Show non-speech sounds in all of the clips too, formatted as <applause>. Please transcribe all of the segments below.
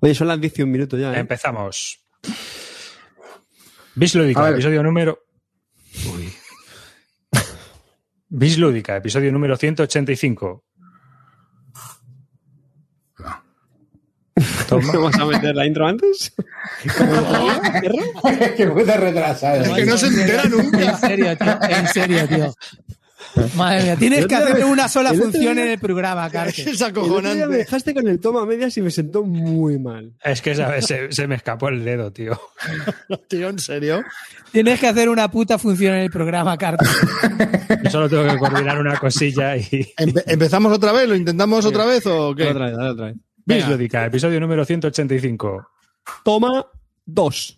Oye, son las 11 minutos ya. ¿eh? Empezamos. Bislúdica, episodio número. Uy. <laughs> Bislúdica, episodio número 185. ¿Vamos a meter la intro antes? <laughs> que puede retrasar. Es que no se entera <laughs> nunca. En serio, tío. En serio, tío. Madre mía, tienes que hacer una sola función en el programa, Carter. Es El otro día acojonante. me dejaste con el toma medias y me sentó muy mal. Es que ¿sabes? Se, se me escapó el dedo, tío. <laughs> Tío, en serio. Tienes que hacer una puta función en el programa, Carter. Yo solo tengo que coordinar una cosilla y. Empe- ¿Empezamos otra vez? ¿Lo intentamos otra vez o qué? Dale otra vez, dale otra vez. Venga. Episodio número 185. Toma 2.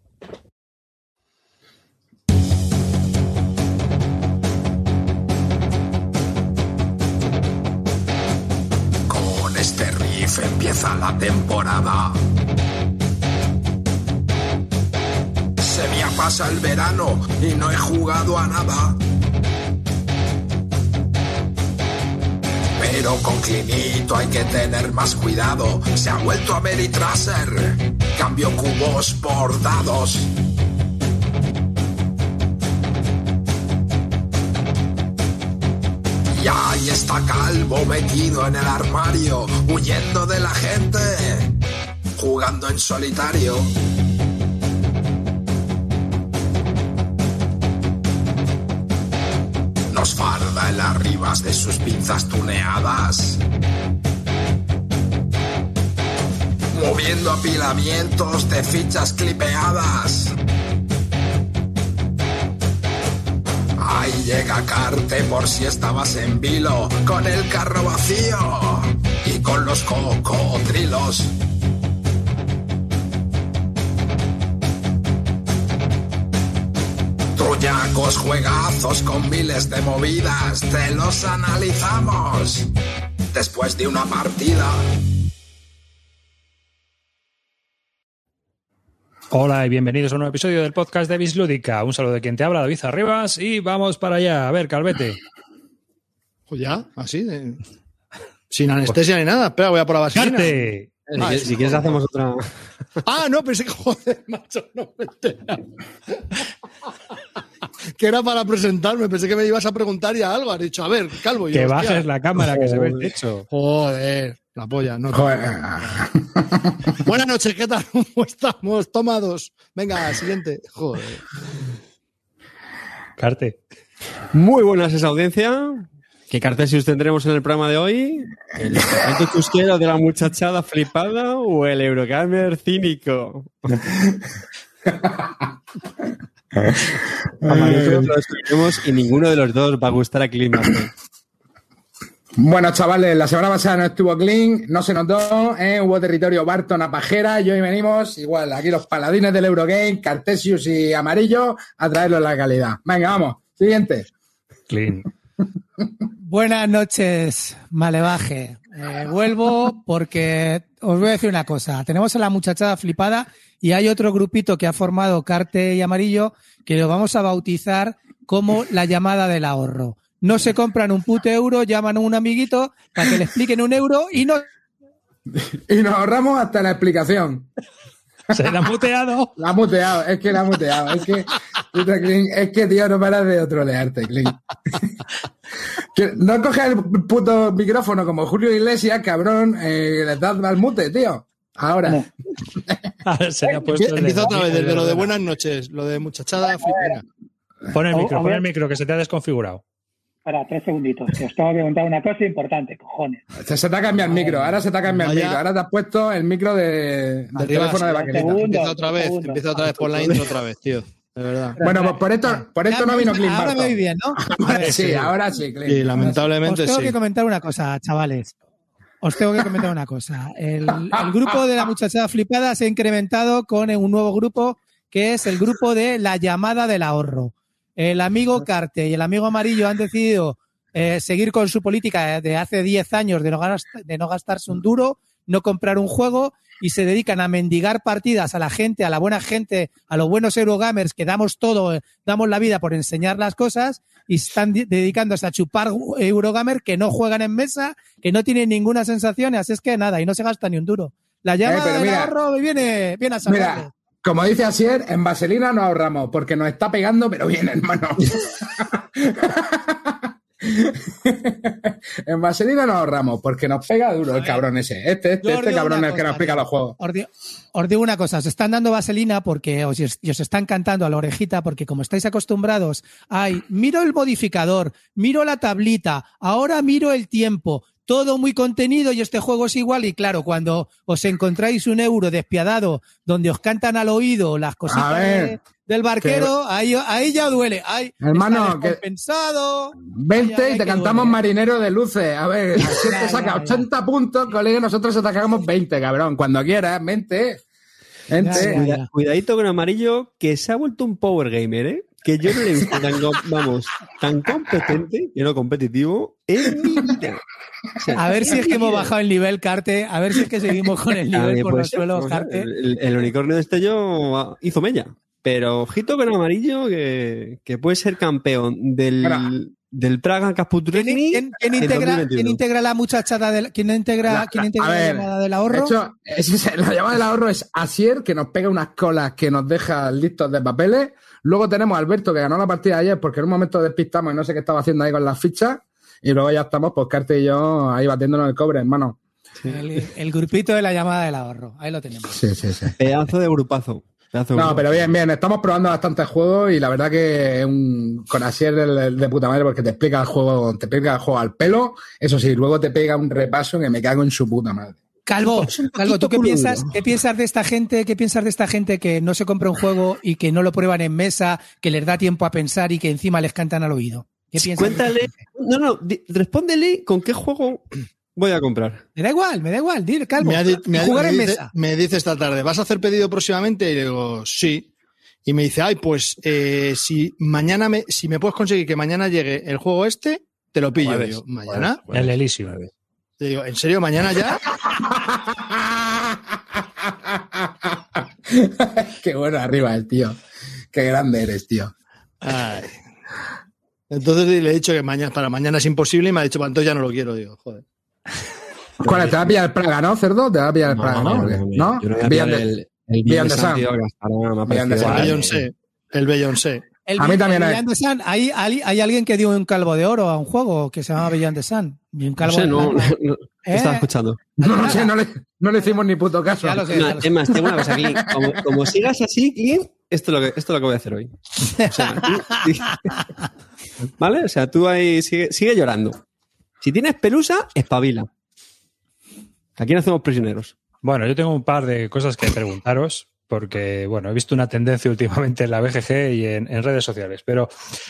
Riff empieza la temporada. Se me ha pasado el verano y no he jugado a nada. Pero con Clinito hay que tener más cuidado. Se ha vuelto a Meritraser. Cambio cubos por dados. Y está Calvo metido en el armario, huyendo de la gente, jugando en solitario. Nos farda en las ribas de sus pinzas tuneadas. Moviendo apilamientos de fichas clipeadas. Ahí llega Carte por si estabas en vilo, con el carro vacío y con los cocodrilos. Truñacos juegazos con miles de movidas, te los analizamos después de una partida. Hola y bienvenidos a un nuevo episodio del podcast de Bislúdica. Un saludo de quien te habla, David Arribas, y vamos para allá. A ver, Calvete. Pues ya, así. de- <laughs> Sin anestesia ni nada. Espera, voy a por la vaselina. ¡Carte! Si, quieres- si quieres hacemos otra. Ah, no, pensé que, joder, macho, no me. Que era para presentarme, pensé que me ibas a preguntar ya algo. Has dicho, a ver, calvo. yo, Que hostia. bajes la cámara, que se ve el techo. Joder, la polla. No, Buenas noches, ¿qué tal? <laughs> ¿Cómo estamos? Tomados. Venga, siguiente. Joder. Carte. Muy buenas esa audiencia. ¿Qué cartesios tendremos en el programa de hoy? ¿El momento chusquero de la muchachada flipada o el Eurogamer cínico? <laughs> Amarillo lo y ninguno de los dos va a gustar a Climaster. Bueno, chavales, la semana pasada no estuvo clean, no se notó, ¿eh? hubo territorio Barton a pajera y hoy venimos, igual, aquí los paladines del Eurogame, Cartesius y Amarillo, a traerlos la calidad. Venga, vamos, siguiente. Clean. <laughs> Buenas noches, Malevaje. Eh, vuelvo porque os voy a decir una cosa. Tenemos a la muchachada flipada y hay otro grupito que ha formado Carte y Amarillo que lo vamos a bautizar como la llamada del ahorro. No se compran un puto euro, llaman a un amiguito para que le expliquen un euro y no Y nos ahorramos hasta la explicación. Se le ha muteado. La ha muteado, es que la ha muteado, es que, es que tío, no paras de trolearte, Clint. <laughs> Que no coges el puto micrófono como Julio Iglesias, cabrón, eh, le das al mute, tío. Ahora. <laughs> Se le ha <laughs> puesto el Empieza otra vez desde lo de buenas noches, lo de muchachada flipera. Pon el A- micro, a pon ver. el micro, que se te ha desconfigurado. Para, tres segunditos. que Os tengo que contar una cosa importante, cojones. Se, se te ha cambiado el micro, ahora se te ha cambiado el micro, ahora te has puesto el micro de, del Arriba, teléfono de sí. baquelita. Segundo. Empieza otra vez, segundo. empieza otra vez por la intro otra vez, tío. De verdad. Bueno, pues por esto, por esto no vino Clint Ahora oí bien, ¿no? <laughs> Ahora sí, ahora sí, Clint. Y lamentablemente Os tengo sí. que comentar una cosa, chavales. Os tengo que comentar una cosa. El, el grupo de la muchachada flipada se ha incrementado con un nuevo grupo que es el grupo de La Llamada del Ahorro. El amigo Carte y el amigo Amarillo han decidido eh, seguir con su política de hace 10 años de no, gast- de no gastarse un duro, no comprar un juego y se dedican a mendigar partidas a la gente, a la buena gente, a los buenos Eurogamers que damos todo, damos la vida por enseñar las cosas y están di- dedicándose a chupar Eurogamer que no juegan en mesa, que no tienen ninguna sensación, así es que nada, y no se gasta ni un duro. La llamada Eh, del ahorro viene, viene a salvarle. Como dice Asier, en vaselina nos ahorramos, porque nos está pegando, pero bien, hermano. <laughs> en vaselina nos ahorramos, porque nos pega duro el cabrón ese. Este, este, este cabrón es el que nos explica los juegos. Os, di- os digo una cosa, os están dando vaselina porque os, y os están cantando a la orejita porque como estáis acostumbrados, ay, miro el modificador, miro la tablita, ahora miro el tiempo, todo muy contenido y este juego es igual y claro, cuando os encontráis un euro despiadado donde os cantan al oído las cositas ver, del barquero, ahí, ahí ya duele, ay, Hermano, que-. Vente Ay, y te cantamos duele. marinero de luces. A ver, así te saca ya, ya. 80 puntos, colega, nosotros te sacamos 20, cabrón. Cuando quieras, vente. Vente. Ya, ya. Cuida- cuidadito con amarillo, que se ha vuelto un power gamer, ¿eh? Que yo no le he visto tan, vamos, tan competente, y no competitivo, en mi vida. O sea, A ver si es que hemos bajado el nivel, Carte, a ver si es que seguimos con el <laughs> nivel ver, por puede los ser, suelos, Carte. El, el unicornio de Estello hizo mella. Pero ojito con amarillo, que, que puede ser campeón del. Del ¿Quién, Caputreni. quién- quién integra, 2021? quién integra la muchachada del, quién integra, La- quién integra a la ver, llamada del De ahorro? hecho, es- <laughs> la llamada del ahorro es Asier, que nos pega unas colas que nos deja listos de papeles. Luego tenemos a Alberto, que ganó la partida ayer porque en un momento despistamos y no sé qué estaba haciendo ahí con las fichas. Y luego ya estamos, pues Carte y yo ahí batiéndonos el cobre, hermano. el, el grupito de la llamada del ahorro. Ahí lo tenemos. Sí, sí, sí. Pedazo de grupazo. No, pero bien, bien. Estamos probando bastantes juegos y la verdad que un con Asier el- de puta madre porque te explica el juego, te explica el juego al pelo. Eso sí, luego te pega un repaso que me cago en su puta madre. Calvo, Calvo, ¿tú qué piensas, qué piensas de esta gente, qué piensas de esta gente que no se compra un juego y que no lo prueban en mesa, que les da tiempo a pensar y que encima les cantan al oído? ¿Qué piensas? Cuéntale. No, no, respóndele con qué juego voy a comprar. Me da igual, me da igual, dile, Calvo. Me, ha me ha- jugar me en dice, mesa. me dice esta tarde, ¿vas a hacer pedido próximamente? Y le digo, sí. Y me dice, ay, pues eh, si mañana me, si me puedes conseguir que mañana llegue el juego este, te lo pillo. Digo, ¿Mañana? El Elysium. Le digo, ¿en serio mañana ya? <laughs> Qué bueno arriba el tío. Qué grande eres, tío. Ay. Entonces le he dicho que mañana, para mañana es imposible y me ha dicho, "Pues entonces ya no lo quiero. Digo, joder. <laughs> ¿Cuál es? ¿Te va a pillar el Praga, no, cerdo? ¿Te va a pillar el Praga, no? ¿O qué? ¿No? Yo no voy a pillar el, el Sun. El Beyoncé. El Beyoncé. El A mí también el hay. Sun, hay, hay, hay alguien que dio un calvo de oro a un juego que se llama Beyond the Sun. Y un No calvo sé, de no, no, ¿Eh? estaba escuchando. <laughs> No, no sé, no le, no le hicimos ni puto caso. Ya lo sé. No, ya lo sé. es más, tengo una cosa, Clint. Como, como sigas así, Clint, esto es, lo que, esto es lo que voy a hacer hoy. O sea, <laughs> tú- ¿Vale? O sea, tú ahí sigue, sigue llorando. Si tienes pelusa, espabila. Aquí no hacemos prisioneros. Bueno, yo tengo un par de cosas que preguntaros, porque, bueno, he visto una tendencia últimamente en la BGG y en, en redes sociales. Pero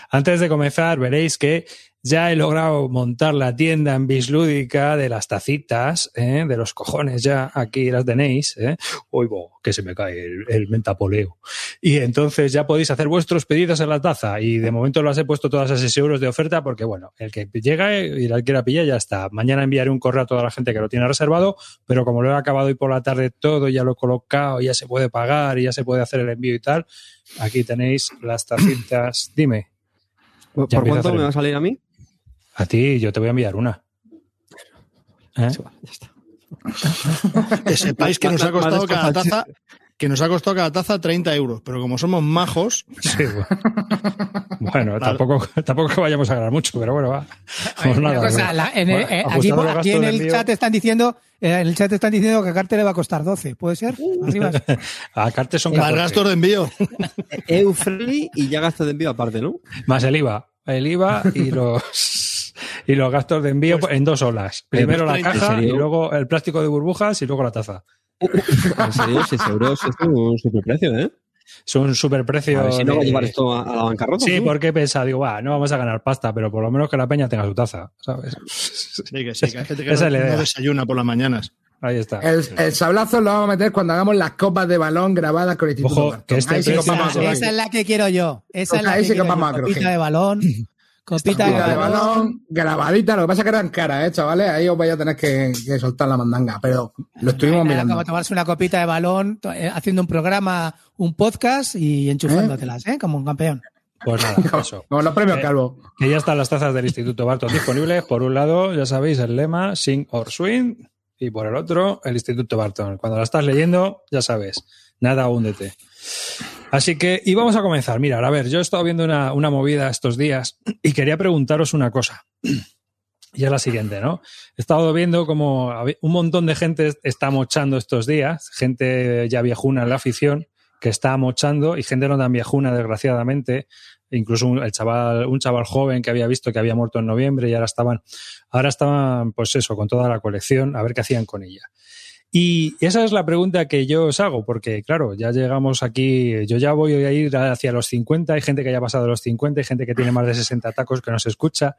antes de comenzar, veréis que ya he logrado montar la tienda en Bislúdica de las tacitas, ¿eh? de los cojones, ya aquí las tenéis. ¿eh? Bo, que se me cae el, el mentapoleo. Y entonces ya podéis hacer vuestros pedidos en la taza. Y de momento las he puesto todas a 6 euros de oferta porque, bueno, el que llega y la quiera pillar ya está. Mañana enviaré un correo a toda la gente que lo tiene reservado, pero como lo he acabado hoy por la tarde todo, ya lo he colocado, ya se puede pagar y ya se puede hacer el envío y tal. Aquí tenéis las tacitas. Dime, ¿Por cuánto me va a salir a mí? A ti yo te voy a enviar una. ¿Eh? Es igual, ya está. Que sepáis que <laughs> nos ha costado cada taza, que nos ha costado cada taza 30 euros. Pero como somos majos, Sí, bueno. <laughs> Bueno, tampoco, tampoco que vayamos a ganar mucho, pero bueno, va. Pues nada, cosa, la- en el- eh, aquí, en el chat están diciendo, eh, en el chat están diciendo que a Carte le va a costar 12, ¿puede ser? Arriba. <laughs> A Carte son más 14. gastos de envío. EU-friendly y ya gastos de envío aparte, ¿no? Más el IVA. El IVA y los y los gastos de envío en dos olas. Primero la 30, caja ¿en y luego el plástico de burbujas y luego la taza. <laughs> En serio, 6 euros es un superprecio, ¿eh? Es un superprecio. A ver si no va a de- llevar esto a, a la bancarrota. Sí, ¿no? porque he pensado, digo, va, no vamos a ganar pasta, pero por lo menos que la peña tenga su taza, ¿sabes? Sí, que sí, que hay gente que <laughs> Esa no, es la idea. no desayuna por las mañanas. Ahí está. El, el sablazo lo vamos a meter cuando hagamos las copas de balón grabadas con el Instituto Ojo, que este Ahí sí que precio- vamos a Esa, esa es la que quiero yo. Esa es la Ahí que sí que quiero vamos yo. a Copita crujir. de balón. <laughs> Copita de balón. balón, grabadita. Lo que pasa es que eran caras, ¿eh, chavales? Ahí os vais a tener que, que soltar la mandanga. Pero lo estuvimos Nada, mirando. Como tomarse una copita de balón, eh, haciendo un programa, un podcast y enchufándotelas, ¿eh? Como un campeón. Pues nada, <laughs> eso. Como los premios Eh, Calvo. Que ya están las tazas del Instituto Barton disponibles. Por un lado, ya sabéis, el lema Sing or Swing. Y por el otro, el Instituto Barton. Cuando la estás leyendo, ya sabes, nada húndete. Así que, y vamos a comenzar. Mira, a ver, yo he estado viendo una, una movida estos días y quería preguntaros una cosa. <clears throat> Y es la siguiente, ¿no? He estado viendo como un montón de gente está mochando estos días, gente ya viejuna en la afición, que está mochando y gente no tan viejuna, desgraciadamente. Incluso un, el chaval, un chaval joven que había visto que había muerto en noviembre y ahora estaban, ahora estaban, pues eso, con toda la colección, a ver qué hacían con ella. Y esa es la pregunta que yo os hago, porque claro, ya llegamos aquí, yo ya voy a ir hacia los 50, hay gente que ya ha pasado los 50, hay gente que tiene más de 60 tacos que nos escucha.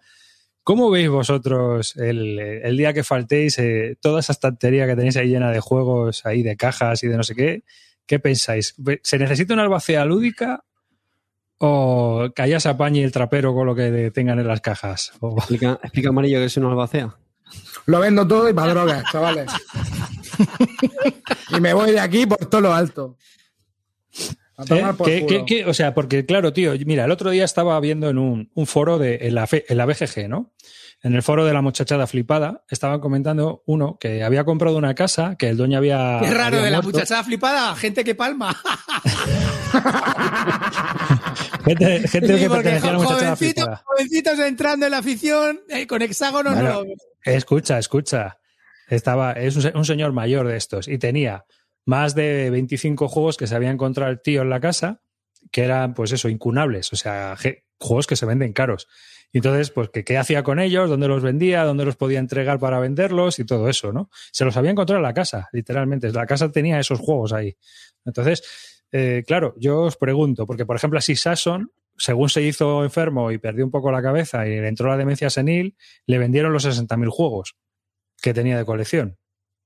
¿Cómo veis vosotros el, el día que faltéis eh, toda esa estantería que tenéis ahí llena de juegos, ahí de cajas y de no sé qué? ¿Qué pensáis? ¿Se necesita una albacea lúdica o que allá se apañe el trapero con lo que tengan en las cajas? O- Explica, explica amarillo que es una albacea. Lo vendo todo y para drogas, chavales. <laughs> y me voy de aquí por todo lo alto. ¿Eh? por ¿Qué- culo. qué- qué? O sea, porque claro, tío, mira, el otro día estaba viendo en un, un foro de en la, fe- en la BGG, ¿no? En el foro de la muchachada flipada, estaban comentando uno que había comprado una casa, que el dueño había. Qué raro había de la muchachada flipada, gente que palma. <laughs> Gente, gente Sí, que pertenecía a la muchachada jovencitos, flipada. jovencitos entrando en la afición eh, con hexágonos Bueno, no. Escucha, escucha. Estaba, es un, se- un señor mayor de estos y tenía más de 25 juegos que se había encontrado el tío en la casa, que eran, pues eso, incunables, o sea, juegos que se venden caros. Y entonces, pues, ¿qué hacía con ellos? ¿Dónde los vendía? ¿Dónde los podía entregar para venderlos? Y todo eso, ¿no? Se los había encontrado en la casa, literalmente. La casa tenía esos juegos ahí. Entonces, eh, claro, yo os pregunto, porque, por ejemplo, así Sasson, según se hizo enfermo y perdió un poco la cabeza y le entró la demencia senil, le vendieron los 60.000 juegos que tenía de colección.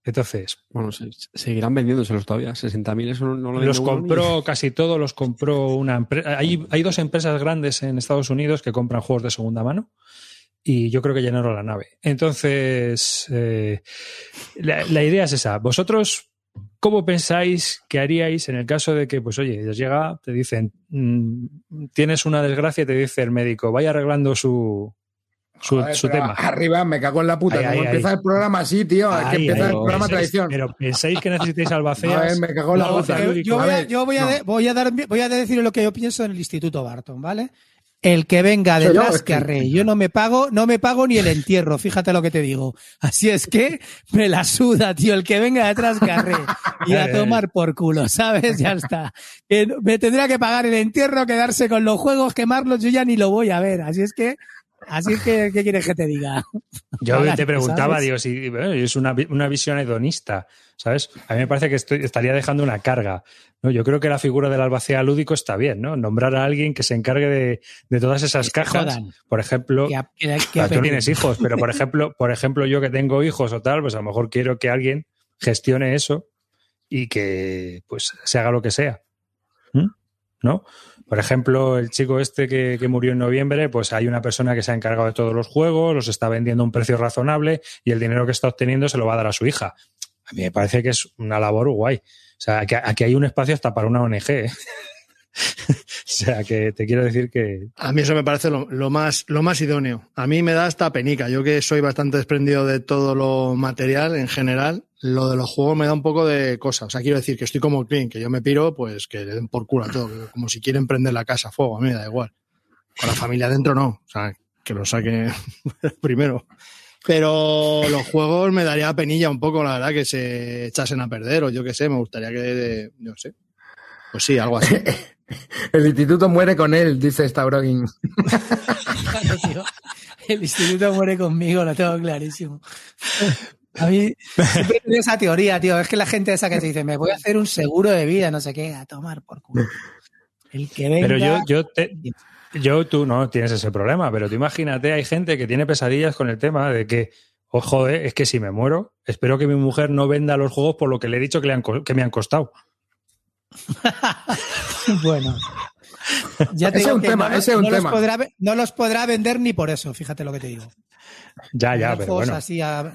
Entonces, Bueno, se- seguirán vendiéndoselos todavía. 60.000 eso no, no lo los ni- compró, casi todos los compró una empresa. Hay, hay dos empresas grandes en Estados Unidos que compran juegos de segunda mano y yo creo que llenaron la nave. Entonces, eh, la, la idea es esa. Vosotros, ¿cómo pensáis que haríais en el caso de que, pues oye, os llega, te dicen, mm, tienes una desgracia y te dice el médico, vaya arreglando su, su, Joder, su tema? Arriba, me cago en la puta. Ahí, Como ahí, empieza ahí. el programa así, tío. es que empieza el programa tradición. Pero pensáis que necesitáis A albaceas. ver, me cago en la puta. eh, yo, voy a, yo voy, a no. de- voy a dar voy a decir lo que yo pienso en el Instituto Barton, ¿vale? El que venga Soy yo, detrás es que que- arre. Yo no me pago, no me pago ni el entierro, fíjate lo que te digo. Así es que me la suda, tío, el que venga detrás que arre. Y a tomar por culo, ¿sabes? Ya está. Me tendrá que pagar el entierro, quedarse con los juegos, quemarlos, yo ya ni lo voy a ver. Así es que, así que, ¿qué quieres que te diga? Yo te preguntaba, ¿sabes? digo, si bueno, es una, una visión hedonista, ¿sabes? A mí me parece que estoy, estaría dejando una carga. ¿no? Yo creo que la figura del albacea lúdico está bien, ¿no? Nombrar a alguien que se encargue de, de todas esas cajas. Por ejemplo, Que a- que- que Ah, tú tienes hijos, pero por ejemplo, por ejemplo, yo que tengo hijos o tal, pues a lo mejor quiero que alguien gestione eso y que pues se haga lo que sea. ¿Mm? ¿No? Por ejemplo, el chico este que, que murió en noviembre, pues hay una persona que se ha encargado de todos los juegos, los está vendiendo a un precio razonable y el dinero que está obteniendo se lo va a dar a su hija. A mí me parece que es una labor guay. O sea, aquí, aquí hay un espacio hasta para una ONG. ¿eh? <laughs> o sea, que te quiero decir que A mí eso me parece lo, lo más, lo más idóneo. A mí me da hasta penica. Yo que soy bastante desprendido de todo lo material en general, lo de los juegos me da un poco de cosa. O sea, quiero decir que estoy como Clint, que yo me piro, pues que le den por culo a todo. Como si quieren prender la casa a fuego, a mí me da igual. Con la familia dentro no. O sea, que lo saque <laughs> primero. Pero los juegos me daría penilla un poco, la verdad, que se echasen a perder, o yo qué sé, me gustaría que, no sé. Pues sí, algo así. <laughs> El instituto muere con él, dice. Claro, <laughs> tío. El instituto muere conmigo, lo tengo clarísimo. A mí siempre he tenido esa teoría, tío. Es que la gente esa que te dice, me voy a hacer un seguro de vida, no sé qué, a tomar por culo. El que venga. Pero yo, yo, te- yo, tú no tienes ese problema, pero tú imagínate, hay gente que tiene pesadillas con el tema de que Pues joder, es que si me muero, espero que mi mujer no venda los juegos por lo que le he dicho que, le han que me han costado. <laughs> bueno. Ya te Ese digo es un que tema, no, ese es un no los tema. podrá, no los podrá vender ni por eso, fíjate lo que te digo. Ya, ya, pero juegos bueno. así a-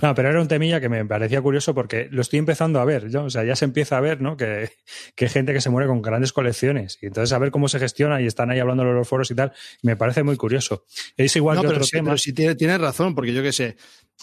No, pero era un temilla que me parecía curioso porque lo estoy empezando a ver. ¿no? O sea, ya se empieza a ver, ¿no? Que, que hay gente que se muere con grandes colecciones. Y entonces a ver cómo se gestiona y están ahí hablando en los foros y tal. Me parece muy curioso. Es igual No, que pero otro sí, tema. pero sí tiene- tienes razón, porque yo que sé,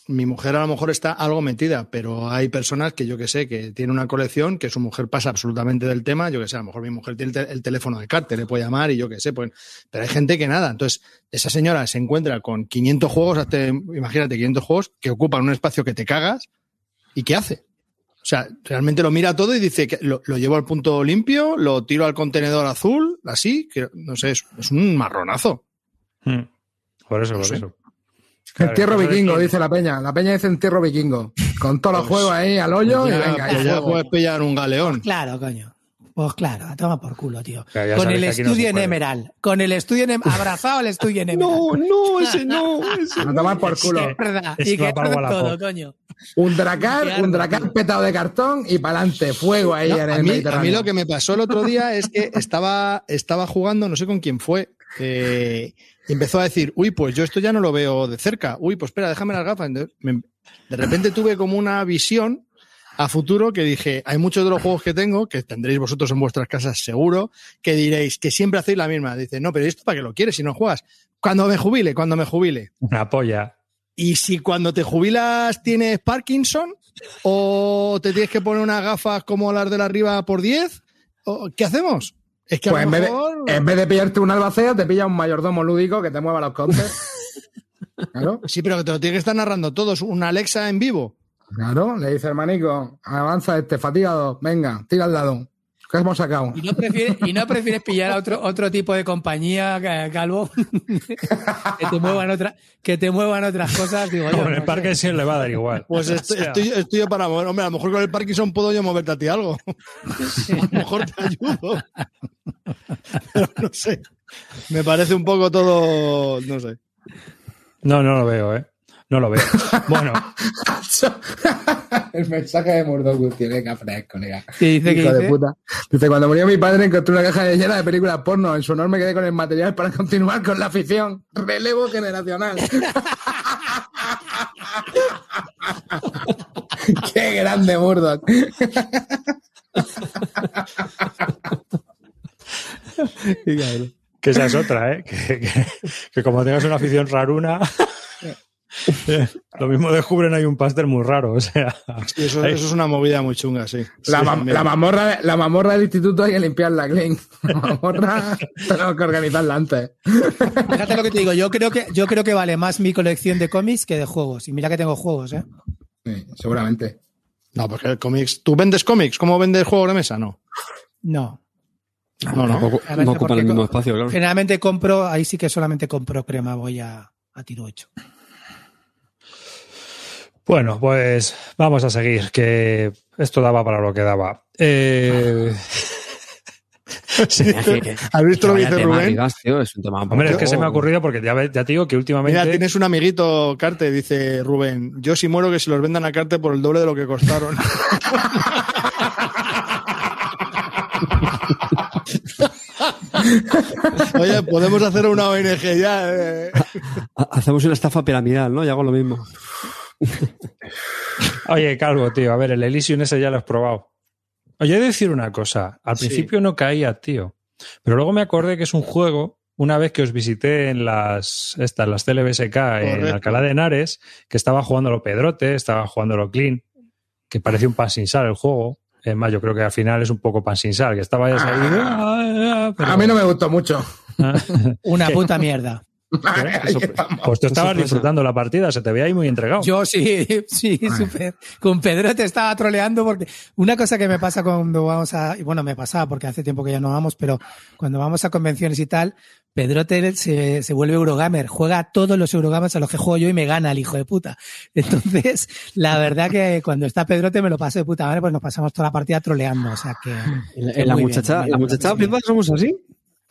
mi mujer a lo mejor está algo metida, pero hay personas que yo que sé, que tiene una colección que su mujer pasa absolutamente del tema, yo que sé, a lo mejor mi mujer tiene el, te- el teléfono de Carter, le puede llamar y yo que sé, pues, pero hay gente que nada. Entonces, esa señora se encuentra con 500 juegos, hazte- imagínate 500 juegos que ocupan un espacio que te cagas y ¿qué hace? O sea, realmente lo mira todo y dice que lo, lo llevo al punto limpio, lo tiro al contenedor azul, así, que no sé, es, es un marronazo. Mm. Por eso, No por sé. eso. Claro, Entierro vikingo, dice la peña. La peña dice entierro vikingo. Con todos los Pues- juegos ahí al hoyo y venga. pues ya puedes pillar un galeón. Claro, coño. Pues claro, toma por culo, tío. Claro, con el estudio en. Emerald. Con el estudio en em- abrazado al estudio en Emerald. No, no, ese no. Ese <laughs> A tomar por culo. Es verdad. Es y que todo, coño. Un dracar, un dracar petado de cartón y para adelante. Fuego ahí No, en el a, mí, a mí lo que me pasó el otro día es que estaba, estaba jugando, no sé con quién fue, eh, y empezó a decir, uy, pues yo esto ya no lo veo de cerca. Uy, pues espera, déjame las gafas. De repente tuve como una visión a futuro que dije, hay muchos de los juegos que tengo, que tendréis vosotros en vuestras casas seguro, que diréis que siempre hacéis la misma. Dice, no, pero ¿esto para qué lo quieres si no juegas? Cuando me jubile, cuando me jubile. Una polla. Y si cuando te jubilas tienes Parkinson o te tienes que poner unas gafas como las de la arriba por 10, ¿o ¿qué hacemos? Es que Pues a en lo vez, de, en vez de pillarte un albacea, te pilla un mayordomo lúdico que te mueva los contes. <laughs> Claro, Sí, pero que te lo tiene que estar narrando todos. Un Alexa en vivo. claro. Le dice hermanico, avanza este, fatigado. Venga, tira al lado. ¿Qué hemos sacado? ¿Y no prefieres, y no prefieres pillar a otro, otro tipo de compañía, ca- Calvo? <laughs> que, te muevan otra, que te muevan otras cosas. Digo, yo, Con no el sé. parque sí le va a dar igual. Pues estoy, O sea, estoy, estoy yo para mover. Hombre, a lo mejor con el Parkinson puedo yo moverte a ti algo. a lo mejor te ayudo. Pero no sé. Me parece un poco todo. No sé. No, no lo veo, ¿eh? No lo veo. Bueno, <laughs> el mensaje de Murdoch tiene que fresco, colega. ¿Qué dice? ¿Qué Hijo de dice? puta. Dice, cuando murió mi padre encontré una caja llena de películas porno. En su honor me quedé con el material para <laughs> continuar con la afición. Relevo generacional. <laughs> Qué grande Murdoch. que esa es otra, ¿eh? Que, que- que como tengas una afición raruna, lo mismo descubren hay un pastel muy raro, o sea. Sí, eso, es una movida muy chunga, sí. La, Sí, mamorra, la mamorra del instituto hay que limpiarla, Glenn. La mamorra <laughs> tenemos que organizarla antes. Fíjate lo que te digo. Yo creo que, yo creo que vale más mi colección de cómics que de juegos. Y mira que tengo juegos, ¿eh? Sí, seguramente. No, porque el cómics. ¿Tú vendes cómics? ¿Cómo vendes juegos de mesa? No. No. No, no. No ocupan porque el mismo espacio, claro. Generalmente compro, ahí sí que solamente compro crema, voy a, a tiro hecho. Bueno, pues vamos a seguir, que esto daba para lo que daba. Eh, <laughs> sí. ¿Has visto lo que dice Rubén? Tío, es un tema Hombre, es que se me ha ocurrido porque ya, te digo que últimamente. Mira, tienes un amiguito, Carte, dice Rubén. Yo si muero que se los vendan a Carte por el doble de lo que costaron. <laughs> Oye, podemos hacer una ONG ya. eh. Ha- Hacemos una estafa piramidal, ¿no? Y hago lo mismo. Oye, Calvo, tío, a ver, el Elysium ese ya lo has probado. Oye, he de decir una cosa. Al Sí. principio no caía, tío. Pero luego me acordé que es un juego, una vez que os visité en las, estas, las CLBSK en Correcto. Alcalá de Henares, que estaba jugándolo Pedrote, estaba jugándolo Clean, que parecía un pan sin sal el juego. Es más, yo creo que al final es un poco pan sin sal, que estaba ahí. ah, pero- A mí no me gustó mucho. <laughs> Una <laughs> ¿Qué? puta mierda. Pues tú estabas disfrutando la partida, se te veía ahí muy entregado. Yo sí, <laughs> sí, súper. Con Pedro te estaba troleando porque una cosa que me pasa cuando vamos a, y bueno, me pasaba porque hace tiempo que ya no vamos, pero cuando vamos a convenciones y tal, Pedrote se, se vuelve Eurogamer, juega a todos los Eurogamers a los que juego yo y me gana el hijo de puta. <laughs> Entonces, la verdad que cuando está Pedrote me lo paso de puta madre, pues nos pasamos toda la partida troleando, o sea que... En la, en la muchacha, bien, la muy muchacha flipa, somos así.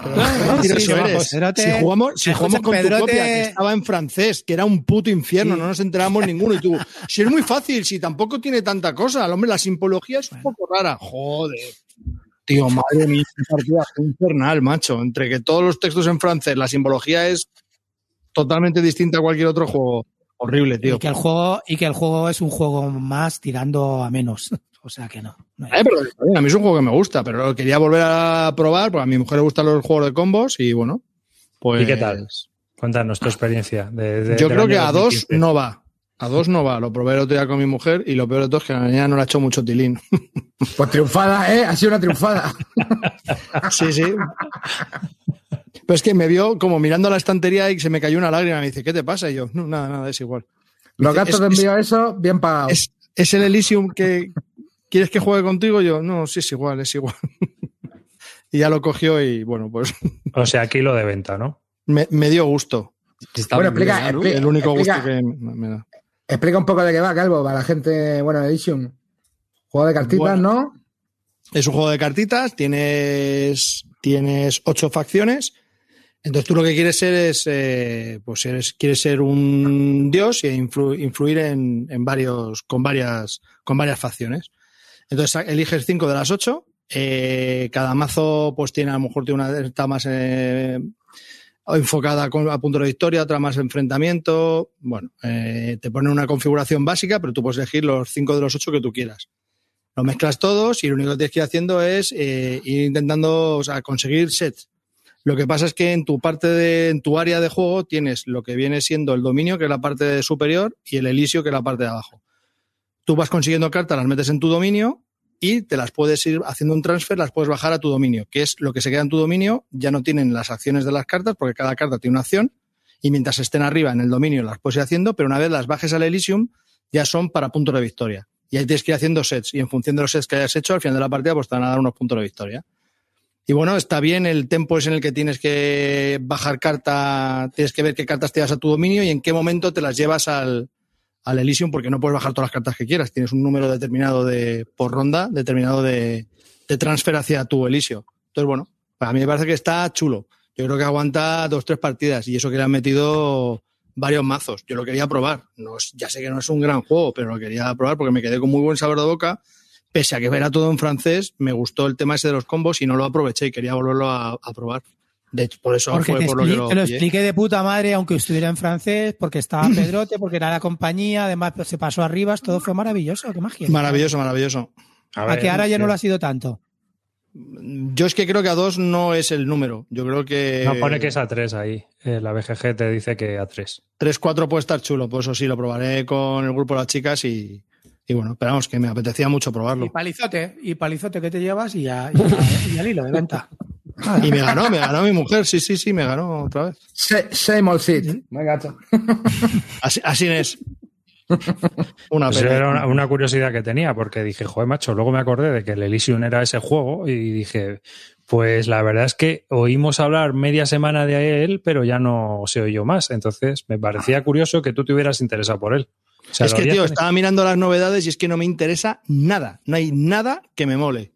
Ah, sí, si, vamos, eres. Pedrote- Si jugamos, si jugamos con tu copia, que estaba en francés, que era un puto infierno, Sí. no nos enterábamos ninguno. Y tú, si es muy fácil, si tampoco tiene tanta cosa. Hombre, la simbología es un poco rara. Joder. Tío, madre mía, partida infernal, macho. Entre que todos los textos en francés, la simbología es totalmente distinta a cualquier otro juego. Horrible, tío. Y que el juego, y que el juego es un juego más tirando a menos. O sea que no. no hay- Eh, pero a mí es un juego que me gusta, pero lo quería volver a probar, porque a mi mujer le gustan los juegos de combos y bueno, pues... ¿Y qué tal? Cuéntanos tu experiencia. de- de- Yo creo que a dos 2015. no va. A dos no va. Lo probé el otro día con mi mujer y lo peor de todo es que a la niña no le ha hecho mucho tilín. <laughs> Pues triunfada, ¿eh? Ha sido una triunfada. <laughs> sí, sí. Pero es que me vio como mirando la estantería y se me cayó una lágrima. Me dice, ¿qué te pasa? Y yo, no, nada, nada, es igual. Los gastos de envío a eso, bien pagados. ¿Es, es el Elysium que quieres que juegue contigo? Yo, no, sí, es igual, es igual. <laughs> y ya lo cogió y bueno, pues O sea, kilo de venta, ¿no? me, me dio gusto. Está Bueno, bien, explica, explica- El único explica- gusto que me, me da. Explica un poco de qué va, Calvo, para la gente, bueno, Edition. Juego de cartitas, Bueno. ¿no? Es un juego de cartitas, tienes, tienes ocho facciones. Entonces tú lo que quieres ser es, eh, pues eres, quieres ser un dios y influ- influir en, en varios, con varias, con varias facciones. Entonces eliges cinco de las ocho. eh, cada mazo, pues tiene, a lo mejor tiene una, está más eh, enfocada con- a punto de victoria, otra más enfrentamiento. Bueno, eh, te pone una configuración básica, pero tú puedes elegir los cinco de los ocho que tú quieras lo mezclas todos y lo único que tienes que ir haciendo es eh, ir intentando conseguir sets. Lo que pasa es que en tu parte de, en tu área de juego tienes lo que viene siendo el dominio, que es la parte superior, y el elisio, que es la parte de abajo. Tú vas consiguiendo cartas, las metes en tu dominio y te las puedes ir haciendo un transfer, las puedes bajar a tu dominio, que es lo que se queda en tu dominio, ya no tienen las acciones de las cartas, porque cada carta tiene una acción, y mientras estén arriba en el dominio las puedes ir haciendo, pero una vez las bajes al Elysium, ya son para puntos de victoria. Y ahí tienes que ir haciendo sets, y en función de los sets que hayas hecho, al final de la partida, pues te van a dar unos puntos de victoria. Y bueno, está bien, el tempo es en el que tienes que bajar carta, tienes que ver qué cartas te llevas a tu dominio y en qué momento te las llevas al, al Elysium, porque no puedes bajar todas las cartas que quieras. Tienes un número determinado de, por ronda, determinado de, de transfer hacia tu Elysium. Entonces, bueno, para mí me parece que está chulo. Yo creo que aguanta dos, tres partidas y eso que le han metido varios mazos. Yo lo quería probar. No, ya sé que no es un gran juego, pero lo quería probar porque me quedé con muy buen sabor de boca. Pese a que era todo en francés, me gustó el tema ese de los combos y no lo aproveché y quería volverlo a probar. De hecho, por eso Porque fue te, por lo que lo te lo pillé. expliqué de puta madre, aunque estuviera en francés, porque estaba <clears throat> Pedrote, porque era la compañía, además pues, se pasó arriba, todo fue maravilloso, qué magia. Maravilloso, maravilloso. A, que ahora ya no lo ha sido tanto. Yo es que creo que a dos no es el número. Yo creo que. No, pone que es a 3 ahí. Eh, la BGG te dice que a 3. 3-4 puede estar chulo. Pues eso sí, lo probaré con el grupo de las chicas y, y bueno, esperamos que me apetecía mucho Y probarlo. palizote, y palizote que te llevas y y, y al hilo de venta. <laughs> <laughs> Y me ganó, me ganó mi mujer. Sí, sí, sí, me ganó otra vez. Sa- Same old shit. Me gato. <laughs> Así, así es. Una Pues era una, una curiosidad que tenía, porque dije, joder, macho, luego me acordé de que el Elysium era ese juego y dije, pues la verdad es que oímos hablar media semana de él, pero ya no se oyó más. Entonces me parecía curioso que tú te hubieras interesado por él. O sea, es que, tío, tenido- estaba mirando las novedades y es que no me interesa nada. No hay nada que me mole.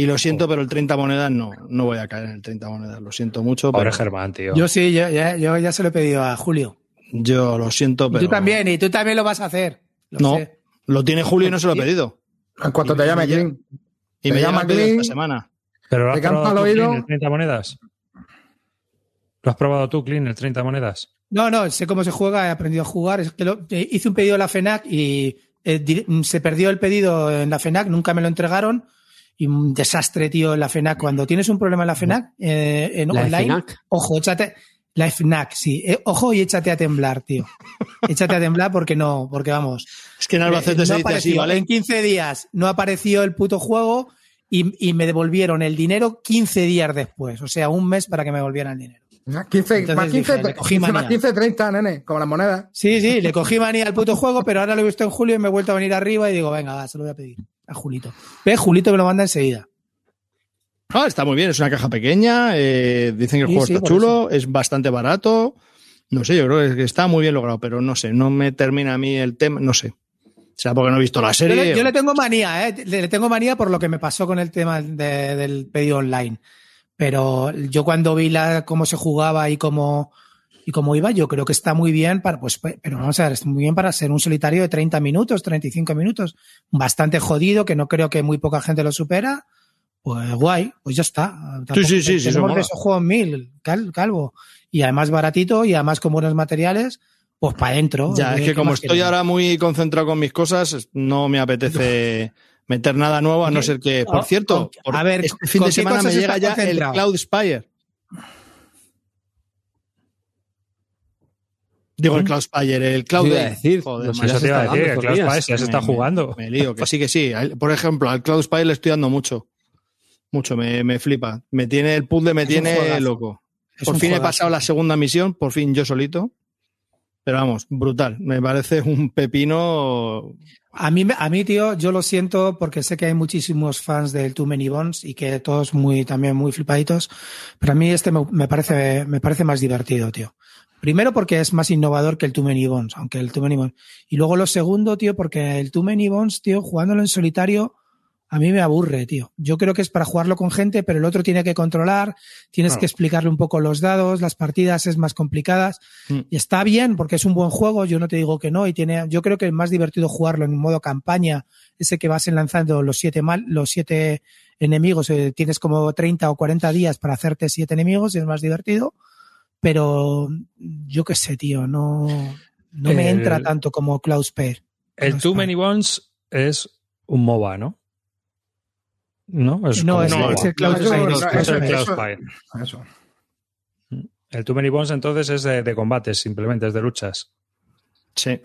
Y lo siento, pero el 30 monedas no, no voy a caer en el 30 monedas. Lo siento mucho. Pobre Pero Germán, tío. Yo sí, yo, ya- yo ya se lo he pedido a Julio. yo lo siento, Y pero. tú también, y tú también lo vas a hacer. Lo No, sé. lo tiene Julio y no se lo he pedido. En cuanto te llame Clint. Y me llama Clint. esta semana. pero lo has ¿te canta probado tú, oído? Clean, el 30 monedas. ¿Lo has probado tú, Clean, el 30 monedas? No, no, sé cómo se juega, he aprendido a jugar. Es que lo- eh, hice un pedido a la FENAC y eh, se perdió el pedido en la FENAC, nunca me lo entregaron. Y un desastre, tío, en la FENAC. Cuando tienes un problema en la FENAC, eh, en La online, FNAC. ojo, échate. La FNAC, sí. Eh, ojo y échate a temblar, tío. <laughs> échate a temblar porque no, porque vamos. Es que en Albacete Eh, se no dice así, apareció. ¿vale? En 15 días no apareció el puto juego y, y me devolvieron el dinero 15 días después. O sea, un mes para que me volvieran el dinero. 15, Entonces más 15, dije, le cogí 15 más manía. 15, 30, nene, como las monedas. Sí, sí, le cogí manía al puto juego, pero ahora lo he visto en julio y me he vuelto a venir arriba y digo, venga, va, se lo voy a pedir a Julito. Ve, Julito me lo manda enseguida. Ah, está muy bien, es una caja pequeña, eh, dicen que el Sí, juego sí, está chulo, es bastante barato. No sé, yo creo que está muy bien logrado, pero no sé, no me termina a mí el tema, no sé. O sea, porque no he visto la Yo serie. le, yo le tengo manía, ¿eh? Le, le tengo manía por lo que me pasó con el tema de- del pedido online. Pero yo cuando vi la, cómo se jugaba y cómo, y cómo iba, yo creo que está muy bien para, pues, pero vamos a ver, está muy bien para ser un solitario de 30 minutos, 35 minutos. Bastante jodido, que no creo que muy poca gente lo supera. Pues guay, pues ya está. Sí, sí, sí, sí, Tenemos de esos juegos mil, cal- calvo. Y además baratito y además con buenos materiales, pues para adentro. Ya, es Eh, que ¿qué como estoy ahora muy concentrado con mis cosas, no me apetece <laughs> meter nada nuevo, a no ser que, por Oh, cierto, oh, por- a ver, este fin ¿con de semana me llega ya el? Cloud Spire. Digo el Cloud Spire, el Cloud Te iba a Day. decir, Joder, los macho, Eso te iba a está decir, dando el Cloud Spice ya se está me- jugando. Me, lío, que sí, que sí. Por ejemplo, al Cloud Spire le estoy dando mucho. Mucho, me, me flipa. Me tiene, el puzzle me Es tiene loco. Es por fin he pasado la segunda misión, por fin yo solito. Pero vamos, brutal. Me parece un pepino. A mí, a mí, tío, yo lo siento porque sé que hay muchísimos fans del Too Many Bones y que todos muy, también muy flipaditos, pero a mí este me, me parece, me parece más divertido, tío. Primero porque es más innovador que el Too Many Bones, aunque el Too Many Bones. Y luego lo segundo, tío, porque el Too Many Bones, tío, jugándolo en solitario, a mí me aburre, tío. Yo creo que es para jugarlo con gente, pero el otro tiene que controlar, tienes Claro. que explicarle un poco los dados, las partidas es más complicadas. Mm. Y está bien porque es un buen juego, yo no te digo que no, y tiene, yo creo que es más divertido jugarlo en modo campaña, ese que vas enlanzando los siete mal, los siete enemigos, eh, tienes como 30 o 40 días para hacerte siete enemigos y es más divertido, pero yo qué sé, tío, no, no me entra tanto como Cloud Spare. El Too. Many Bones es un MOBA, ¿no? No, es, No, es- un MOBA. es el Cloud No, es no, Cloud Es el. Cloud Spire. El Too Many Bones entonces es de, de combates, simplemente es de luchas. Sí.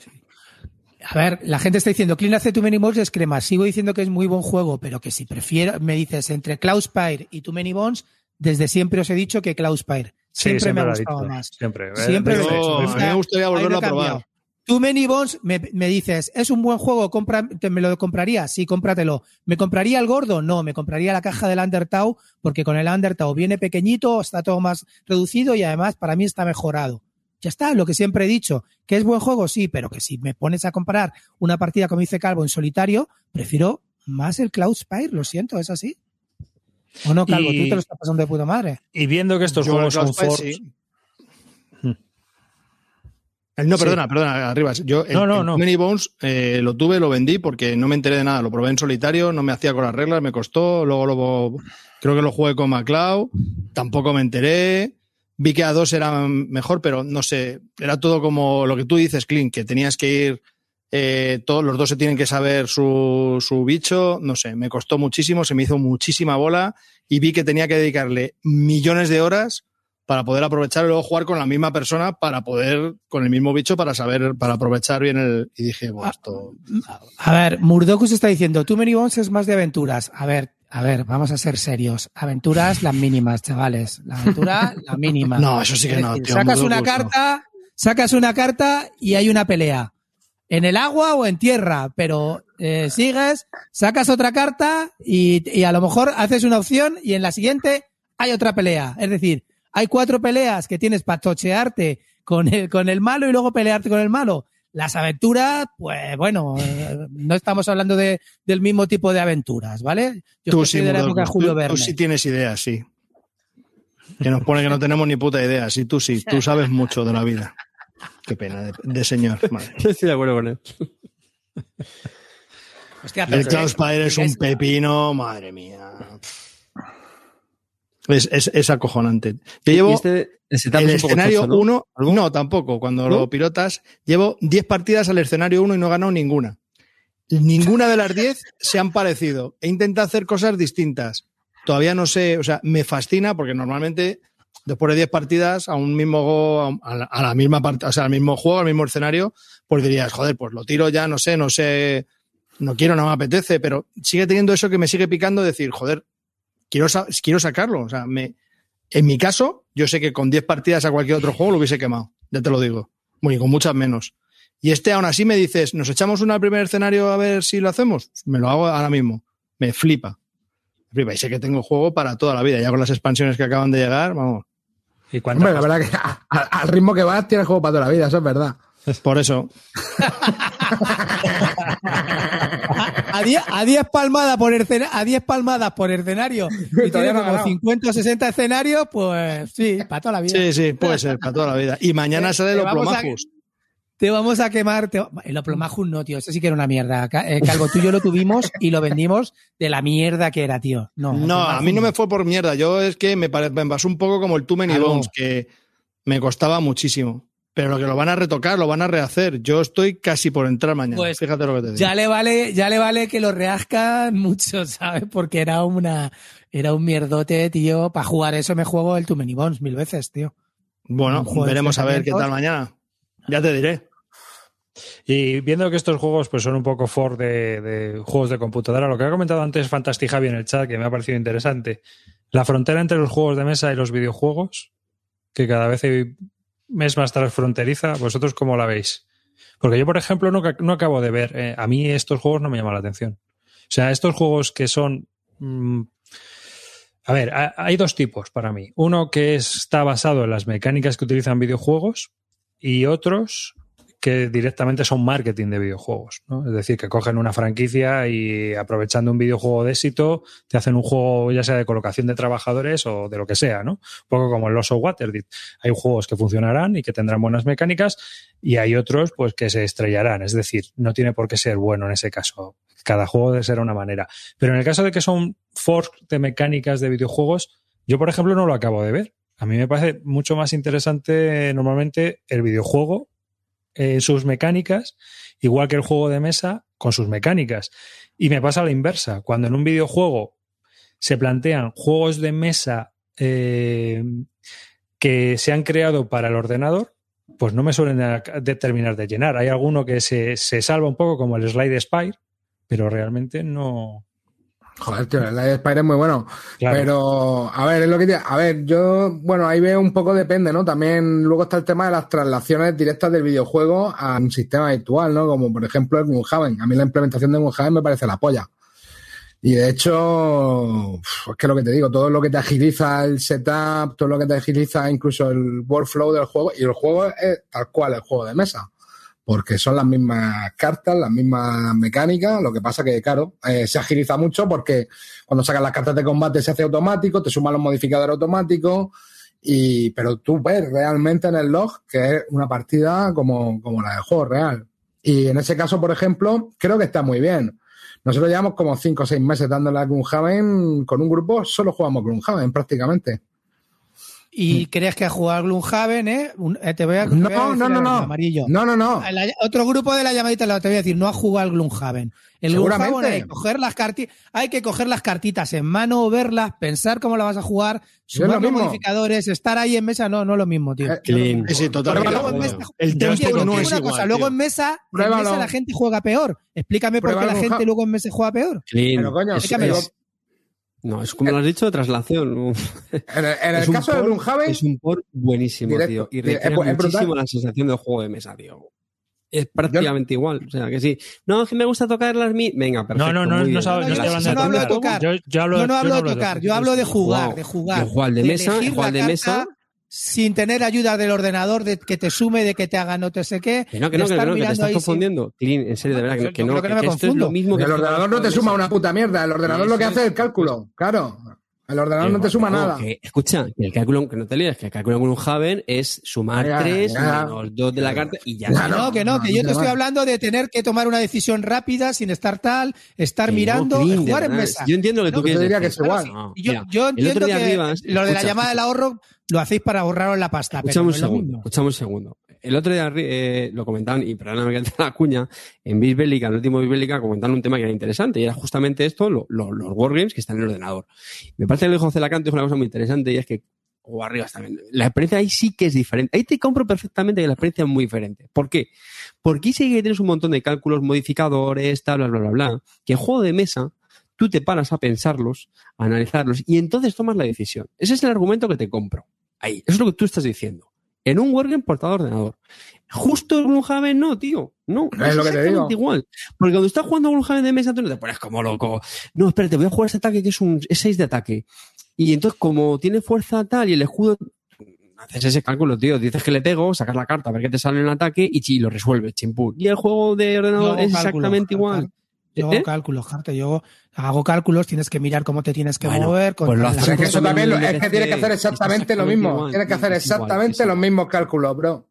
A ver, la gente está diciendo Clean hace Too Many Bones es crema. Sigo diciendo que es muy buen juego, pero que si prefiero, me dices entre Cloud Spire y Too Many Bones, desde siempre os he dicho que Cloud Spire. Sí, Siempre, me ha gustado más. Siempre. Siempre Eh, lo he dicho. Me gustaría volverlo a probar. Too Many Bones, me, me dices, ¿es un buen juego? Compra, te- ¿Me lo compraría? Sí, cómpratelo. ¿Me compraría el gordo? No, me compraría la caja del Undertow, porque con el Undertow viene pequeñito, está todo más reducido y además para mí está mejorado. Ya está, lo que siempre he dicho. ¿Que es buen juego? Sí, pero que si me pones a comparar una partida, como dice Calvo, en solitario, prefiero más el Cloud Spire, lo siento, es así. ¿O no, Calvo? Y- Tú te lo estás pasando de puta madre. Y viendo que estos Yo juegos son for... Spire, sí. Eh, No, perdona, perdona, arriba. Yo el, No, no, el no. Many Bones eh, lo tuve, lo vendí porque no me enteré de nada. Lo probé en solitario, no me hacía con las reglas, me costó. Luego lo, creo que lo jugué con MacLeod, tampoco me enteré. Vi que a dos era mejor, pero no sé, era todo como lo que tú dices, Clint, que tenías que ir, eh, todos los dos se tienen que saber su, su bicho, no sé, me costó muchísimo, se me hizo muchísima bola y vi que tenía que dedicarle millones de horas para poder aprovechar y luego jugar con la misma persona para poder, con el mismo bicho, para saber, para aprovechar bien el. Y dije, bueno, esto. A ver, Murdokus está diciendo, Too Many Bones es más de aventuras. A ver, a ver, vamos a ser serios. Aventuras las mínimas, chavales. La aventura, la <laughs> mínima. No, eso sí que no, tío, sacas Murdokus, una no. carta, sacas una carta y hay una pelea. En el agua o en tierra, pero eh, sigues, sacas otra carta y, y a lo mejor haces una opción y en la siguiente hay otra pelea. Es decir, hay cuatro peleas que tienes para tochearte con el, con el malo y luego pelearte con el malo. Las aventuras, pues bueno, eh, no estamos hablando de, del mismo tipo de aventuras, ¿vale? Yo Tú sí, soy de la época de Julio tú, Verne. sí tienes ideas, sí. Que nos pone que no tenemos ni puta idea. Sí, tú sí, tú sabes mucho de la vida. Qué pena de, de señor. <laughs> Madre. Yo estoy de acuerdo con él. Hostia, El Cloud Spire es un pepino, madre mía. Es, es, es acojonante. Yo llevo este, el escenario chocho, ¿no? 1, ¿Algo? ¿no? tampoco. Cuando ¿No? lo pilotas, llevo 10 partidas al escenario 1 y no he ganado ninguna. Ninguna de las 10 se han parecido. He intentado hacer cosas distintas. Todavía no sé, o sea, me fascina porque normalmente después de 10 partidas a un mismo go- a la, a la misma part- o sea, al mismo juego, al mismo escenario, pues dirías, joder, pues lo tiro ya, no sé, no sé, no quiero, no me apetece, pero sigue teniendo eso que me sigue picando decir, joder, quiero, quiero sacarlo. O sea, me, en mi caso, yo sé que con 10 partidas a cualquier otro juego lo hubiese quemado, ya te lo digo. Bueno, y con muchas menos. Y este aún así me dices, ¿nos echamos una al primer escenario a ver si lo hacemos? Me lo hago ahora mismo. Me flipa. Me flipa. Y sé que tengo juego para toda la vida. Ya con las expansiones que acaban de llegar, vamos. ¿Y Hombre, la verdad que a- a- al ritmo que vas, tienes juego para toda la vida, eso es verdad. Por eso. <laughs> a 10 a 10 palmadas por a 10 palmadas por escenario <laughs> y tiene como ganado. 50 o 60 escenarios, pues sí, para toda la vida. Sí, sí, puede ser, para toda la vida. Y mañana sale los plomajos. Te vamos a quemar. Te... El Oplomajus no, tío. Ese sí que era una mierda. Eh, Calvo, tú y yo lo tuvimos y lo vendimos de la mierda que era, tío. No, No, a mí no me fue por mierda. Yo es que me, pare- me pasó un poco como el Too Many Algo. Bones, que me costaba muchísimo. Pero lo que lo van a retocar, lo van a rehacer. Yo estoy casi por entrar mañana. Pues, Fíjate lo que te digo. Ya le vale, ya le vale que lo reascan mucho, <laughs> ¿sabes? Porque era una, era un mierdote, tío. Para jugar eso me juego el Too Many Bones mil veces, tío. Bueno, veremos a ver qué tal mañana. Ya te diré. Y viendo que estos juegos pues son un poco for de, de juegos de computadora, lo que ha comentado antes Fantastic Javi en el chat, que me ha parecido interesante, la frontera entre los juegos de mesa y los videojuegos, que cada vez hay- es más transfronteriza, ¿vosotros cómo la veis? Porque yo, por ejemplo, no, no acabo de ver, eh, a mí estos juegos no me llaman la atención. O sea, estos juegos que son... mm, a ver, ha- hay dos tipos para mí. Uno que está basado en las mecánicas que utilizan videojuegos y otros que directamente son marketing de videojuegos. ¿no? Es decir, que cogen una franquicia y aprovechando un videojuego de éxito, te hacen un juego ya sea de colocación de trabajadores o de lo que sea, ¿no? Un poco como el Oso Waterdeep. Hay juegos que funcionarán y que tendrán buenas mecánicas y hay otros pues que se estrellarán. Es decir, no tiene por qué ser bueno en ese caso. Cada juego debe ser una manera. Pero en el caso de que son forks de mecánicas de videojuegos, yo, por ejemplo, no lo acabo de ver. A mí me parece mucho más interesante normalmente el videojuego eh, sus mecánicas, igual que el juego de mesa con sus mecánicas. Y me pasa la inversa. Cuando en un videojuego se plantean juegos de mesa eh, que se han creado para el ordenador, pues no me suelen de terminar de llenar. Hay alguno que se, se salva un poco, como el Slide Spire, pero realmente no. Joder, tío, el Light Spire es muy bueno. Claro. Pero, a ver, es lo que te- A ver, yo, bueno, ahí veo un poco depende, ¿no? También luego está el tema de las traslaciones directas del videojuego a un sistema virtual, ¿no? Como por ejemplo el Moonhaven. A mí la implementación de Moonhaven me parece la polla. Y de hecho, es que lo que te digo, todo lo que te agiliza el setup, todo lo que te agiliza incluso el workflow del juego, y el juego es tal cual el juego de mesa porque son las mismas cartas, las mismas mecánicas, lo que pasa que, claro, eh, se agiliza mucho porque cuando sacas las cartas de combate se hace automático, te suman los modificadores automáticos, y, pero tú ves realmente en el log que es una partida como, como la del juego real. Y en ese caso, por ejemplo, creo que está muy bien. Nosotros llevamos como 5 o 6 meses dándole a Gloomhaven con un grupo, solo jugamos Gloomhaven prácticamente. ¿Y crees que a jugar Gloomhaven, eh? Un- eh, te voy a, te voy a No, decir no, no, no. Amarillo. No, no, no. La- otro grupo de la llamadita te voy a decir, no a jugar al Gloomhaven. El Gloomhaven hay que coger las carti- hay que coger las cartitas en mano, verlas, pensar cómo la vas a jugar, sumar los modificadores, estar ahí en mesa, no, no es lo mismo, tío. Eh, Clean. Sí, totalmente. luego en de mesa, acuerdo. El no es una igual. cosa, luego en mesa, en mesa la gente juega peor. Explícame por qué la gente luego en mesa juega peor. Clean. Pero coño, Es- explícamelo. es- no, es como lo has dicho, traslación. En el, en el caso de port- Gloomhaven, Es un port buenísimo, Directo. tío. Y Es- recrea es brutal. muchísimo la sensación del juego de mesa, tío. Es prácticamente igual. O sea, que sí. No, es que me gusta tocar las mi... Venga, perfecto. No, no, no, no, no yo estoy hablando no hablo de tocar. Yo, yo hablo, Yo no yo hablo de tocar, yo hablo de jugar, de jugar. De jugar de mesa, jugar de carta mesa. Sin tener ayuda del ordenador, de que te sume, de que te haga no te sé qué. Que no, que no, que estar no, que te mirando estás ahí sin- confundiendo. Clean, en serio, de verdad, que, que yo no, que que, no me que esto es confundo. lo mismo que el ordenador no te suma una puta mierda, el ordenador lo que hace es el cálculo, claro. El ordenador no te suma No, nada. que- escucha, que el cálculo, que no te líes, que el cálculo en un Haven es sumar Ya, 3 ya. menos 2 de la carta y ya. Que no, que no, que no, yo no te estoy hablando de tener que tomar una decisión rápida sin estar tal, estar Que no, mirando, de jugar en mesa. Yo entiendo lo que No, tú yo quieres diría que decir. es igual. No, Y yo, mira, yo el entiendo que arriba, lo de la escucha, llamada del ahorro lo hacéis para ahorraros la pasta, no un segundo, mismo. escuchame un segundo. El otro día eh, lo comentaban, y perdóname que la cuña, en Bisbélica, en el último Bisbélica, comentaron un tema que era interesante, y era justamente esto, lo- lo- los wargames que están en el ordenador. Me parece que el José Lacanto dijo una cosa muy interesante, y es que, o arriba también, la experiencia ahí sí que es diferente. Ahí te compro perfectamente que la experiencia es muy diferente. ¿Por qué? Porque ahí sí que tienes un montón de cálculos, modificadores, tal, bla, bla, bla, bla, que en juego de mesa, tú te paras a pensarlos, a analizarlos, y entonces tomas la decisión. Ese es el argumento que te compro. Ahí, eso es lo que tú estás diciendo. En un Wargame portado de ordenador. Justo en Gloomhaven no, tío. No, Es es, lo que te digo. exactamente igual. Porque cuando estás jugando a Gloomhaven de mesa, tú no te pones como loco. No, espérate, voy a jugar este ataque que es un 6 de ataque. Y entonces, como tiene fuerza tal y el escudo, haces ese cálculo, tío. Dices que le pego, sacas la carta, a ver qué te sale en el ataque y chi, lo resuelves, chimpú. Y el juego de ordenador es exactamente igual. Yo ¿Eh? hago cálculos, Jarte. Yo hago cálculos, tienes que mirar cómo te tienes que Bueno, mover. con pues lo haces es que eso también lo- es que tienes que hacer exactamente lo mismo. Tienes que hacer es exactamente es igual. los mismos cálculos, bro.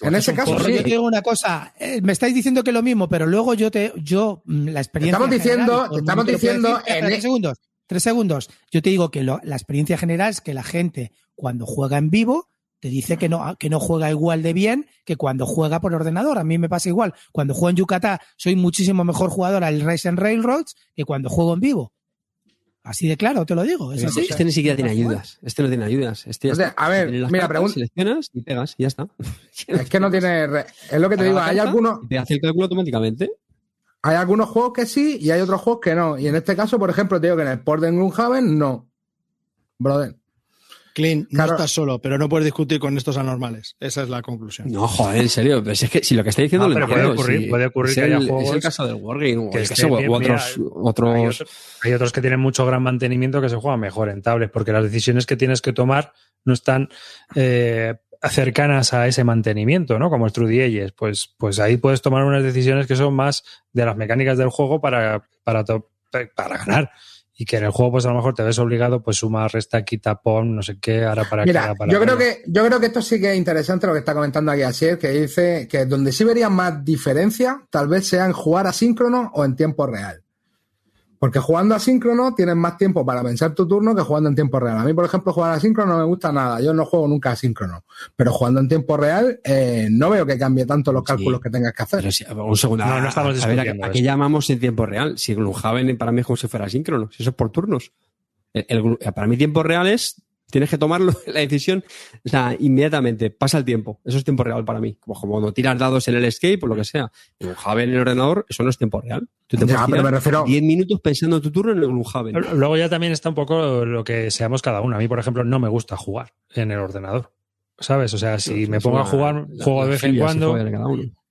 En ese caso sí. yo te digo una cosa, eh, me estáis diciendo que lo mismo, pero luego yo te, yo, mm, la experiencia. Estamos diciendo- general, el estamos diciendo decir- en Espera, e- tres segundos, tres segundos. Yo te digo que lo- la experiencia general es que la gente, cuando juega en vivo, te dice que no, que no juega igual de bien que cuando juega por ordenador. A mí me pasa igual. Cuando juego en Yucatán, soy muchísimo mejor jugador al Race and Railroads que cuando juego en vivo. Así de claro, te lo digo. Es así. Este ni siquiera tiene ayudas. Este no tiene ayudas. Este ya O sea, está. a ver, mira, pregunta- Seleccionas y pegas y ya está. <laughs> Es que no tiene. re- Es lo que te digo, hay algunos, te hace el cálculo automáticamente. hay algunos juegos que sí y hay otros juegos que no. Y en este caso, por ejemplo, te digo que en el Port de Gloomhaven no. Brother. Clean, no Claro. estás solo, pero no puedes discutir con estos anormales. Esa es la conclusión. No, joder, en serio. Pero si es que si lo que está diciendo No, lo pero puede ocurrir- si puede ocurrir es que haya el- juegos Es el caso del Wargame que que bien, otros, mira, otros Hay, otro- hay otros que tienen mucho gran mantenimiento que se juegan mejor en tablets, porque las decisiones que tienes que tomar no están eh, cercanas a ese mantenimiento, ¿no? Como el True. Pues, pues ahí puedes tomar unas decisiones que son más de las mecánicas del juego para, para, to- para ganar. Y que en el juego, pues a lo mejor te ves obligado, pues suma, resta, quita, pon, no sé qué, ahora para qué, Mira, ahora para yo creo que yo creo que esto sí que es interesante lo que está comentando aquí Asier, que dice que donde sí vería más diferencia, tal vez sea en jugar asíncrono o en tiempo real. Porque jugando asíncrono tienes más tiempo para pensar tu turno que jugando en tiempo real. A mí, por ejemplo, jugar asíncrono no me gusta nada. Yo no juego nunca asíncrono. Pero jugando en tiempo real, eh, no veo que cambie tanto los cálculos que tengas que hacer. Si- un segundo. No, no estamos a, ver, ¿a, qué llamamos en tiempo real? Si Gloomhaven para mí es como si fuera síncrono. Si eso es por turnos. El- el glu- para mí tiempo real es... Tienes que tomarlo, <laughs> la decisión, o sea, inmediatamente. Pasa el tiempo. Eso es tiempo real para mí. Como, como cuando tiras dados en el escape o lo que sea. En Gloomhaven en el ordenador, eso no es tiempo real. Tú te Ya, pero me tirar refiero- 10 minutos pensando en tu turno en el Gloomhaven. Luego ya también está un poco lo que seamos cada uno. A mí, por ejemplo, no me gusta jugar en el ordenador. ¿Sabes? O sea, si me pongo a jugar, la- juego de vez en cuando.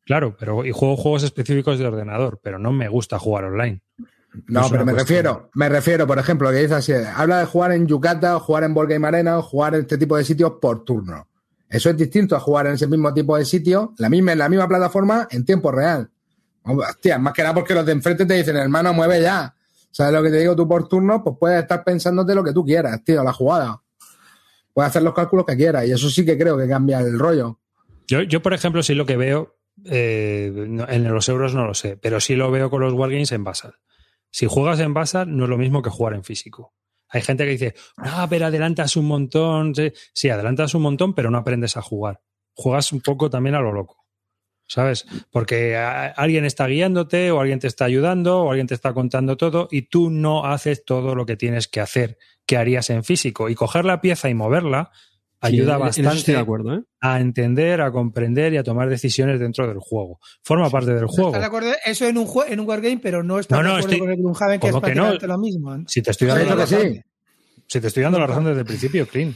Claro, pero y juego juegos específicos de ordenador, pero no me gusta jugar online. No, pero me cuestión. refiero, me refiero, por ejemplo, que dice así, habla de jugar en Yucata o jugar en Board Game Arena o jugar en este tipo de sitios por turno. Eso es distinto a jugar en ese mismo tipo de sitio, la misma, en la misma plataforma, en tiempo real. Hostia, más que nada porque los de enfrente te dicen, hermano, mueve ya. ¿Sabes lo que te digo tú por turno? Pues puedes estar pensándote lo que tú quieras, tío, la jugada. Puedes hacer los cálculos que quieras y eso sí que creo que cambia el rollo. Yo, yo por ejemplo, sí lo que veo, eh, en los euros no lo sé, pero sí lo veo con los Wargames en Basal. Si juegas en Basal, no es lo mismo que jugar en físico. Hay gente que dice, ah, pero adelantas un montón. Sí, adelantas un montón, pero no aprendes a jugar. Juegas un poco también a lo loco. ¿Sabes? Porque alguien está guiándote, o alguien te está ayudando, o alguien te está contando todo, y tú no haces todo lo que tienes que hacer, que harías en físico. Y coger la pieza y moverla ayuda bastante estoy de acuerdo, ¿eh? a entender, a comprender y a tomar decisiones dentro del juego. Forma parte del ¿Estás juego. de acuerdo? Eso en un, en un wargame, pero no estás No, no, de acuerdo estoy- con el Gloomhaven, que es prácticamente lo mismo. ¿no? Si te estoy dando la razón, sí. si te estoy dando la razón desde el principio, Clean.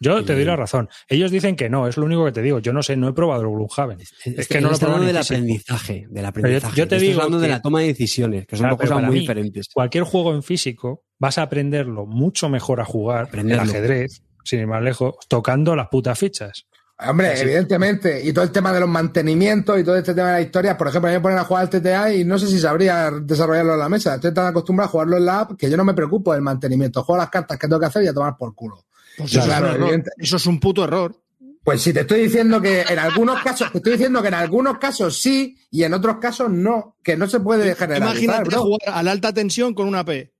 Yo te doy la razón. Ellos dicen que no, es lo único que te digo. Yo no sé, no he probado el Gloomhaven. Es que no lo he probado del aprendizaje, del aprendizaje. yo te Estoy digo hablando de la toma de decisiones, que son Claro, cosas muy mí, diferentes. Cualquier juego en físico vas a aprenderlo mucho mejor a jugar Aprenderlo. el ajedrez, sin ir más lejos, tocando las putas fichas. Hombre, Sí. evidentemente. Y todo el tema de los mantenimientos y todo este tema de la historia. Por ejemplo, a mí me ponen a jugar al TTA y no sé si sabría desarrollarlo en la mesa. Estoy tan acostumbrado a jugarlo en la app que yo no me preocupo del mantenimiento. Juego las cartas que tengo que hacer y a tomar por culo. Pues Claro, eso, es un error. evidente. Eso es un puto error. Pues si te estoy diciendo que en algunos casos, te estoy diciendo que en algunos casos sí y en otros casos no, que no se puede generalizar, Imagínate bro. jugar a la alta tensión con una P.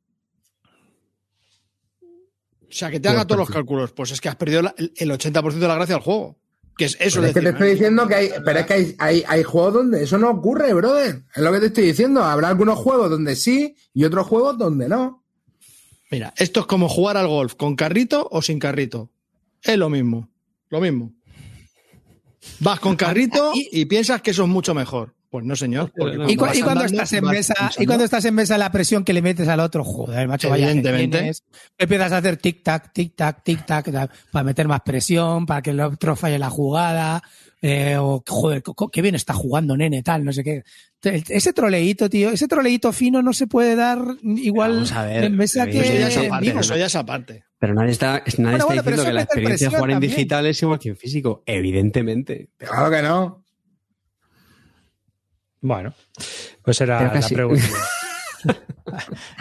O sea, que te Pues haga todos los perfecto. cálculos. Pues es que has perdido la- el el 80% de la gracia del juego. Que es eso. Pero es que te estoy diciendo que hay, pero es que hay, hay, hay juegos donde eso no ocurre, brother. Es lo que te estoy diciendo. Habrá algunos juegos donde sí y otros juegos donde no. Mira, esto es como jugar al golf, con carrito o sin carrito. Es lo mismo. Lo mismo. Vas con <laughs> carrito y piensas que eso es mucho mejor. Pues no, señor. porque Y, cu- vas y cuando andando, estás en mesa, pensando. y cuando estás en mesa la presión que le metes al otro, joder, macho, vaya Evidentemente. empiezas a hacer tic tac, tic tac, tic tac, para meter más presión, para que el otro falle la jugada, eh, o joder, qué bien está jugando, nene, tal, no sé qué. Ese troleíto, tío, ese troleíto fino no se puede dar igual Vamos a ver, en mesa que Eso ya es en aparte. vivo. Eso ya es aparte. Pero nadie está, nadie está bueno, diciendo que la experiencia de jugar en también. digital es igual que en físico. Evidentemente. Claro que no. Bueno, pues era la pregunta. <laughs>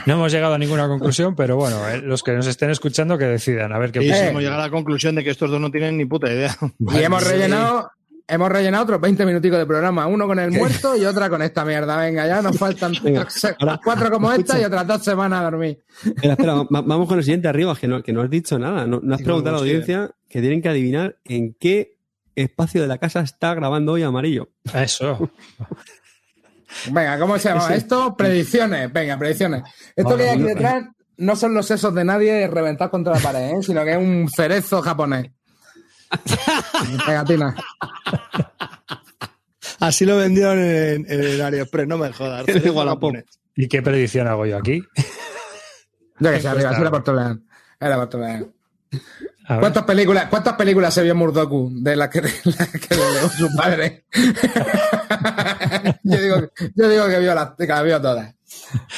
No hemos llegado a ninguna conclusión, pero bueno, eh, los que nos estén escuchando que decidan, a ver qué Y piensan. hemos llegado a la conclusión de que estos dos no tienen ni puta idea. Y hemos rellenado, hemos rellenado otros 20 minuticos de programa. Uno con el muerto y otra con esta mierda. Venga, ya nos faltan Venga, tres- ahora, cuatro como esta escucha. y otras dos semanas a dormir. Espera, espera, va- vamos con el siguiente arriba, que no, que no has dicho nada. No, no has preguntado a la audiencia que tienen que adivinar en qué espacio de la casa está grabando hoy amarillo. Eso. <laughs> Venga, ¿cómo se llama <laughs> esto? Predicciones. Venga, predicciones. Esto Vale, que hay aquí detrás no son los sesos de nadie reventados contra la pared, ¿eh? sino que es un cerezo japonés. <laughs> Venga, Tina. Así lo vendieron en, en el AliExpress, no me jodas. <laughs> Es de Wallapop. ¿Y qué predicción hago yo aquí? Yo que sé, arriba, era Toledo. Era. A ver. ¿Cuántas películas, ¿Cuántas películas se vio Murdoku de las que, las que le dio su padre? <laughs> yo, digo, yo digo que vio las que las vio todas.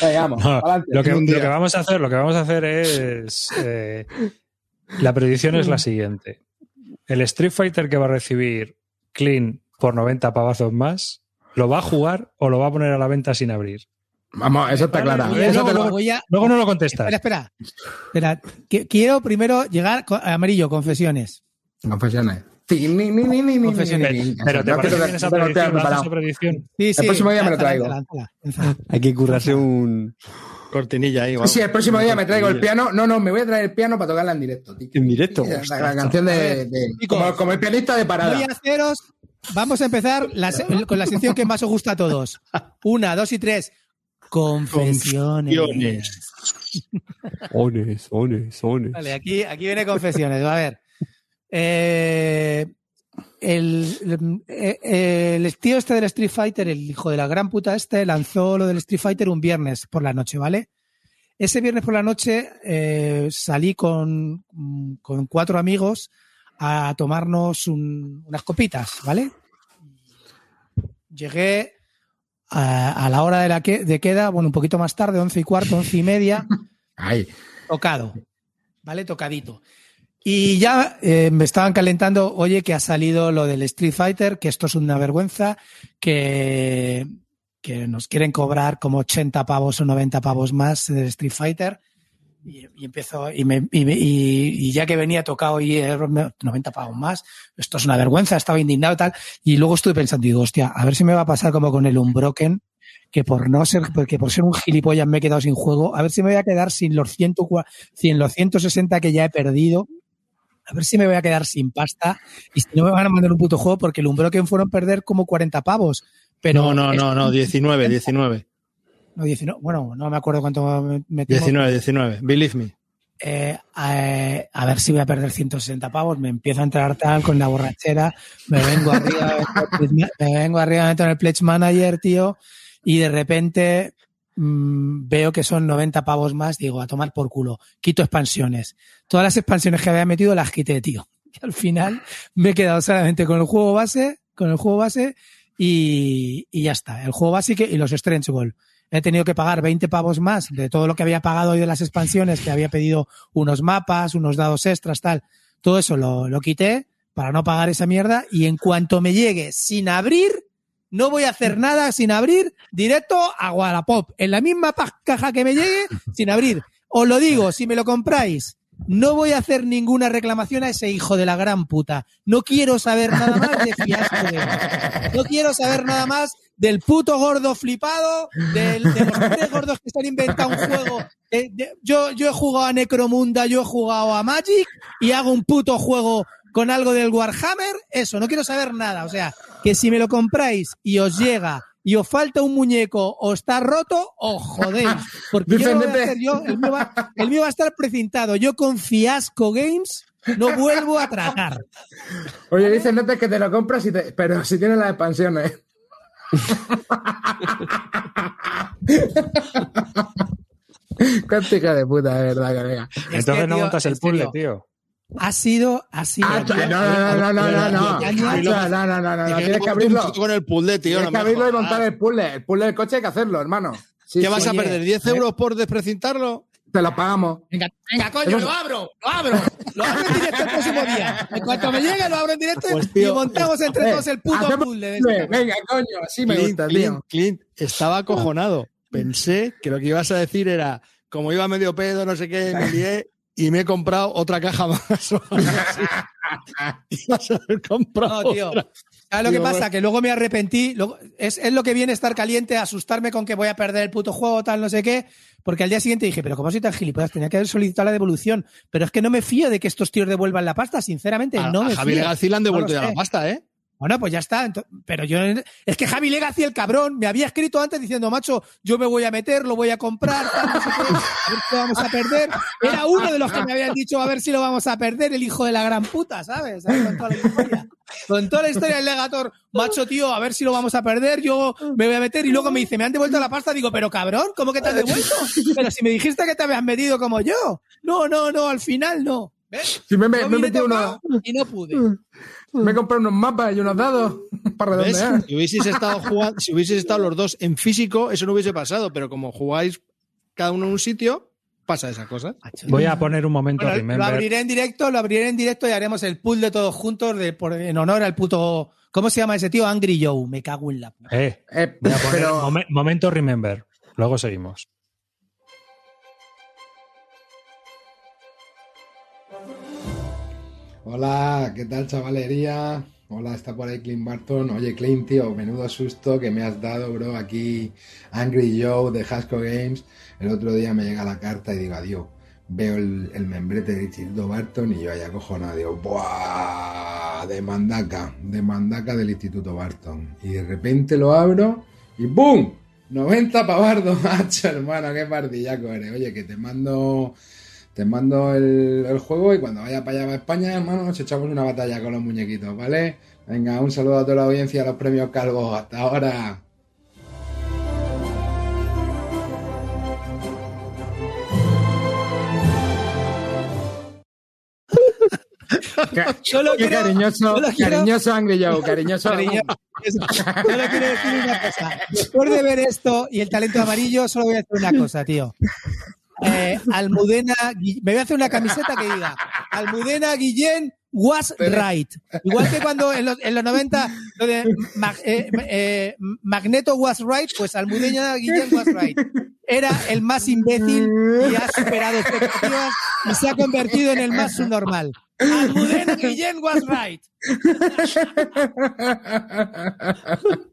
Venga, vamos. No, adelante. lo, que, lo que vamos a hacer, lo que vamos a hacer es. eh, la predicción es la siguiente. El Street Fighter que va a recibir Clean por 90 pavazos más, ¿lo va a jugar o lo va a poner a la venta sin abrir? Vamos, eso está claro. luego, lo- a- no lo contestas. Espera, espera. Espera, quiero primero llegar con amarillo, confesiones. Confesiones. Pero te No, parece que bien esa no lo predicción, tengo ¿Lanzas preparado. esa predicción. Sí, sí. próximo día me lo traigo. Hay que currarse un. Cortinilla ahí. Sí, el próximo día me traigo el piano. No, no, me voy a traer el piano para tocarla en directo. En directo. La, canción de. como, el pianista de parada. Voy a haceros. Vamos a empezar con la sección que más os gusta a todos. Una, dos y tres. Confesiones. Confesiones. Ones, ones, ones. Vale, aquí, aquí viene confesiones. A ver. Eh, el, eh, el tío este del Street Fighter, el hijo de la gran puta este, lanzó lo del Street Fighter un viernes por la noche, ¿vale? Ese viernes por la noche eh, salí con, con cuatro amigos a tomarnos un- unas copitas, ¿vale? Llegué a, a la hora de la que, de queda, bueno, un poquito más tarde, once y cuarto, once y media, <laughs> Ay, tocado, ¿vale? Tocadito. Y ya eh, me estaban calentando, oye, que ha salido lo del Street Fighter, que esto es una vergüenza, que, que nos quieren cobrar como 80 pavos o 90 pavos más del Street Fighter. Y, y empiezo, y, me- y ya que venía tocado y eh, 90 pavos más, esto es una vergüenza, estaba indignado y tal. Y luego estuve pensando, digo, hostia, a ver si me va a pasar como con el Unbroken, que por no ser, porque por ser un gilipollas me he quedado sin juego, a ver si me voy a quedar sin los, 100, sin los 160 que ya he perdido, a ver si me voy a quedar sin pasta y si no me van a mandar un puto juego porque el Unbroken fueron perder como 40 pavos. Pero no, no, no, no, 19, 19. no, 19, bueno, no me acuerdo cuánto me metimos. 19, 19. Believe me. Eh, eh, a ver si voy a perder 160 pavos, me empiezo a entrar tal con la borrachera, me vengo arriba, me vengo arriba, me meto en el Pledge Manager, tío, y de repente mm, veo que son 90 pavos más, digo, a tomar por culo, quito expansiones. Todas las expansiones que había metido las quité, tío. <laughs> Y al final me he quedado solamente con el juego base, con el juego base y, y ya está. El juego básico y los Strange Ball. He tenido que pagar 20 pavos más de todo lo que había pagado hoy de las expansiones, que había pedido unos mapas, unos dados extras, tal. Todo eso lo, lo quité para no pagar esa mierda y en cuanto me llegue sin abrir, no voy a hacer nada sin abrir, directo a Wallapop. En la misma caja que me llegue, sin abrir. Os lo digo, si me lo compráis, no voy a hacer ninguna reclamación a ese hijo de la gran puta. No quiero saber nada más de fiasco de. No quiero saber nada más del puto gordo flipado, de los tres gordos que se han inventado un juego. Yo, yo he jugado a Necromunda, yo he jugado a Magic y hago un puto juego con algo del Warhammer. Eso, no quiero saber nada. O sea, que si me lo compráis y os llega y os falta un muñeco o está roto, os jodéis. Porque yo, no voy a Deféndete. hacer yo, el, mío va, el mío va a estar precintado. Yo con Fiasco Games no vuelvo a tratar. Oye, dicen Nete que te lo compras, y te- pero si tienes las expansiones. <laughs> Cuánta hija de puta, de verdad, colega. Es Entonces no montas el puzzle, tío. Ha sido, ha sido. Ah, no, no, no, no, no, no, no. No, no, no, no, no, no, Que tienes que abrirlo. con el puzzle, tío. Tienes que abrirlo y montar el puzzle. El puzzle del coche hay que hacerlo, hermano. Sí, ¿Qué vas a perder? ¿10 ¿eh? euros por desprecintarlo? Te lo pagamos. Venga, venga, coño, lo abro, lo abro. Lo abro en directo el próximo día. En cuanto me llegue, lo abro en directo Pues, tío, y montamos entre Eh, todos el puto hacemos puzzle. esta. Venga, coño, así me Clint, gusta, Clint, tío. Clint estaba acojonado. pensé que lo que ibas a decir era, como iba medio pedo, no sé qué, me lié y me he comprado otra caja <laughs> más. Ibas <laughs> a haber comprado No, tío. otra. ¿Sabes lo que pasa? Que luego me arrepentí. luego- es, es lo que viene estar caliente, asustarme con que voy a perder el puto juego, tal, no sé qué. Porque al día siguiente dije, pero ¿cómo soy tan gilipollas? Tenía que haber solicitado la devolución. Pero es que no me fío de que estos tíos devuelvan la pasta, sinceramente. A, no a me Javi fío. Legacy le han No devuelto ya sé. la pasta, ¿eh? Bueno, pues ya está. Pero yo. Es que Javi Legacy, el cabrón, me había escrito antes diciendo, macho, yo me voy a meter, lo voy a comprar, tal, no sé qué, a ver si lo vamos a perder. Era uno de los que me habían dicho, a ver si lo vamos a perder, el hijo de la gran puta, ¿sabes? ¿Sabes? Con toda la historia. Con toda la historia del legator, macho, tío, a ver si lo vamos a perder, yo me voy a meter y luego me dice, me han devuelto la pasta, digo, pero cabrón, ¿cómo que te has devuelto? Pero si me dijiste que te habías metido como yo. No, no, no, al final no. ¿Ves? Sí, me, me, Yo me he vine metido tocado unos, y no pude. Me he comprado unos mapas y unos dados <laughs> para redondear. Si hubieseis estado jugando, si hubieseis estado los dos en físico, eso no hubiese pasado, pero como jugáis cada uno en un sitio, pasa esa cosa. Voy a poner un momento Bueno, lo remember. abriré en directo, lo abriré en directo y haremos el pool de todos juntos de, por- en honor al puto. ¿Cómo se llama ese tío? Angry Joe. Me cago en la. puta. Eh, Eh, voy a poner pero momen- momento remember. Luego seguimos. Hola, ¿qué tal chavalería? Hola, está por ahí Clint Barton. Oye, Clint, tío, menudo susto que me has dado, bro. Aquí Angry Joe de Hasco Games. El otro día me llega la carta y digo, adiós. Veo el, membrete del Instituto Barton y yo ahí acojonado. Digo, ¡buah! De mandaca, de mandaca del Instituto Barton. Y de repente lo abro y ¡boom! 90 pavardo, macho, hermano, qué partillaco eres. Oye, que te mando te mando el, el juego y cuando vaya para allá, para España, hermano, nos echamos una batalla con los muñequitos, ¿vale? Venga, un saludo a toda la audiencia, a los premios Calvo. Hasta ahora. <laughs> Solo quiero- cariñoso, solo quiero- cariñoso Angry Joe, cariñoso. Cariño, Solo quiero decir una cosa. Después de ver esto y el talento amarillo, solo voy a decir una cosa, tío. Eh, Almudena, me voy a hacer una camiseta que diga Almudena Guillén was right. Igual que cuando en los, en los 90 lo de Mag- eh, eh, Magneto was right, pues Almudena Guillén was right. Era el más imbécil y ha superado expectativas y se ha convertido en el más subnormal. Almudena Guillén was right. <laughs>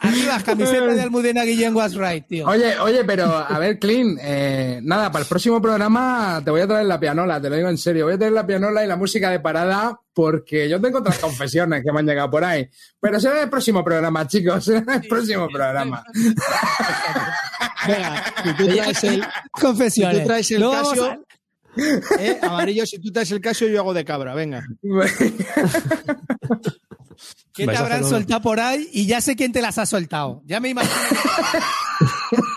Arriba, camiseta de Almudena Guillén was right, tío. Oye, oye, pero a ver, Clint, eh, nada, para el próximo programa te voy a traer la pianola, te lo digo en serio. Voy a traer la pianola y la música de parada porque yo tengo otras confesiones que me han llegado por ahí. Pero será en el próximo programa, chicos, será en el próximo programa. Venga, si tú traes el, si Confesiones. tú traes el casio, eh, amarillo, si tú traes el casio, yo hago de cabra, venga. ¿Qué te habrán un- soltado por ahí? Y ya sé quién te las ha soltado. Ya me imagino. <laughs>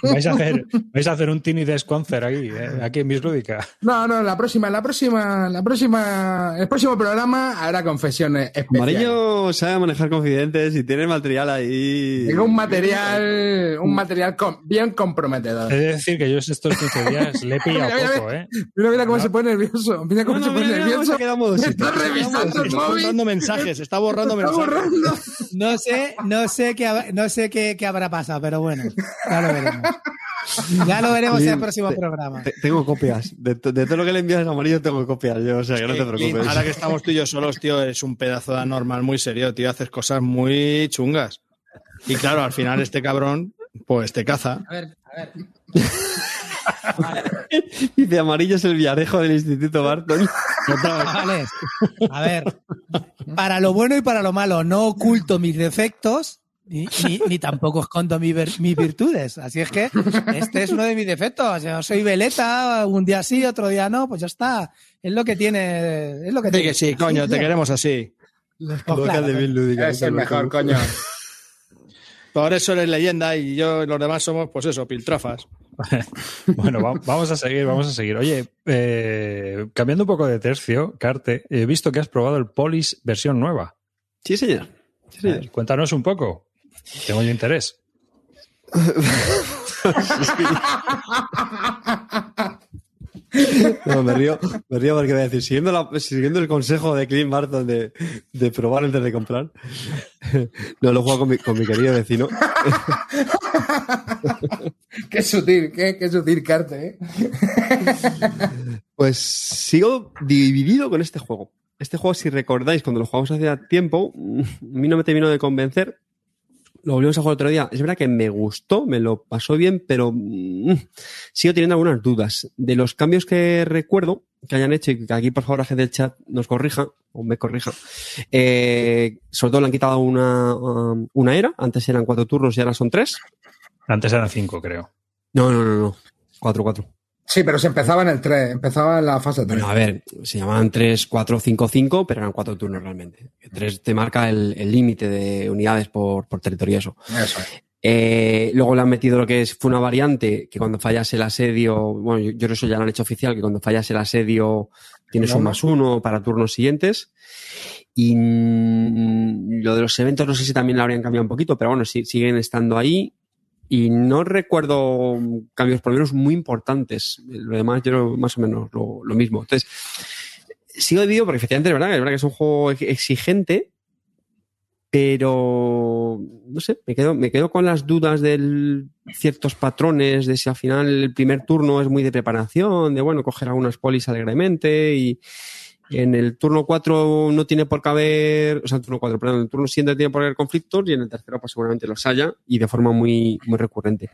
Vais a hacer, vais a hacer un Tiny Desk Concert aquí, eh, aquí en Bislúdica. No, no, la próxima, la próxima, la próxima, el próximo programa habrá confesiones especiales. Amarillo sabe manejar confidentes y tiene material ahí. Tengo un material, un material com- bien comprometedor. De decir que yo estos 15 días le he <laughs> pillado Mira, mira, poco, ¿eh? Mira, mira cómo se pone nervioso. Mira cómo No, se pone mira, mira cómo nervioso. Está revisando el Está borrando mensajes, está borrando mensajes. No sé, no sé qué, no sé qué, qué habrá pasado, pero bueno, ya lo veremos. Ya lo veremos en el próximo Te- programa. te- Tengo copias. De, to- de todo lo que le envías a Amarillo tengo copias yo, o sea que no te preocupes. Ahora que estamos tú y yo solos, tío, eres un pedazo de anormal muy serio, tío. Haces cosas muy chungas. Y claro, al final este cabrón, pues te caza. A ver, a ver. <laughs> Dice Amarillo es el viarejo del Instituto Barton. A ver, para lo bueno y para lo malo, no oculto mis defectos ni, ni- ni tampoco escondo mi ver- mis virtudes. Así es que este es uno de mis defectos. Yo soy veleta, un día sí, otro día no, pues ya está. Es lo que tiene. Es lo que Sí tiene. que sí, coño, te queremos así. Pues claro, de Lúdica. Es el mejor, coño. Por eso eres leyenda y yo y los demás somos, pues eso, piltrafas. <laughs> Bueno, va- vamos a seguir, vamos a seguir. Oye, eh, cambiando un poco de tercio, Carte, he visto que has probado el Polis versión nueva. Sí, señor. Sí, señor. Cuéntanos un poco. Tengo yo interés. <laughs> No, me río, me río porque voy a decir, siguiendo, la- siguiendo el consejo de Clint Barton de, de probar antes de comprar, <laughs> no lo juego con mi, con mi querido vecino. Qué sutil, qué, sutil Carte, ¿eh? Pues sigo dividido con este juego. Este juego, si recordáis, cuando lo jugamos hace tiempo, a mí no me terminó de convencer. Lo volvimos a jugar otro día. Es verdad que me gustó, me lo pasó bien, pero mm, sigo teniendo algunas dudas. De los cambios que recuerdo que hayan hecho y que aquí, por favor, la gente del chat nos corrija, o me corrija. Eh, sobre todo le han quitado una, um, una era. Antes eran cuatro turnos y ahora son tres. Antes eran cinco, creo. No, no, no, no. Cuatro, cuatro. Sí, pero se empezaba en el 3, empezaba en la fase 3. Bueno, a ver, se llamaban 3, 4, 5, 5, pero eran cuatro turnos realmente. 3 te marca el el límite de unidades por, por territorio y eso. Eso es. Eh, luego le han metido lo que es, fue una variante que cuando fallas el asedio, bueno, yo, yo creo que eso ya lo han hecho oficial, que cuando fallas el asedio tienes un más uno para turnos siguientes. Y lo de los eventos no sé si también lo habrían cambiado un poquito, pero bueno, sí, siguen estando ahí. Y no recuerdo cambios por lo menos muy importantes. Lo demás yo más o menos lo, mismo. Entonces, sigo dividido porque efectivamente es verdad, es verdad que es un juego ex- exigente, pero no sé, me quedo, me quedo con las dudas de ciertos patrones, de si al final el primer turno es muy de preparación, de bueno, coger algunas polis alegremente y en el turno 4 no tiene por qué haber, o sea, el turno 4, perdón, en el turno siguiente tiene por qué haber conflictos y en el tercero pues seguramente los haya y de forma muy, muy recurrente.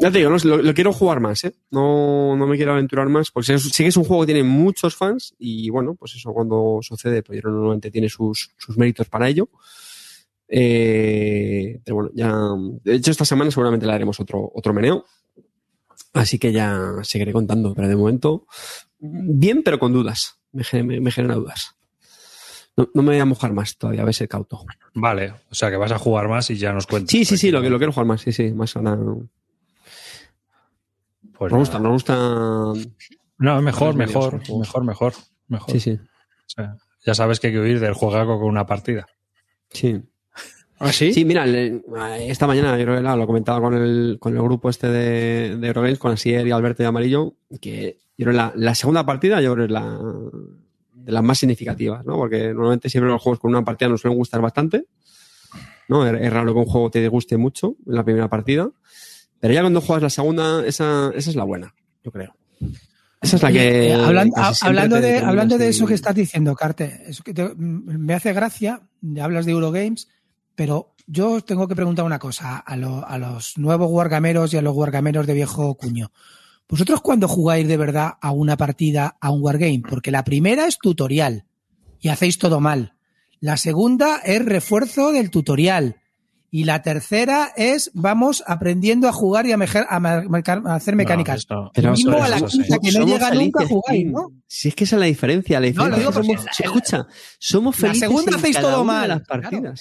Ya te digo, lo, quiero jugar más, ¿eh? No, no me quiero aventurar más, porque sí sí que es un juego que tiene muchos fans y bueno, pues eso cuando sucede, pues normalmente tiene sus, sus méritos para ello. Eh, pero bueno, ya, de hecho esta semana seguramente le haremos otro, otro meneo. Así que ya seguiré contando, pero de momento, bien, pero con dudas. Me, me, me genera dudas. No, no me voy a mojar más todavía, a ver ser cauto. Vale, o sea que vas a jugar más y ya nos cuentas. Sí, sí, sí, lo, que- lo quiero jugar más, sí, sí, más ahora. Pues Nos gusta, nos gusta. No, mejor, mejor, mejor, mejor, mejor. Sí, sí, O sea, ya sabes que hay que huir del juegaco con una partida. sí. ¿Ah, sí? Sí, mira, le- esta mañana yo creo que lo comentaba con el, con el grupo este de, de Eurogames, con Asier y Alberto y Amarillo, que yo creo la, la segunda partida yo creo es la de las más significativas, ¿no? Porque normalmente siempre los juegos con una partida nos suelen gustar bastante, ¿no? Es, es raro que un juego te guste mucho en la primera partida, pero ya cuando juegas la segunda, esa, esa es la buena, yo creo. Esa es la que. eh, hablando te de, hablando de de- eso que estás diciendo, Carte, eso que te- me hace gracia, hablas de Eurogames, pero yo os tengo que preguntar una cosa a, lo- a los nuevos wargameros y a los wargameros de viejo cuño. ¿Vosotros cuando jugáis de verdad a una partida, a un wargame? Porque la primera es tutorial y hacéis todo mal. La segunda es refuerzo del tutorial. Y la tercera es vamos aprendiendo a jugar y a, mejer- a mar- marcar- a hacer mecánicas. No, Pero mismo eso a la quinta, que no Somos llega nunca jugáis, Kim. ¿no? Si es que esa es la diferencia. La No, lo diferencia digo porque- somos- escucha, somos La felices. segunda en hacéis cada todo una mal, de las claro.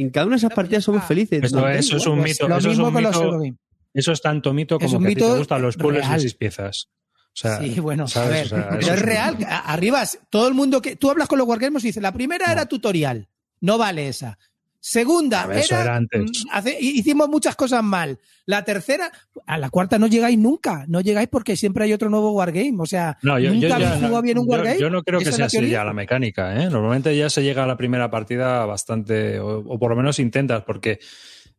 En cada una de esas partidas somos felices. Eso es- eso es un Pues mito. lo eso es mismo un con los mito- Eurogame. Eso es tanto mito Es como un que a ti mito te gustan los puzzles y seis piezas. O sea, Sí, bueno, ¿sabes? a ver, O sea, pero es un- real. A- Arriba, todo el mundo que. Tú hablas con los wargames y dices, la primera No. era tutorial. No vale esa. Segunda, A ver, eso era, era antes. mm, hace- hicimos muchas cosas mal. La tercera, a la cuarta no llegáis nunca. No llegáis porque siempre hay otro nuevo wargame. O sea, No, yo, nunca yo ya habéis no- jugado bien un yo- wargame. Yo no creo que ¿Esa es sea así teoría? ya la mecánica, ¿eh? Normalmente ya se llega a la primera partida bastante, o, o por lo menos intentas, porque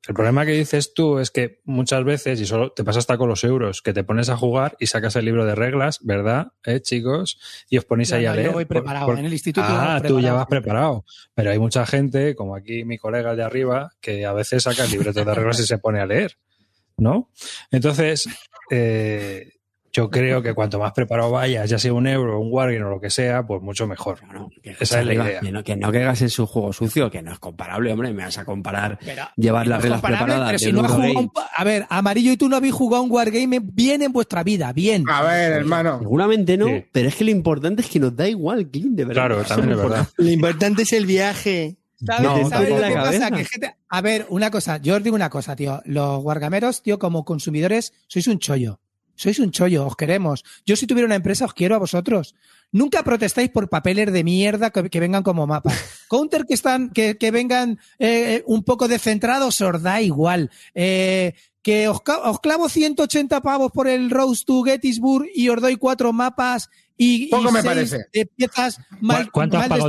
el problema que dices tú es que muchas veces, y solo te pasa hasta con los euros, que te pones a jugar y sacas el libro de reglas, ¿verdad? ¿Eh, chicos? Y os ponéis ahí a no, yo leer. voy preparado. por- En el instituto Ah, tú ya vas preparado. Pero hay mucha gente, como aquí mi colega de arriba, que a veces saca el libreto de reglas y se pone a leer, ¿no? Entonces, eh, yo creo que cuanto más preparado vayas, ya sea un euro, un wargame o lo que sea, pues mucho mejor. Que, Esa es la idea. Que no, que no caigas en su juego sucio, que no es comparable, hombre. Me vas a comparar, Pero- llevar las reglas preparadas. pero si no has jugado un A ver, Amarillo y tú no habéis jugado un wargame bien en vuestra vida. Bien. A ver, hermano. Seguramente no, Sí. pero es que lo importante es que nos da igual, Clint, de verdad. Claro, también es verdad. Lo importante es el viaje. ¿Sabes, No, ¿sabes en lo la que cabeza. pasa? Que gente- a ver, una cosa, yo os digo una cosa, tío. Los guargameros, tío, como consumidores, sois un chollo. Sois un chollo, os queremos. Yo si tuviera una empresa os quiero a vosotros. Nunca protestáis por papeles de mierda que, que vengan como mapas. <laughs> Counter que están, que, que vengan eh, un poco descentrados, os da igual. Eh, que os, os clavo 180 pavos por el Rose to Gettysburg y os doy cuatro mapas y, y Poco me seis parece. de piezas mal, ¿Cuánto has mal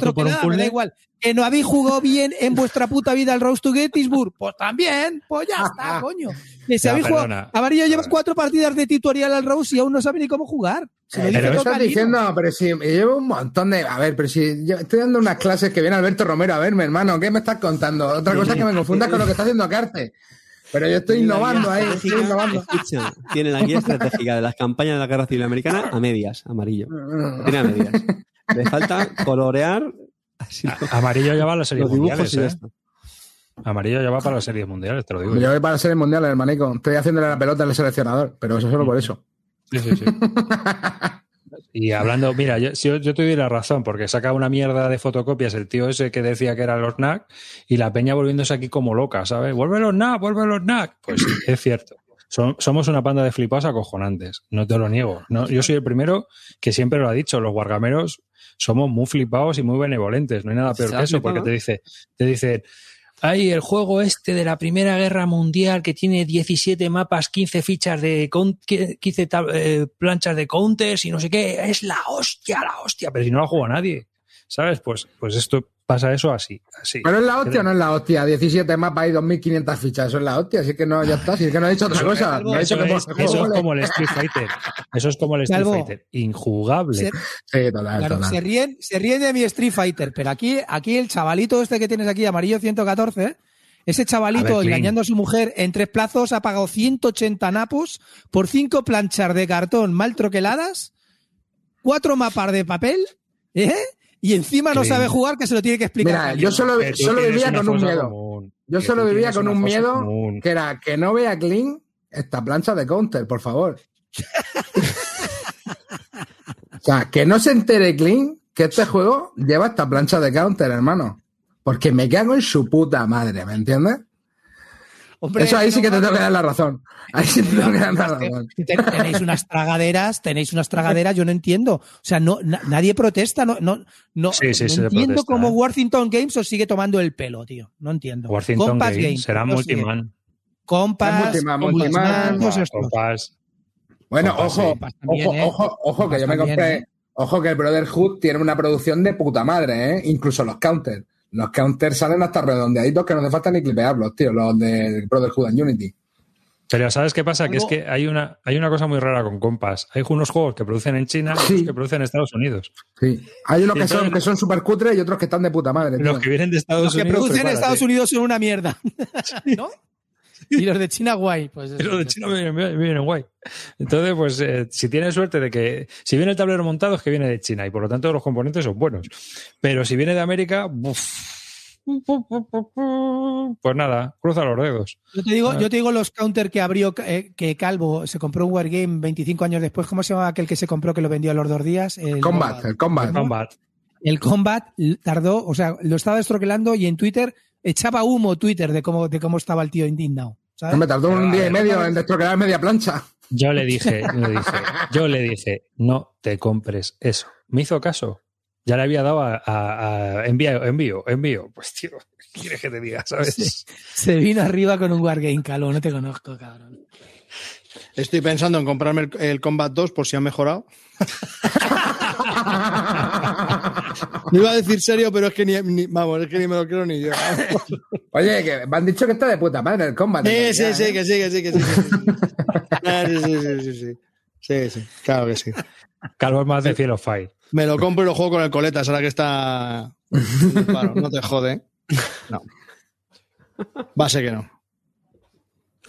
me da igual. Que no habéis jugado bien en vuestra puta vida al Rose to Gettysburg, pues también, pues ya está, <laughs> coño. Que si Ya, habéis perdona. jugado, Amarillo lleva cuatro partidas de tutorial al Rose y aún no sabe ni cómo jugar. Se Eh, pero todo estás diciendo, pero si llevo un montón de. A ver, pero si yo estoy dando unas clases que viene Alberto Romero a verme, hermano, ¿qué me estás contando? Otra cosa es que me confundas con lo que está haciendo Carte. Pero yo estoy innovando ahí, estoy innovando. Escucha, tiene la guía estratégica de las campañas de la Guerra Civil Americana a medias, amarillo. Tiene a medias. Le falta colorear así Amarillo ya va a las series mundiales, ¿eh? Amarillo ya va para las series mundiales, te lo digo. Yo voy para ser el mundial, hermanico. Estoy haciéndole la pelota al seleccionador, pero eso solo por eso. Sí, sí, sí. <laughs> Y hablando, mira, yo, yo, te doy la razón, porque saca una mierda de fotocopias el tío ese que decía que era los NAC y la peña volviéndose aquí como loca, ¿sabes? ¡Vuelve los NAC! ¡Vuelve los NAC! Pues sí, es cierto. Son- somos una panda de flipados acojonantes, no te lo niego. No, yo soy el primero que siempre lo ha dicho, los guargameros somos muy flipados y muy benevolentes, no hay nada peor que eso, porque te dice, te dicen, Ay, el juego este de la Primera Guerra Mundial que tiene 17 mapas, 15 fichas de count- 15 tab- eh, planchas de counters y no sé qué, es la hostia, la hostia, pero si no la juega nadie, ¿sabes? Pues, pues esto pasa eso así, así. Pero es la hostia o no es la hostia. 17 mapas y 2.500 fichas. Eso es la hostia. Así que no, ya está. Es que no he dicho otra cosa. No he dicho Eso es, por- eso es como el Street Fighter. Eso es como el Street. Fighter. Injugable. Se- Sí, total, Claro, total. se ríen, se ríen de mi Street Fighter, pero aquí, aquí el chavalito este que tienes aquí, amarillo 114, ese A chavalito ver, engañando a su mujer en tres plazos ha pagado 180 napos por cinco planchas de cartón mal troqueladas, cuatro mapas de papel, ¿eh? Y encima no sabe jugar que se lo tiene que explicar. Mira, yo solo, vivía con un miedo. común. Yo solo vivía con un miedo común. que era que no vea clean esta plancha de counter, por favor. o sea, que no se entere clean que este juego lleva esta plancha de counter, hermano. Porque me cago en su puta madre, ¿me entiendes? Hombre, Eso ahí sí que te tengo que dar la razón. Ahí sí te tengo que dar la razón. Ten- Tenéis unas tragaderas, tenéis unas tragaderas, yo no entiendo. O sea, no, na- nadie protesta, no, no, no, Sí, sí, no se entiendo protesta, cómo ¿eh? Worthington Games os sigue tomando el pelo, tío. No entiendo. Washington Compass Games será multiman. Compass, Es multiman, Compass, multiman. Compás. Bueno, ojo, también, ojo, ¿eh? ojo, ojo, que yo me también, compré. ¿eh? Ojo que el Brotherhood tiene una producción de puta madre, ¿eh? Incluso los counters. Los counters salen hasta redondeaditos que no hace falta ni clipearlos, tío, los del Brotherhood and Unity. Pero ¿sabes qué pasa? Que es que hay una, hay una cosa muy rara con Compass. Hay unos juegos que producen en China y Sí. otros que producen en Estados Unidos. Sí. Hay unos que son, que son súper cutres y otros que están de puta madre, tío. Los que vienen de Estados Los que Unidos. producen en. Estados Unidos son una mierda. <laughs> ¿No? Y los de China guay. Pues Y <laughs> los de China vienen, vienen guay. Entonces, pues, eh, si tienes suerte de que, si viene el tablero montado es que viene de China y por lo tanto los componentes son buenos. Pero si viene de América, uf, pues nada, cruza los dedos. Yo te digo, yo te digo los counter que abrió, eh, que Calvo se compró un Wargame 25 años después. ¿Cómo se llama aquel que se compró que lo vendió a los dos días? El Combat, el combat. Combat. El Combat tardó, o sea, lo estaba estroquelando y en Twitter echaba humo Twitter de cómo, de cómo estaba el tío indignado. ¿Sabes? Me tardó un día y medio en destroquelar media plancha. Yo le dije, le dije, yo le dije, no te compres eso. Me hizo caso. Ya le había dado a, a- a envío, envío, envío. Pues tío, ¿qué quieres que te diga? ¿Sabes? Se vino arriba con un Wargame, Calvo, no te conozco, cabrón. Estoy pensando en comprarme el, el Combat 2 por si ha mejorado. <laughs> No iba a decir serio, pero es que ni, ni- vamos, es que ni me lo creo ni yo. <laughs> Oye, que me han dicho que está de puta madre el combat. Sí, sí, realidad, sí, ¿eh? que sí, que sí, que sí. que sí. Ah, sí, sí, sí, sí, sí. Sí, sí, claro que sí. Calvo es más de Cielo Fight. Me lo compro y lo juego con el coletas, ahora que está. Claro, no te jode. No. Va a ser que no.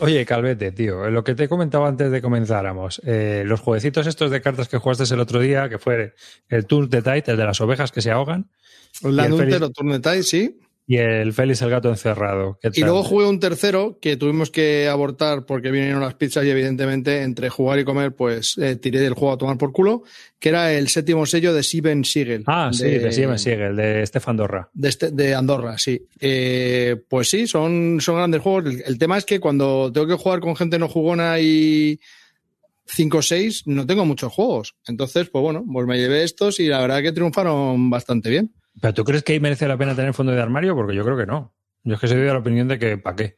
Oye, Calvete, tío, lo que te he comentado antes de comenzáramos, eh, los jueguecitos estos de cartas que jugaste el otro día, que fue el Tour de Tide, el de las ovejas que se ahogan, La Nunter o Turnetai, sí. Y el Félix el gato encerrado. ¿Qué Y luego jugué un tercero que tuvimos que abortar porque vinieron las pizzas y evidentemente entre jugar y comer pues eh, tiré del juego a tomar por culo, que era el séptimo sello de Steven Siegel. Ah, sí, de Steven Siegel, de Stefan Dorra. De, este- de Andorra, sí. Eh, pues sí, son, son grandes juegos. El, el tema es que cuando tengo que jugar con gente no jugona y 5 o 6, no tengo muchos juegos. Entonces, pues bueno, pues me llevé estos y la verdad que triunfaron bastante bien. ¿Pero tú crees que ahí merece la pena tener fondo de armario? Porque yo creo que no. Yo es que soy de la opinión de que ¿para qué?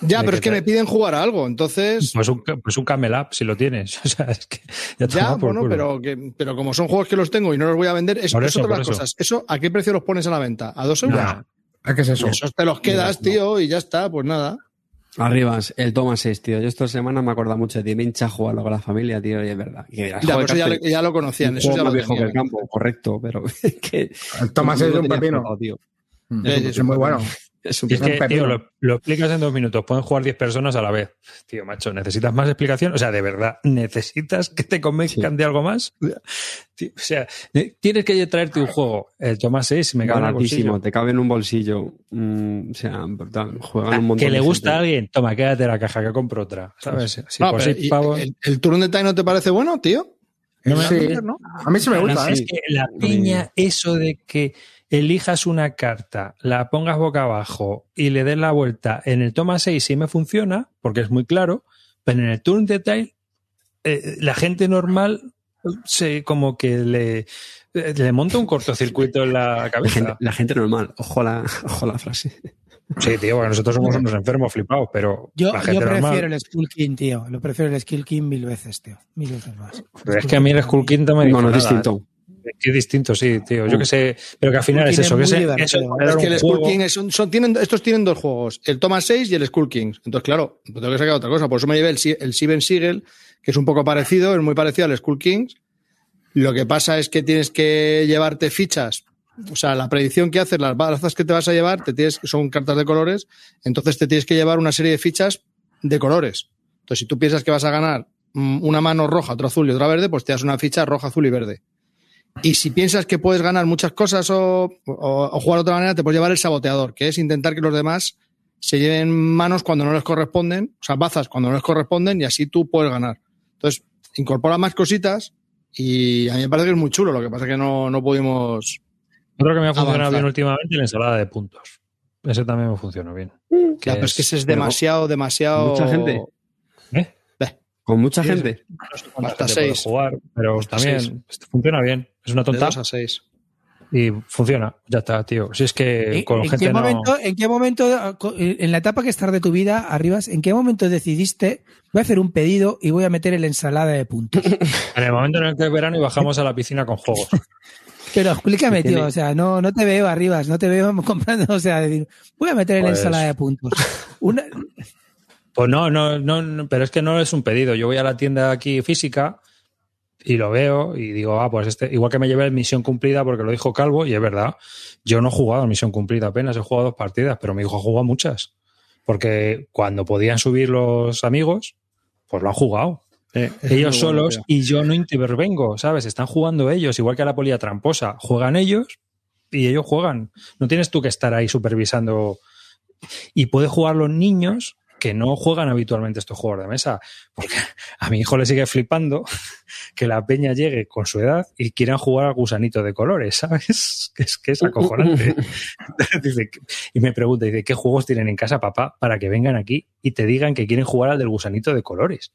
Ya, De pero que es que te- me piden jugar a algo, entonces. Pues un, pues un Camel Up, si lo tienes. <laughs> O sea, es que ya, Ya, por bueno, culo. pero, que, pero como son juegos que los tengo y no los voy a vender, eso, es eso, otra de las eso. cosas. Eso, ¿a qué precio los pones a la venta? ¿A dos euros? Ya. ¿A qué es eso? Y esos te los quedas, tío, y ya está, pues nada. Arribas, el toma 6, tío. Yo esta semana me acuerdo mucho de ti. Me hincha jugarlo con la familia, tío, y es verdad. Y dirás, Ya, pues eso ya, lo- ya lo conocían, eso ya lo viejo que el campo, correcto, pero <laughs> es que... El Thomas es un pepino. tío. Mm. Sí, sí, Es muy bueno. Es un es que, tío, lo, lo explicas en dos minutos. Pueden jugar 10 personas a la vez. Tío, macho, ¿necesitas más explicación? O sea, de verdad, ¿necesitas que te convenzcan de algo más? Tío, o sea, ne- tienes que traerte un juego. El Tomás 6 me cabe Baratísimo, bolsillo. te cabe en un bolsillo. Mm, o sea, brutal. Juegan Ah, un montón que le gusta a alguien, toma, quédate la caja que compro otra. ¿Sabes? Si No, por pero, seis ¿y pavos- el, el turn de time no te parece bueno, tío? Sí. ¿no? A mí sí me No, gusta. es ¿eh? que la piña, eso de que elijas una carta, la pongas boca abajo y le des la vuelta en el toma 6 sí me funciona, porque es muy claro, pero en el turn detail eh, la gente normal se como que le, eh, le monta un cortocircuito en la La gente, cabeza. la gente normal. Ojo la, ojo la frase. Sí, tío, bueno, nosotros somos unos enfermos flipados, pero Yo, la yo gente prefiero normal... el Skull King, tío. Lo prefiero el Skull King mil veces, tío. Mil veces más. Pero es que a mí el Skull King no me dijo No, no es nada, distinto. Es que es distinto, sí, tío. Yo que sé, pero que al final es eso, es que divertido. eso Es Es que el Skull King es- son, son- tienen, estos tienen dos juegos, el Thomas 6 y el Skull King. Entonces, claro, tengo que sacar otra cosa. Por eso me llevé el, el Steven Siegel, que es un poco parecido, es muy parecido al Skull Kings. Lo que pasa es que tienes que llevarte fichas. O sea, la predicción que haces, las bazas que te vas a llevar, te tienes, son cartas de colores, entonces te tienes que llevar una serie de fichas de colores. Entonces, si tú piensas que vas a ganar mm, una mano roja, otra azul y otra verde, pues te das una ficha roja, azul y verde. Y si piensas que puedes ganar muchas cosas o, o- o jugar de otra manera, te puedes llevar el saboteador, que es intentar que los demás se lleven manos cuando no les corresponden, o sea, bazas cuando no les corresponden y así tú puedes ganar. Entonces, incorpora más cositas y a mí me parece que es muy chulo, lo que pasa es que no, no pudimos... Otro que me ha funcionado Avanzar. bien últimamente, la ensalada de puntos. Ese también me funcionó bien. Que Ya, pero es que ese es demasiado, demasiado... mucha gente. ¿Eh? Con mucha Sí, gente. No sé Hasta seis. jugar, pero Hasta también seis. funciona bien. Es una De tonta dos a seis. y funciona. Ya está, tío. Si es que ¿En, con en gente qué no... momento, ¿En qué momento, en la etapa que estás de tu vida, Arribas, en qué momento decidiste, voy a hacer un pedido y voy a meter en la ensalada de puntos? <laughs> En el momento en el que es verano y bajamos a la piscina con juegos. <laughs> Pero explícame, tío, o sea, no, no te veo, Arribas, no te veo <laughs> comprando, o sea, decir, voy a meter en la Pues- ensalada de puntos. Una, Pues no, no, no, no, pero es que no es un pedido. Yo voy a la tienda aquí física y lo veo y digo, ah, pues este, igual que me llevé misión cumplida porque lo dijo Calvo, y es verdad, yo no he jugado misión cumplida apenas, he jugado dos partidas, pero mi hijo ha jugado muchas. Porque cuando podían subir los amigos, pues lo han jugado. ellos solos y yo no intervengo, ¿sabes? Están jugando ellos, igual que a la polilla tramposa. Juegan ellos y ellos juegan. No tienes tú que estar ahí supervisando. Y puedes jugar los niños que no juegan habitualmente estos juegos de mesa. Porque a mi hijo le sigue flipando <laughs> que la peña llegue con su edad y quieran jugar al gusanito de colores, ¿sabes? <laughs> Que es que es acojonante. <laughs> Dice, y me pregunta, dice, ¿qué juegos tienen en casa, papá, para que vengan aquí y te digan que quieren jugar al del gusanito de colores?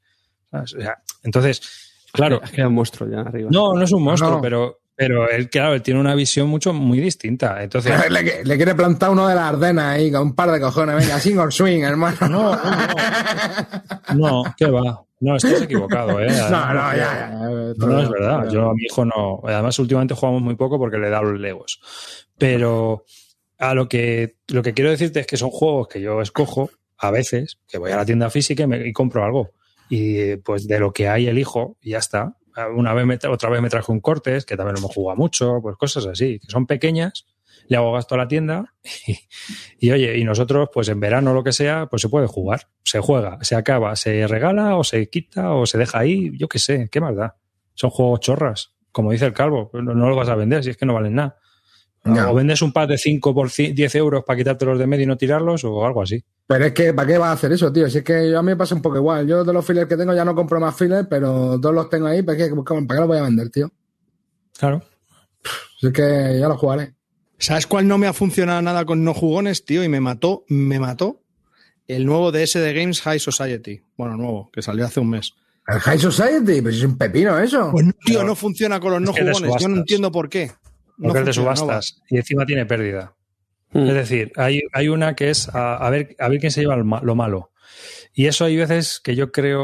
¿Sabes? O sea, entonces, claro, Es que era un monstruo ya arriba. no, no es un monstruo, No. pero, pero él, claro, él tiene una visión mucho, muy distinta. Entonces, <laughs> Le, le quiere plantar uno de las Ardenas ahí con un par de cojones. Venga, single swing, hermano. no, no, no, ¿qué va? No, estás <laughs> equivocado, ¿eh? No, no, ya, ya. No, es verdad. Yo a mi hijo no. Además, últimamente jugamos muy poco porque le da los legos. Pero a lo que, lo que quiero decirte es que son juegos que yo escojo a veces, que voy a la tienda física y, me, y compro algo. Y pues de lo que hay elijo y ya está. Una vez me tra- otra vez me traje un cortes, que también lo hemos jugado mucho, pues cosas así, que son pequeñas, le hago gasto a la tienda <laughs> y, oye, y nosotros, pues en verano lo que sea, pues se puede jugar. Se juega, se acaba, se regala o se quita o se deja ahí, yo qué sé, qué más da. Son juegos chorras, como dice el calvo, no, no los vas a vender si es que no valen nada. No. O vendes un pack de 5 por ci- 10 euros para quitártelos de medio y no tirarlos o algo así. Pero es que, ¿para qué vas a hacer eso, tío? Si es que yo a mí me pasa un poco igual. Yo de los fillers que tengo ya no compro más fillers, pero todos los tengo ahí. ¿Para qué, ¿Para qué los voy a vender, tío? Claro. Si es que ya los jugaré. ¿Sabes cuál no me ha funcionado nada con no jugones, tío? Y me mató, me mató. El nuevo de SD Games High Society. Bueno, nuevo, que salió hace un mes. El High Society, pues es un pepino eso. Pues no, tío, Pero- no funciona con los no de jugones. Yo no entiendo por qué. No de no subastas y encima tiene pérdida. Es decir, hay, hay una que es a, a ver, a ver quién se lleva lo, ma- lo malo. Y eso hay veces que yo creo,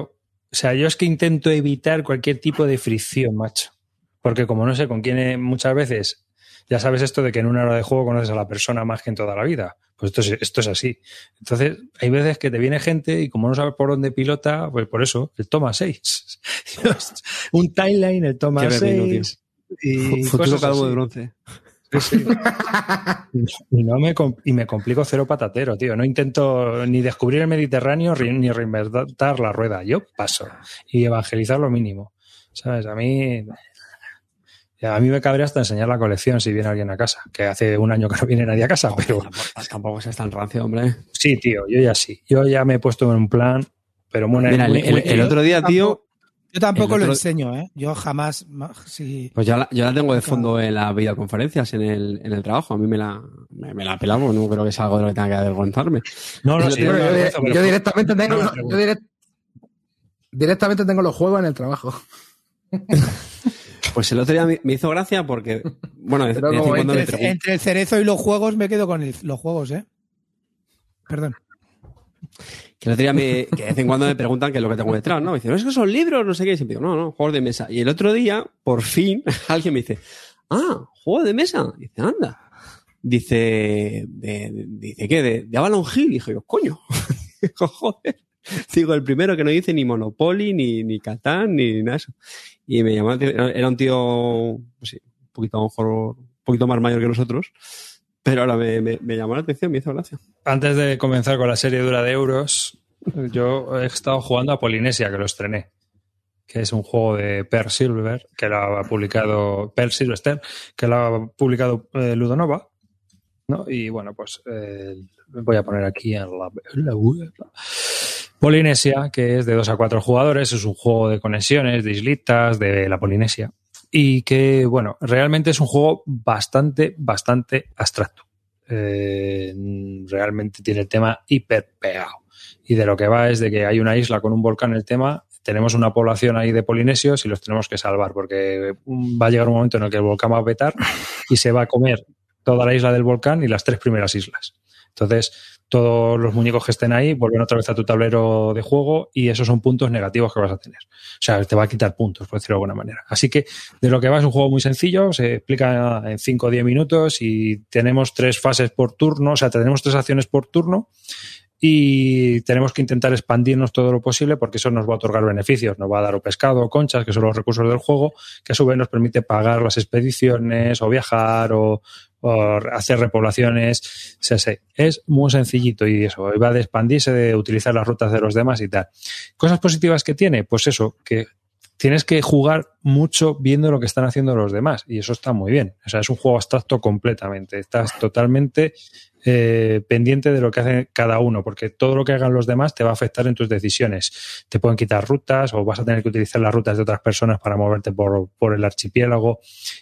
o sea, yo es que intento evitar cualquier tipo de fricción, macho. Porque como no sé con quién muchas veces, ya sabes esto de que en una hora de juego conoces a la persona más que en toda la vida. Pues esto es, esto es así. Entonces, hay veces que te viene gente y como no sabes por dónde pilota, pues por eso, el toma 6. <laughs> Un timeline, el toma Qué pepino, 6. Y Futuro calvo así. de bronce. Sí, <laughs> y, no me, y me complico cero patatero, tío. No intento ni descubrir el Mediterráneo ni reinventar la rueda. Yo paso. Y evangelizar lo mínimo. ¿Sabes? A mí. A mí me cabría hasta enseñar la colección si viene alguien a casa. Que hace un año que no viene nadie a casa, pero Tampoco, tampoco seas tan rancio, hombre. sí, tío. Yo ya sí. Yo ya me he puesto en un plan, pero muy. Mira, el, muy- el- muy- el otro día, tío, Yo tampoco lo enseño, ¿eh? Yo jamás, sí. pues yo la, yo la tengo de fondo en las videoconferencias, en el, en el trabajo. A mí me la, me, me la pelamos, no creo que sea algo de lo que tenga que avergonzarme. No, no, sí, yo, directamente tengo, no yo direct- directamente tengo los juegos en el trabajo. Pues el otro día me, hizo gracia porque, bueno, de, de Pero vez en como cuando me Entre, entre el cerezo y los juegos me quedo con el- los juegos, ¿eh? Perdón. Que el otro día me, que de vez en cuando me preguntan qué es lo que tengo detrás, ¿no? Me dicen, ¿no es que son libros? No sé qué. Y siempre digo, no, no, juegos de mesa. Y el otro día, por fin, <laughs> alguien me dice, ah, juego de mesa. dice, anda. Dice, de, dice, ¿qué? De, de Avalon Hill. Y dije yo, coño. <laughs> Digo, joder. Digo, el primero que no dice ni Monopoly, ni, ni Catán, ni nada eso. Y me llamó. Era un tío, pues sí, un poquito, mejor, un poquito más mayor que nosotros. Pero ahora me, me, me llamó la atención, me hizo gracia. Antes de comenzar con la serie dura de euros, <laughs> yo he estado jugando a Polinesia, que lo estrené, que es un juego de Per Silver, que lo ha publicado Per Silvester, que lo ha publicado eh, Ludonova, ¿no? Y bueno, pues eh, voy a poner aquí en la, en la web. Polinesia, que es de 2 a 4 jugadores, es un juego de conexiones, de islitas, de la Polinesia. Y que, bueno, realmente es un juego bastante, bastante abstracto. Eh, realmente tiene el tema hiper pegado. Y de lo que va es de que hay una isla con un volcán el tema, tenemos una población ahí de polinesios y los tenemos que salvar, porque va a llegar un momento en el que el volcán va a petar y se va a comer toda la isla del volcán y las tres primeras islas. Entonces, todos los muñecos que estén ahí vuelven otra vez a tu tablero de juego y esos son puntos negativos que vas a tener. O sea, te va a quitar puntos, por decirlo de alguna manera. Así que de lo que va es un juego muy sencillo, se explica en 5 o 10 minutos y tenemos tres fases por turno, o sea, tenemos tres acciones por turno y tenemos que intentar expandirnos todo lo posible porque eso nos va a otorgar beneficios, nos va a dar o pescado o conchas, que son los recursos del juego, que a su vez nos permite pagar las expediciones o viajar o, o hacer repoblaciones. Sea, sí, es muy sencillito y eso, va de expandirse, de utilizar las rutas de los demás y tal. Cosas positivas que tiene, pues eso, que tienes que jugar mucho viendo lo que están haciendo los demás y eso está muy bien. O sea, es un juego abstracto completamente. Estás totalmente eh, pendiente de lo que hace cada uno, porque todo lo que hagan los demás te va a afectar en tus decisiones. Te pueden quitar rutas o vas a tener que utilizar las rutas de otras personas para moverte por, por el archipiélago.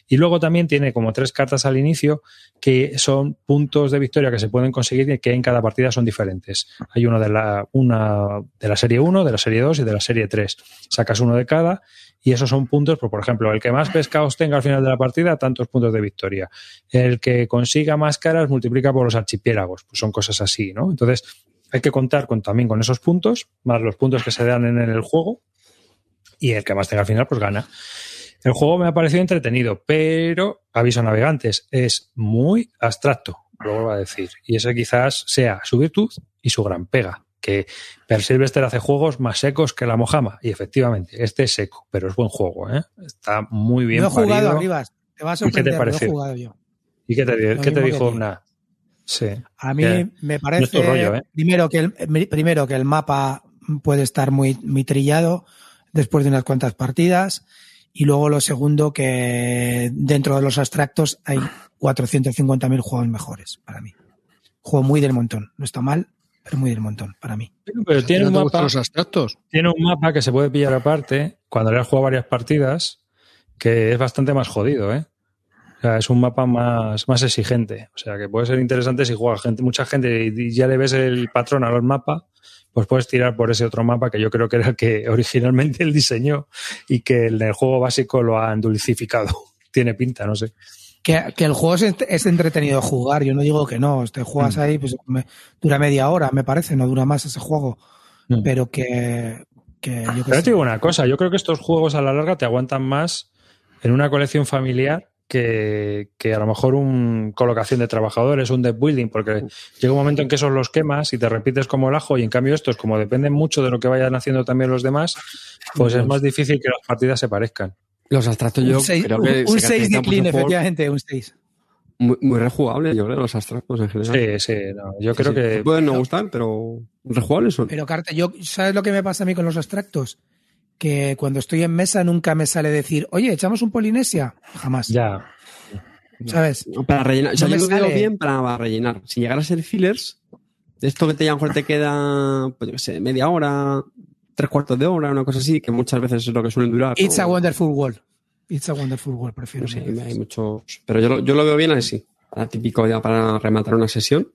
Y luego también tiene como tres cartas al inicio que son puntos de victoria que se pueden conseguir y que en cada partida son diferentes. Hay uno de la, una de la serie 1, de la serie 2 y de la serie 3. Sacas uno de cada y esos son puntos, pues, por ejemplo, el que más pescados tenga al final de la partida, tantos puntos de victoria. El que consiga más caras multiplica por los archipiélagos, pues son cosas así, ¿no? Entonces, hay que contar con, también con esos puntos, más los puntos que se dan en el juego, y el que más tenga al final, pues gana. El juego me ha parecido entretenido, pero, aviso a navegantes, es muy abstracto, lo vuelvo a decir. Y ese quizás sea su virtud y su gran pega. Que Per Silvester hace juegos más secos que la Mojama. Y efectivamente, este es seco, pero es buen juego, ¿eh? Está muy bien Yo he jugado, parido. Arribas. Te va a ¿Y qué te he pareció? jugado yo. ¿Y qué te, qué dijo ti. Sí. A mí Que me parece rollo, ¿eh? primero que el primero que el mapa puede estar muy, muy trillado después de unas cuantas partidas y luego lo segundo que dentro de los abstractos hay 450.000 juegos mejores para mí. Juego muy del montón, no está mal, pero muy del montón para mí. Pero tiene ¿No un mapa. los abstractos? Tiene un mapa que se puede pillar aparte cuando le has jugado varias partidas, que es bastante más jodido, ¿eh? O sea, es un mapa más, más exigente. O sea, que puede ser interesante si juega gente, mucha gente y ya le ves el patrón a los mapas, pues puedes tirar por ese otro mapa que yo creo que era el que <laughs> originalmente él diseñó y que en el juego básico lo han dulcificado. <laughs> Tiene pinta, no sé. Que, que el juego es, ent- es entretenido jugar, yo no digo que no, te juegas ahí, pues me- dura media hora, me parece, no dura más ese juego, Mm. pero que, que yo que Pero sé. te digo una cosa, yo creo que estos juegos a la larga te aguantan más en una colección familiar que, que a lo mejor un colocación de trabajadores, un deck building, porque llega un momento en que esos los quemas y te repites como el ajo y en cambio estos, como dependen mucho de lo que vayan haciendo también los demás, pues es más difícil que las partidas se parezcan. Los abstractos yo un 6 creo que un se seis de caracterizan por clean, efectivamente, un 6. Muy, muy rejugables, yo creo, los abstractos en general. Sí, sí, no, yo creo Sí, sí. que... Pueden no gustar, pero rejugables son. Pero Carte, yo, ¿sabes lo que me pasa a mí con los abstractos? Que cuando estoy en mesa nunca me sale decir, oye, echamos un Polinesia. Jamás. Ya, ¿Sabes? Para rellenar. O sea, No yo me lo veo bien para rellenar. Si llegara a ser fillers, de esto que te, a lo mejor te queda, pues yo qué sé, media hora, tres cuartos de hora, una cosa así, que muchas veces es lo que suelen durar. It's ¿no? a Wonderful World. It's a Wonderful World, prefiero. No sé, hay muchos. Pero yo, lo- yo lo veo bien así. Para típico ya para rematar una sesión.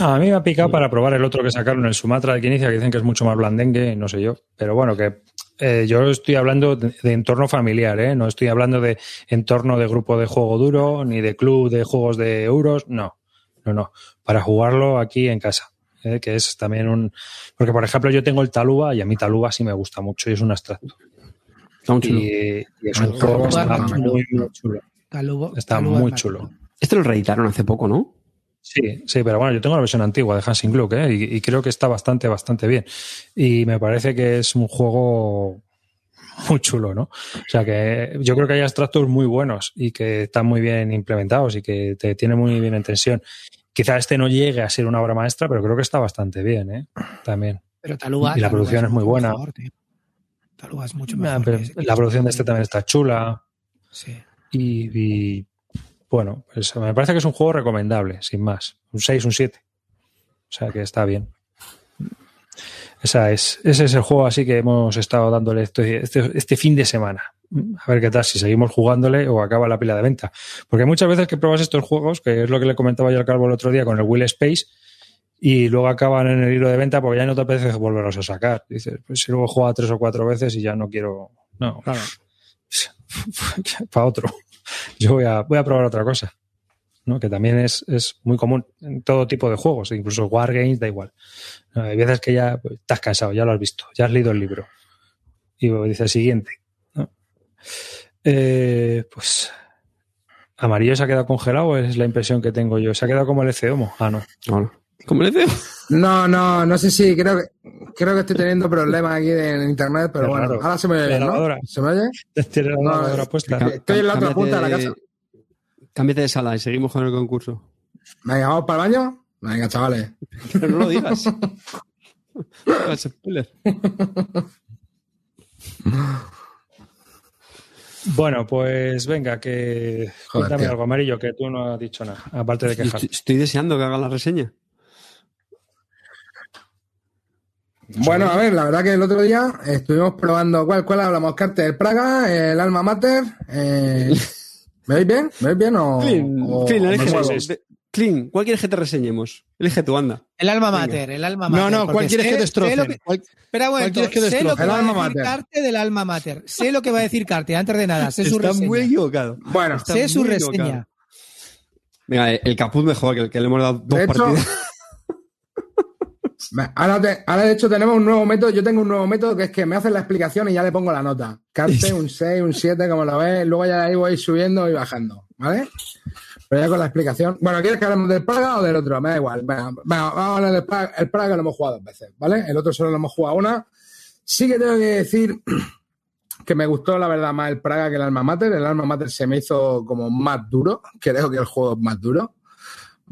Ah, a mí me ha picado para probar el otro que sacaron, el Sumatra de que inicia, que dicen que es mucho más blandengue, no sé yo. Pero bueno, que eh, yo estoy hablando de, de entorno familiar, ¿eh? No estoy hablando de entorno de grupo de juego duro, ni de club de juegos de euros, no. No, no. Para jugarlo aquí en casa. ¿eh? Que es también un. Porque, por ejemplo, yo tengo el Taluba y a mí Taluba sí me gusta mucho y es un abstracto. Está muy chulo. Y, y es un Taluba juego está muy chulo. Talubo- Está muy chulo. Este lo reeditaron hace poco, ¿no? Sí, sí, pero bueno, yo tengo la versión antigua de Hansing Gluck, ¿eh? y, y creo que está bastante, bastante bien. Y me parece que es un juego muy chulo, ¿no? O sea que yo creo que hay abstractos muy buenos y que están muy bien implementados y que te tiene muy bien en tensión. Quizá este no llegue a ser una obra maestra, pero creo que está bastante bien, ¿eh? También. Pero Taluba, Y la producción es muy buena. mejor, tío. Taluba es mucho mejor. La producción de este también está chula Sí. y, y, bueno, pues me parece que es un juego recomendable, sin más. Un 6, un 7. O sea que está bien. Esa es, ese es el juego así que hemos estado dándole este, este, este fin de semana. A ver qué tal, si seguimos jugándole o acaba la pila de venta. Porque muchas veces que pruebas estos juegos, que es lo que le comentaba yo al Calvo el otro día con el Will Space, y luego acaban en el hilo de venta porque ya no te apetece volverlos a sacar. Dices, pues si luego juega tres o cuatro veces y ya no quiero. No, Claro. <laughs> para otro. Yo voy a, voy a probar otra cosa. ¿no? Que también es, es muy común en todo tipo de juegos, incluso Wargames, da igual. Hay veces que ya pues, estás cansado, ya lo has visto, ya has leído el libro. Y dice siguiente. ¿no? Eh, pues. ¿Amarillo se ha quedado congelado es la impresión que tengo yo? ¿Se ha quedado como el Eceomo? Ah, no. Hola. ¿Cómo le digo? No, no, no sé si creo que creo que estoy teniendo problemas aquí en internet, pero bueno, raro. ahora se me oye ¿no? ¿Se me oye? <laughs> Tiene la No, lavadora es- puesta. Estoy en la otra punta de la casa. Cámbiate de sala y seguimos con el concurso. Venga, vamos para el baño. Venga, chavales. <laughs> Pero no lo digas. <laughs> No hagas spoiler. Bueno, pues venga, que Joder, cuéntame tío. algo amarillo, que tú no has dicho nada, aparte de quejar. Estoy, estoy deseando que haga la reseña. Bueno, a ver, la verdad que el otro día estuvimos probando. ¿Cuál, cuál hablamos? Carte del Praga, el Alma Mater. Eh, <laughs> ¿Me veis bien? ¿Me veis bien o.? Clean, o- Clean, o Clean, ¿cuál quieres que te reseñemos? Elige tú, anda. El alma Venga. mater, el alma No, mater. no, porque ¿cuál quieres sé- que ¿Cuál- Espera un ¿Cuál momento, quieres que sé lo que El va a alma decir mater. Carte del alma mater. Sé lo que va a decir Carte, antes de nada. Sé su Está reseña. muy equivocado. Bueno, Está sé su reseña. equivocado. Venga, el capuz mejor, que el que le hemos dado dos de hecho. partidas. Ahora, te- ahora, de hecho, tenemos un nuevo método. Yo tengo un nuevo método que es que me hacen la explicación y ya le pongo la nota. Carte, <laughs> un 6, un 7, como lo ves. Luego ya ahí voy subiendo y bajando. ¿Vale? Pero ya con la explicación. Bueno, ¿quieres que hablemos del Praga o del otro? Me da igual. Venga, venga, vamos a hablar del Praga. El Praga lo hemos jugado dos veces, ¿vale? El otro solo lo hemos jugado una. Sí que tengo que decir <clears throat> que me gustó, la verdad, más el Praga que el Alma Mater. El Alma Mater se me hizo como más duro. Creo que el juego es más duro.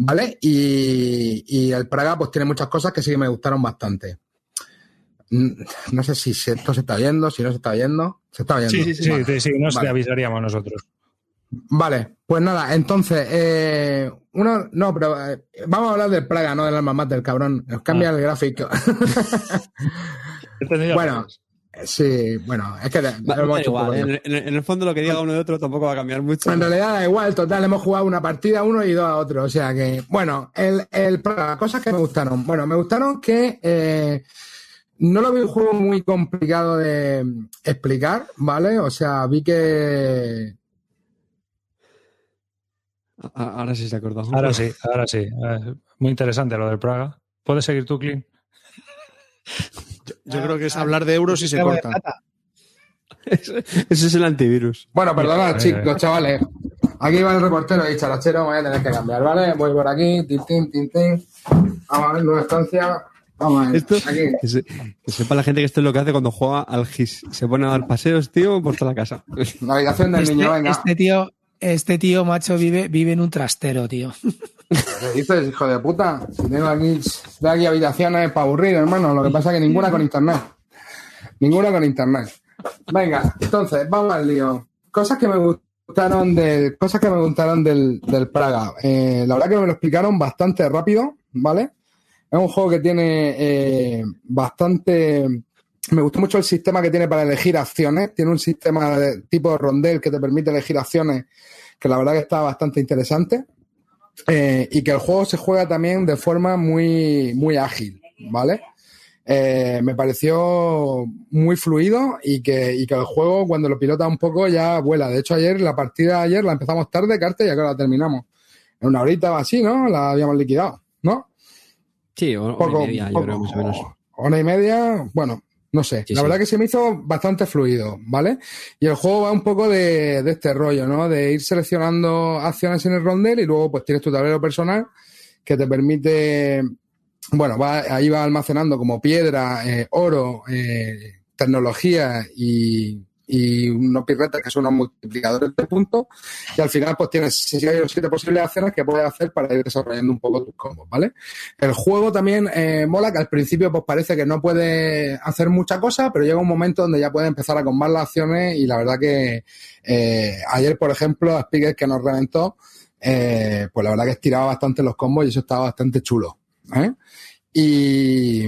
¿Vale? Y, y el Praga, pues tiene muchas cosas que sí que me gustaron bastante. Mm, No sé si esto se está oyendo, si no se está oyendo. Se está oyendo. Sí, sí, Vale. sí, sí, nos Vale. te avisaríamos nosotros. Vale, pues nada, entonces, eh, uno, no, pero eh, vamos a hablar del Praga, no del alma mater, cabrón. Nos cambia Ah. el gráfico. <laughs> Bueno. Sí, bueno, es que Va- lo da hemos hecho un igual, poco en, bien. en- en el fondo lo que diga uno de otro tampoco va a cambiar mucho. En realidad da igual, total, hemos jugado una partida a uno y dos a otro. O sea que, bueno, el, el Praga, cosas que me gustaron. Bueno, me gustaron que eh, no lo vi un juego muy complicado de explicar, ¿vale? O sea, vi que Ahora sí se ha acordado. Ahora sí, ahora sí. Eh, Muy interesante lo del Praga. ¿Puedes seguir tú, Clean? <laughs> Yo creo que es hablar de euros y se corta. Ese ese es el antivirus. Bueno, perdonad, Eh, chicos, chavales. Aquí va el reportero y charachero, voy a tener que cambiar, ¿vale? Voy por aquí, tin, tin, tin, tin. Vamos a ver, nueva estancia. Vamos a ver. Esto, Aquí. que, se- que sepa la gente que esto es lo que hace cuando juega al GIS. Se pone a dar paseos, tío, por toda la casa. La habitación del Este, niño, venga. este tío, este tío, macho, vive, vive en un trastero, tío. ¿Qué dices, hijo de puta? Si tengo aquí, habitaciones para aburrir, hermano. Lo que pasa es que ninguna con internet. Ninguna con internet. Venga, entonces, vamos al lío. Cosas que me gustaron del, cosas que me gustaron del, del Praga. Eh, la verdad que me lo explicaron bastante rápido, ¿vale? Es un juego que tiene eh, bastante. Me gustó mucho el sistema que tiene para elegir acciones. Tiene un sistema de tipo rondel que te permite elegir acciones que la verdad que está bastante interesante. Eh, y que el juego se juega también de forma muy, muy ágil, ¿vale? Eh, me pareció muy fluido y que, y que el juego cuando lo pilota un poco ya vuela. De hecho, ayer, la partida de ayer la empezamos tarde, Carte, y ahora la terminamos. En una horita o así, ¿no? La habíamos liquidado, ¿no? Sí, o, Poco, y media, yo poco. creo, más o menos. Hora y media, bueno, no sé. Sí, la sí. verdad que se me hizo bastante fluido, ¿vale? Y el juego va un poco de, de este rollo, ¿no? De ir seleccionando acciones en el rondel y luego pues tienes tu tablero personal que te permite, bueno, va, ahí va almacenando como piedra, eh, oro, eh, tecnología y, y unos pirretas que son unos multiplicadores de puntos y al final pues tienes seis o siete posibles acciones que puedes hacer para ir desarrollando un poco tus combos, ¿vale? El juego también eh, mola que al principio pues parece que no puede hacer mucha cosa, pero llega un momento donde ya puede empezar a combar las acciones y la verdad que eh, ayer, por ejemplo, a Spiegel que nos reventó, eh, pues la verdad que estiraba bastante los combos y eso estaba bastante chulo. Y,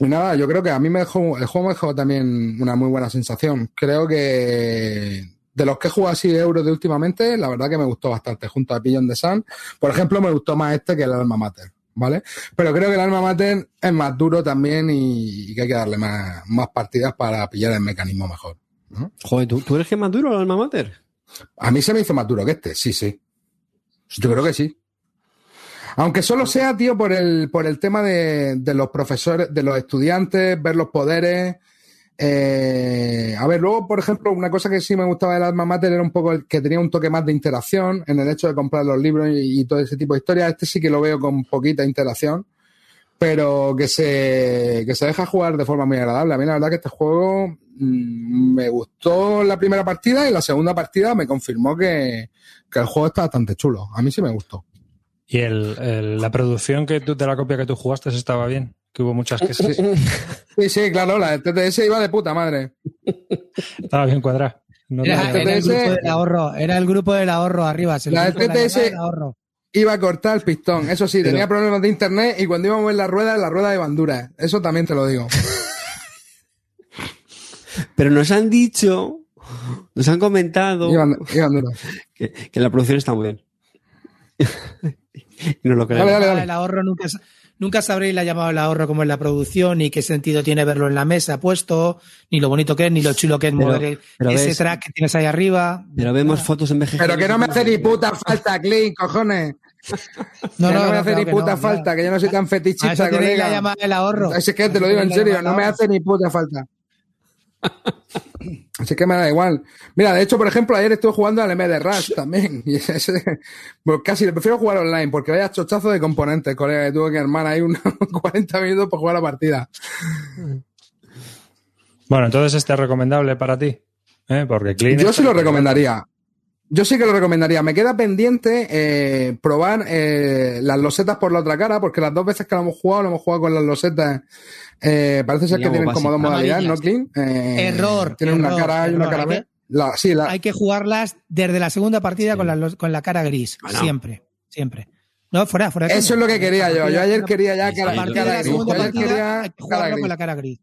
y nada, yo creo que a mí me dejó, el juego me dejó también una muy buena sensación. Creo que de los que he jugado así de euros de últimamente, la verdad que me gustó bastante, junto a Pillion de Sun. Por ejemplo, me gustó más este que el Alma Mater, ¿vale? Pero creo que el Alma Mater es más duro también y, y que hay que darle más, más partidas para pillar el mecanismo mejor. ¿no? Joder, ¿tú, tú eres que es más duro el alma mater? A mí se me hizo más duro que este, sí, sí. Yo creo que sí. Aunque solo sea, tío, por el, por el tema de, de los profesores, de los estudiantes, ver los poderes. Eh, a ver, luego, por ejemplo, una cosa que sí me gustaba del Alma Mater era un poco el que tenía un toque más de interacción en el hecho de comprar los libros y, todo ese tipo de historias. Este sí que lo veo con poquita interacción, pero que se, que se deja jugar de forma muy agradable. A mí la verdad que este juego mm, me gustó la primera partida y la segunda partida me confirmó que, que el juego está bastante chulo. A mí sí me gustó. ¿Y el, el- la producción que tú, de la copia que tú jugaste estaba bien? Que hubo muchas que sí. <laughs> Sí, sí, claro, la del TTS iba de puta madre. Estaba bien cuadrada. No Era, el grupo del ahorro, era el grupo del ahorro arriba. La TTS llamada del ahorro. Iba a cortar el pistón. Eso sí, Pero- tenía problemas de internet y cuando iba a mover la rueda, la rueda iban duras. Eso también te lo digo. <laughs> Pero nos han dicho, nos han comentado Iban, iban duras. que, que la producción está muy bien. Y <laughs> no lo creemos. dale, dale. El ahorro nunca, nunca sabréis la llamado el ahorro como en la producción, ni qué sentido tiene verlo en la mesa puesto, ni lo bonito que es, ni lo chulo que es Pero- mover el- pero ese ves- track que tienes ahí arriba. Pero vemos fotos en BGG. Pero que no me hace ni puta falta, Clint, cojones. <laughs> No, que no, no, me hace claro ni puta no, falta, claro. que yo no soy tan fetichista, eso tenéis la colega. llamada del ahorro. Es que te lo digo en <laughs> serio, llamada no me hace ni puta falta. Así que me da igual. Mira, de hecho, por ejemplo, ayer estuve jugando al MD Rush también. <laughs> Y ese- pues casi le prefiero jugar online porque vaya chochazo de componentes, colega, que tuve que armar ahí unos <laughs> 40 minutos para jugar la partida. Bueno, entonces este es recomendable para ti. ¿eh? Porque Clean Yo sí lo recomendaría. Yo sí que lo recomendaría. Me queda pendiente eh, probar eh, las losetas por la otra cara, porque las dos veces que lo hemos jugado, lo hemos jugado con las losetas. Eh, parece ser que tienen como dos modalidades, ¿no. Clean? Eh, Error, Tienen una cara A y una cara B. que- La- sí, la, Hay que jugarlas desde la segunda partida con, la, con la cara gris. Bueno. Siempre, siempre. No, fuera, fuera. de Eso es lo que quería yo. Yo ayer quería ya Sí, cara, sí, A cara la gris. segunda Yo ayer partida quería hay que jugarlo con la cara gris.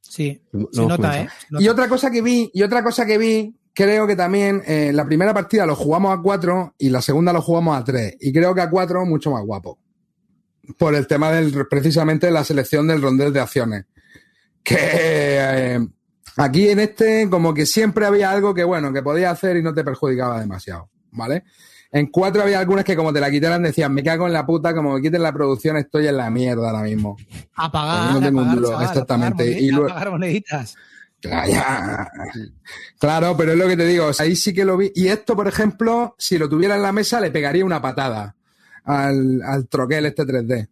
Sí, Lo se nota. ¿eh? Se nota. Y otra cosa que vi, y otra cosa que vi, creo que también eh, la primera partida lo jugamos a cuatro y la segunda lo jugamos a tres. Y creo que a cuatro mucho más guapo. Por el tema del, precisamente la selección del rondel de acciones. Que eh, aquí en este, como que siempre había algo que, bueno, que podías hacer y no te perjudicaba demasiado. ¿Vale? En cuatro había algunas que como te la quitaran decían, me cago en la puta, como me quiten la producción estoy en la mierda ahora mismo. A pagar, Pues no tengo un duro, chaval, exactamente. Y luego- a pagar moneditas. Claro. Claro, pero es lo que te digo, o sea, ahí sí que lo vi. Y esto, por ejemplo, si lo tuviera en la mesa, le pegaría una patada al, al troquel este 3D.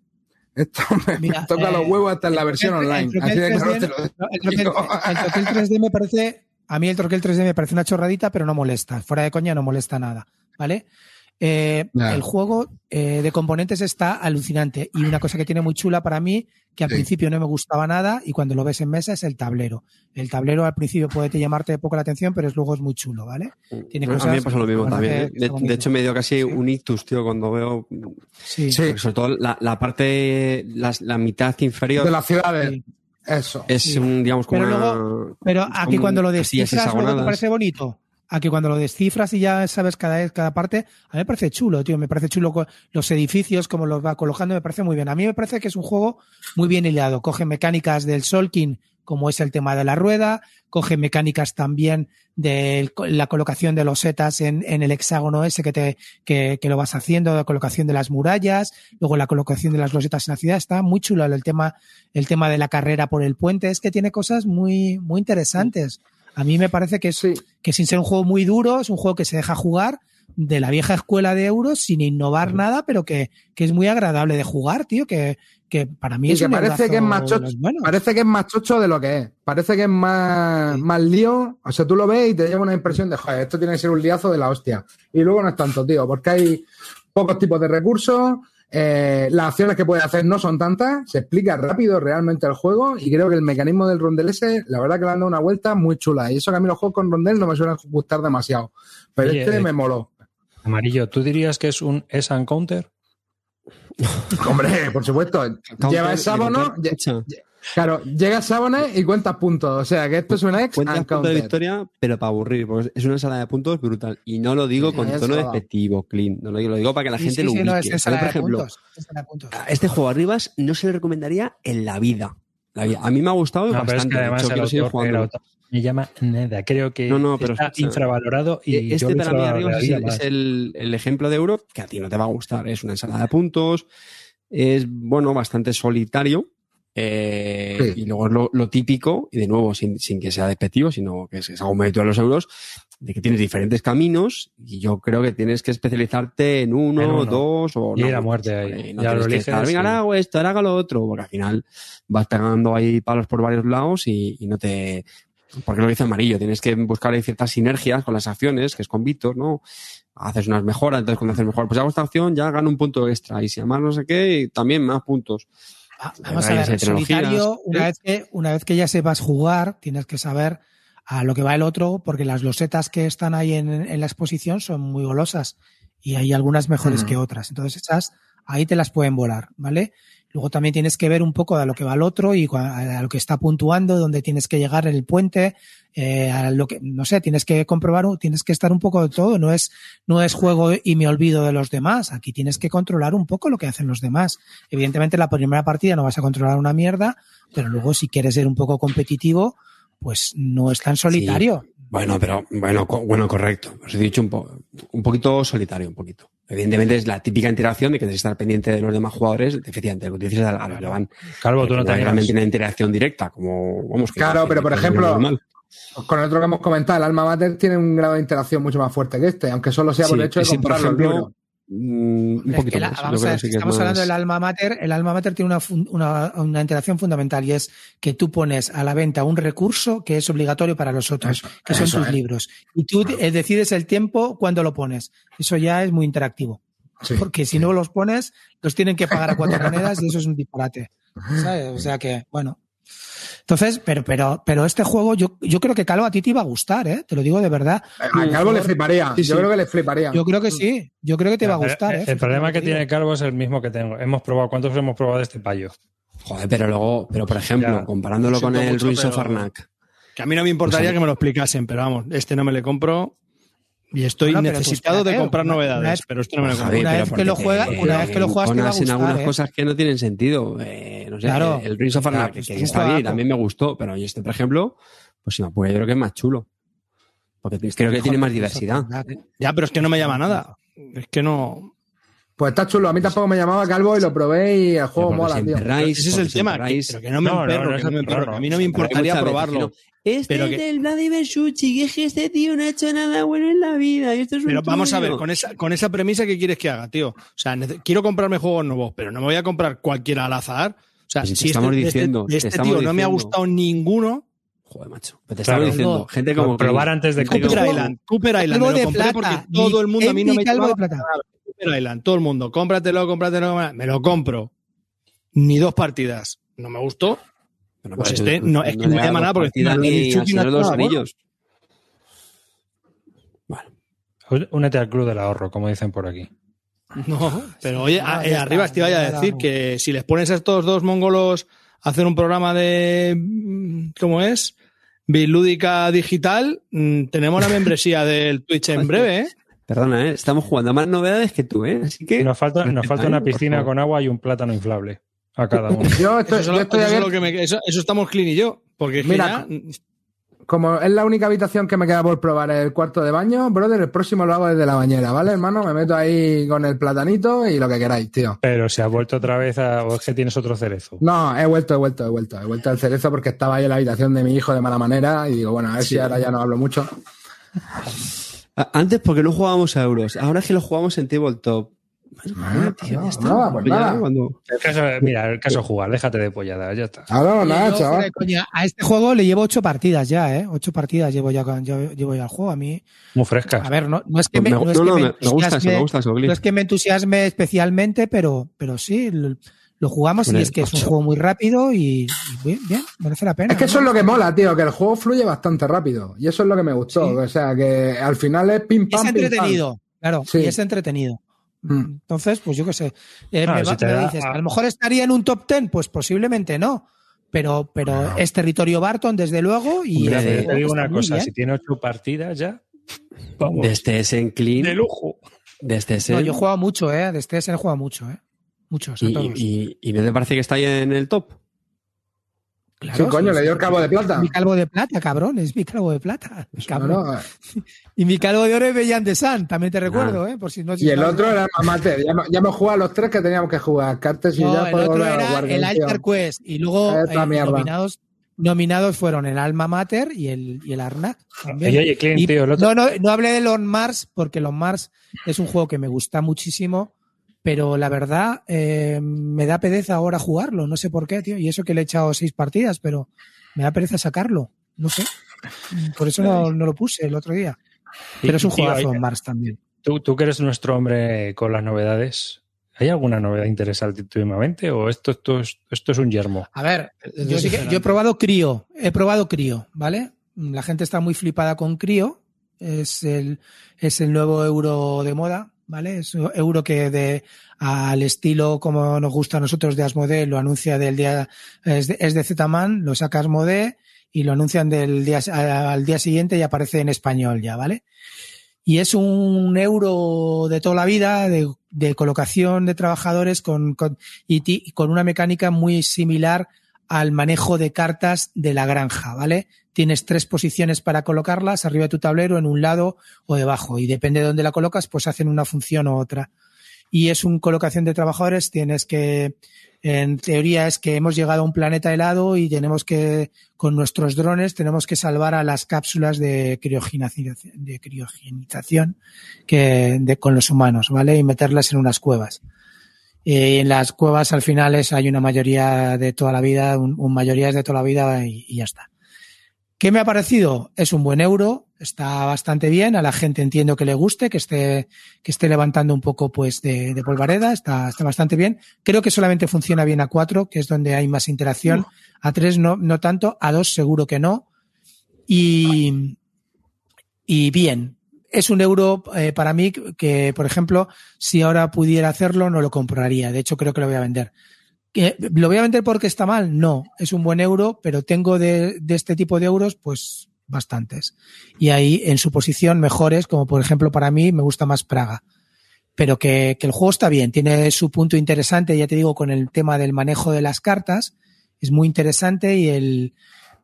Esto <laughs> me, Mira, me toca eh, los huevos hasta en la versión online. el troquel Así de claro 3D te lo digo. el troquel 3D me parece, a mí el troquel 3D me parece una chorradita, pero no molesta. Fuera de coña no molesta nada, ¿vale? Eh. El juego eh, de componentes está alucinante y una cosa que tiene muy chula para mí, que al Sí. principio no me gustaba nada y cuando lo ves en mesa es el tablero. El tablero al principio puede te llamarte poco la atención, pero es- luego es muy chulo, ¿vale? Tiene a mí me cosas pasa lo mismo que van a también. hacer que De, hecho, me dio casi un ictus, tío, cuando veo. Sí. Sobre todo la, la parte, la, mitad inferior De las ciudades. Sí. Eso. es sí. un, digamos, como Pero una- Pero aquí como cuando lo descifras, luego te parece bonito. Aquí cuando lo descifras y ya sabes cada, cada parte, a mí me parece chulo, tío. Me parece chulo los edificios, como los va colocando, me parece muy bien. A mí me parece que es un juego muy bien hilado. Coge mecánicas del Solkin, como es el tema de la rueda, coge mecánicas también de la colocación de los setas en, en el hexágono ese que, te, que, que lo vas haciendo, la colocación de las murallas, luego la colocación de las losetas en la ciudad. Está muy chulo el tema, el tema de la carrera por el puente. Es que tiene cosas muy, muy interesantes. A mí me parece que es, Sí. que sin ser un juego muy duro, es un juego que se deja jugar de la vieja escuela de euros sin innovar nada, pero que, que es muy agradable de jugar, tío, que, que para mí Y es que un parece que es más chocho, parece que es más chocho de lo que es. Parece que es más, más lío. O sea, tú lo ves y te lleva una impresión de, joder, esto tiene que ser un liazo de la hostia. Y luego no es tanto, tío, porque hay pocos tipos de recursos. Eh, las acciones que puedes hacer no son tantas. Se explica rápido realmente el juego. Y creo que el mecanismo del rondel ese, la verdad que le han dado una vuelta muy chula. Y eso que a mí los juegos con rondel no me suelen gustar demasiado. Pero Oye, este eh, me moló. Amarillo, ¿tú dirías que es un S and counter? <laughs> Hombre, por supuesto. Lleva el de fecha. Claro, llega Sabones y cuentas puntos. O sea, que esto es un ex Cuenta puntos de victoria, pero para aburrir, porque es una ensalada de puntos brutal. Y no lo digo con tono despectivo, clean. No lo digo, lo digo para que la Sí, gente sí, lo sí, ubique. no, es por de ejemplo, puntos, es ensalada de puntos. a este juego Arribas no se le recomendaría en la vida. La vida. A mí me ha gustado No, pero es bastante. que además hecho, el autor, el jugando. autor me llama nada. Creo que No, no, pero está escucha. infravalorado y yo este lo para mí Arribas es, el, el- el ejemplo de euro que a ti no te va a gustar. Es una ensalada de puntos. Es, bueno, bastante solitario. Eh, Sí. Y luego es lo, lo típico, y de nuevo, sin, sin que sea despectivo, sino que es, es algo mérito de los euros, de que tienes diferentes caminos y yo creo que tienes que especializarte en uno, En uno. dos o Y no. ir a muerte ahí. Eh, Ya No lo tienes que eliges estar, venga, ahora hago esto, ahora hago lo otro, porque al final vas pegando ahí palos por varios lados y, y no te... Porque lo dice amarillo, tienes que buscar ahí ciertas sinergias con las acciones, que es con Víctor, ¿no? Haces unas mejoras, entonces cuando haces mejor, pues hago esta acción, ya gano un punto extra. Y si además no sé qué, y también más puntos. Ah, Vamos a ver, solitario, una vez, que, una vez que ya sepas jugar, tienes que saber a lo que va el otro, porque las losetas que están ahí en, en la exposición son muy golosas y hay algunas mejores que otras. Entonces, esas ahí te las pueden volar, ¿vale? Luego también tienes que ver un poco a lo que va el otro y a lo que está puntuando, dónde tienes que llegar en el puente, eh, a lo que, no sé, tienes que comprobar, tienes que estar un poco de todo. No es, no es juego y me olvido de los demás. Aquí tienes que controlar un poco lo que hacen los demás. Evidentemente, la primera partida no vas a controlar una mierda, pero luego si quieres ser un poco competitivo, pues no es tan solitario. Bueno, pero, bueno, co- bueno, correcto. Os he dicho un, po- un poquito solitario, un poquito. Evidentemente es la típica interacción de que tienes que estar pendiente de los demás jugadores. Efectivamente, lo que dices a, a lo que van. Calvo, tú no te realmente una interacción directa, como, vamos, que Claro, pero por ejemplo. Con el otro que hemos comentado, el Alma Mater tiene un grado de interacción mucho más fuerte que este, aunque solo sea por Sí, el hecho de por comprar los ejemplo, libros. Mm, un Es poquito la- más. Vamos a ver, si es estamos más- hablando del alma mater, el alma mater tiene una, una, una interacción fundamental y es que tú pones a la venta un recurso que es obligatorio para los otros, Eso, que son tus es. libros. Y tú eh, decides el tiempo cuando lo pones. Eso ya es muy interactivo. Sí. Porque si no los pones, los tienen que pagar a cuatro monedas y eso es un disparate. <laughs> ¿sabes? O sea que, bueno. Entonces, pero, pero, pero este juego, yo, yo creo que Calvo a ti te iba a gustar, ¿eh? Te lo digo de verdad. A Calvo le fliparía. Sí, Yo creo que le fliparía. Yo creo que sí. Yo creo que te va a gustar, eh. El problema que tiene Calvo es el mismo que tengo. Hemos probado, ¿cuántos hemos probado de este payo? Joder, pero luego, pero por ejemplo, Ya. comparándolo Lo con el Ruins of Arnak. Que a mí no me importaría Pues mí- que me lo explicasen, pero vamos, este no me le compro y estoy Bueno, necesitado de comprar una- novedades, una vez- pero este no me lo Javi. Una vez que lo juega- te- una vez que lo juegas te va a enconas en algunas ¿eh? cosas que no tienen sentido. Eh, no sé, Claro. el, el Ruins of pues que, es que un está bien, también me gustó, pero este, por ejemplo, pues si me apura, yo creo que es más chulo. Porque creo que tiene más diversidad. Ya, pero es que no me llama nada. Es que no. Pues está chulo. A mí tampoco me llamaba Calvo y lo probé y el juego mola, tío. enterráis, Ese es el tema, pero que no me No, no, emperro, no que es no me emperro, emperro. A mí no me importaría probarlo. Este Pero es que- del Vladimir Suchi, que es que este tío no ha hecho nada bueno en la vida. Y esto es un Pero vamos a ver, con esa, con esa premisa, ¿qué quieres que haga, tío? O sea, quiero comprarme juegos nuevos, pero no me voy a comprar cualquiera al azar. O sea, Pues si si te estamos este, este- diciendo, este estamos tío no me ha gustado ninguno, Joder, macho. Pero te Claro. estamos diciendo, No. gente como. probar antes de que Cooper como- Island, Cooper Island, me lo compré plata. porque todo el mundo a mí no me calvo de plata. Cooper Island, todo el mundo, cómpratelo, cómpratelo, me lo compro. Ni dos partidas. No me gustó. Pues este no- es que no das llama nada porque ni no de los bueno. Anillos. Bueno, Únete al club del ahorro, como dicen por aquí. <laughs> No, pero oye, no, a- ya eh, está, arriba te iba a decir que si les pones a estos dos mongolos a hacer un programa de. mm, ¿Cómo es? Bilúdica digital, mm, tenemos la membresía <laughs> del Twitch en breve, ¿eh? perdona, ¿eh? estamos jugando a más novedades que tú, ¿eh? Así que. Nos falta, nos falta una piscina con agua y un plátano inflable a cada uno. Yo Eso, estoy, yo eso es abierto- lo que me- eso- eso estamos Clean y yo. Porque Mira, ya- Como es la única habitación que me queda por probar el cuarto de baño, brother, el próximo lo hago desde la bañera, ¿vale, hermano? Me meto ahí con el platanito y lo que queráis, tío. Pero se ha vuelto otra vez a. o es que tienes otro cerezo. No, he vuelto, he vuelto, he vuelto. He vuelto al cerezo porque estaba ahí en la habitación de mi hijo de mala manera y digo, bueno, a ver si ahora ya no hablo mucho. Antes porque no jugábamos a euros, ahora es que lo jugamos en tabletop. Ah, Tío, ya está. nada, pues Ya, nada. cuando- El caso, mira, el caso es jugar, déjate de pollada, ya está. Ah, no, nada, chaval. coña, a este juego le llevo ocho partidas ya, ¿eh? Ocho partidas llevo ya, yo- llevo ya al juego. A mí, Muy frescas. a ver, no, no es que Me- me, no, no es que me me, me gusta eso, entusiasme- me gusta eso, Gli. no es que me entusiasme especialmente, pero, pero sí, lo, lo jugamos y es que es un juego muy rápido y, y bien, bien, merece la pena. Es que eso es lo que mola, tío, que el juego fluye bastante rápido. Y eso es lo que me gustó. Sí. O sea, que al final es pim Y pam. es pim, pam. entretenido, claro, Sí. y es entretenido. Mm. Entonces, pues yo qué sé. Eh, Claro, me, si va- te me da- dices, a lo mejor estaría en un top ten, pues posiblemente no. Pero, pero es territorio Barton, desde luego, y Mira, eh, te digo una cosa, bien. si tiene ocho partidas ya, vamos, Desde ese en clean, de lujo. desde ese. No, yo he jugado mucho, ¿eh? De este he jugado mucho, ¿eh? Muchos, a y, todos. y, y no te parece que está ahí en el top? Claro, Sí, coño, sí, le dio el cabo de plata. Mi calvo de plata, cabrón, es mi calvo de plata. Cabrón. no, <laughs> Y mi calvo de oro es Bellan de San, también te recuerdo, ¿eh? Por si no Y el otro era el Mamater. Ya, ya hemos jugado los tres que teníamos que jugar. Cartes y No, ya el otro era jugar, el. Alter Quest. Y luego eh, nominados, nominados fueron el Alma Mater y el, y el Arnak. también. Oye, oye, Clint, Y- tío, el otro- no, no, no hablé de Lon Mars porque Lon Mars es un juego que me gusta muchísimo, pero la verdad eh, me da pereza ahora jugarlo. No sé por qué, tío. Y eso que le he echado seis partidas, pero me da pereza sacarlo. No sé. Por eso no, no lo puse el otro día. Pero es un Tío, juegazo en Mars también. Tú, tú que eres nuestro hombre con las novedades, ¿hay alguna novedad interesante últimamente o esto, esto, es, esto es un yermo? A ver, yo, sí que- yo he probado Crío, he probado Crío, ¿vale? La gente está muy flipada con Crío, es el, es el nuevo euro de moda, ¿vale? Es un euro que de, al estilo como nos gusta a nosotros de Asmodee, lo anuncia del día, es de, es Zetaman, lo saca Asmodee y lo anuncian del día, al día siguiente y aparece en español ya, ¿vale? Y es un euro de toda la vida, de, de colocación de trabajadores con, con, y con una mecánica muy similar al manejo de cartas de la granja, ¿vale? Tienes tres posiciones para colocarlas, arriba de tu tablero, en un lado o debajo, y depende de dónde la colocas, pues hacen una función u otra. Y es un colocación de trabajadores, tienes que, en teoría es que hemos llegado a un planeta helado y tenemos que, con nuestros drones, tenemos que salvar a las cápsulas de criogenización, de criogenización que, de, con los humanos, ¿vale? Y meterlas en unas cuevas. Eh, en las cuevas al final es, hay una mayoría de toda la vida, un, un mayoría es de toda la vida y, y ya está. ¿Qué me ha parecido? Es un buen euro, está bastante bien, a la gente entiendo que le guste, que esté, que esté levantando un poco pues de, de polvareda, está, está bastante bien. Creo que solamente funciona bien a cuatro, que es donde hay más interacción. A tres no, no tanto, a dos seguro que no. Y, y bien, es un euro eh, para mí que, por ejemplo, si ahora pudiera hacerlo, no lo compraría. De hecho, creo que lo voy a vender. ¿Que ¿Lo voy a vender porque está mal? No, es un buen euro, pero tengo de, este tipo de euros, pues bastantes. Y ahí en su posición mejores, como por ejemplo para mí me gusta más Praga. Pero que, que el juego está bien, tiene su punto interesante, ya te digo, con el tema del manejo de las cartas, es muy interesante y el,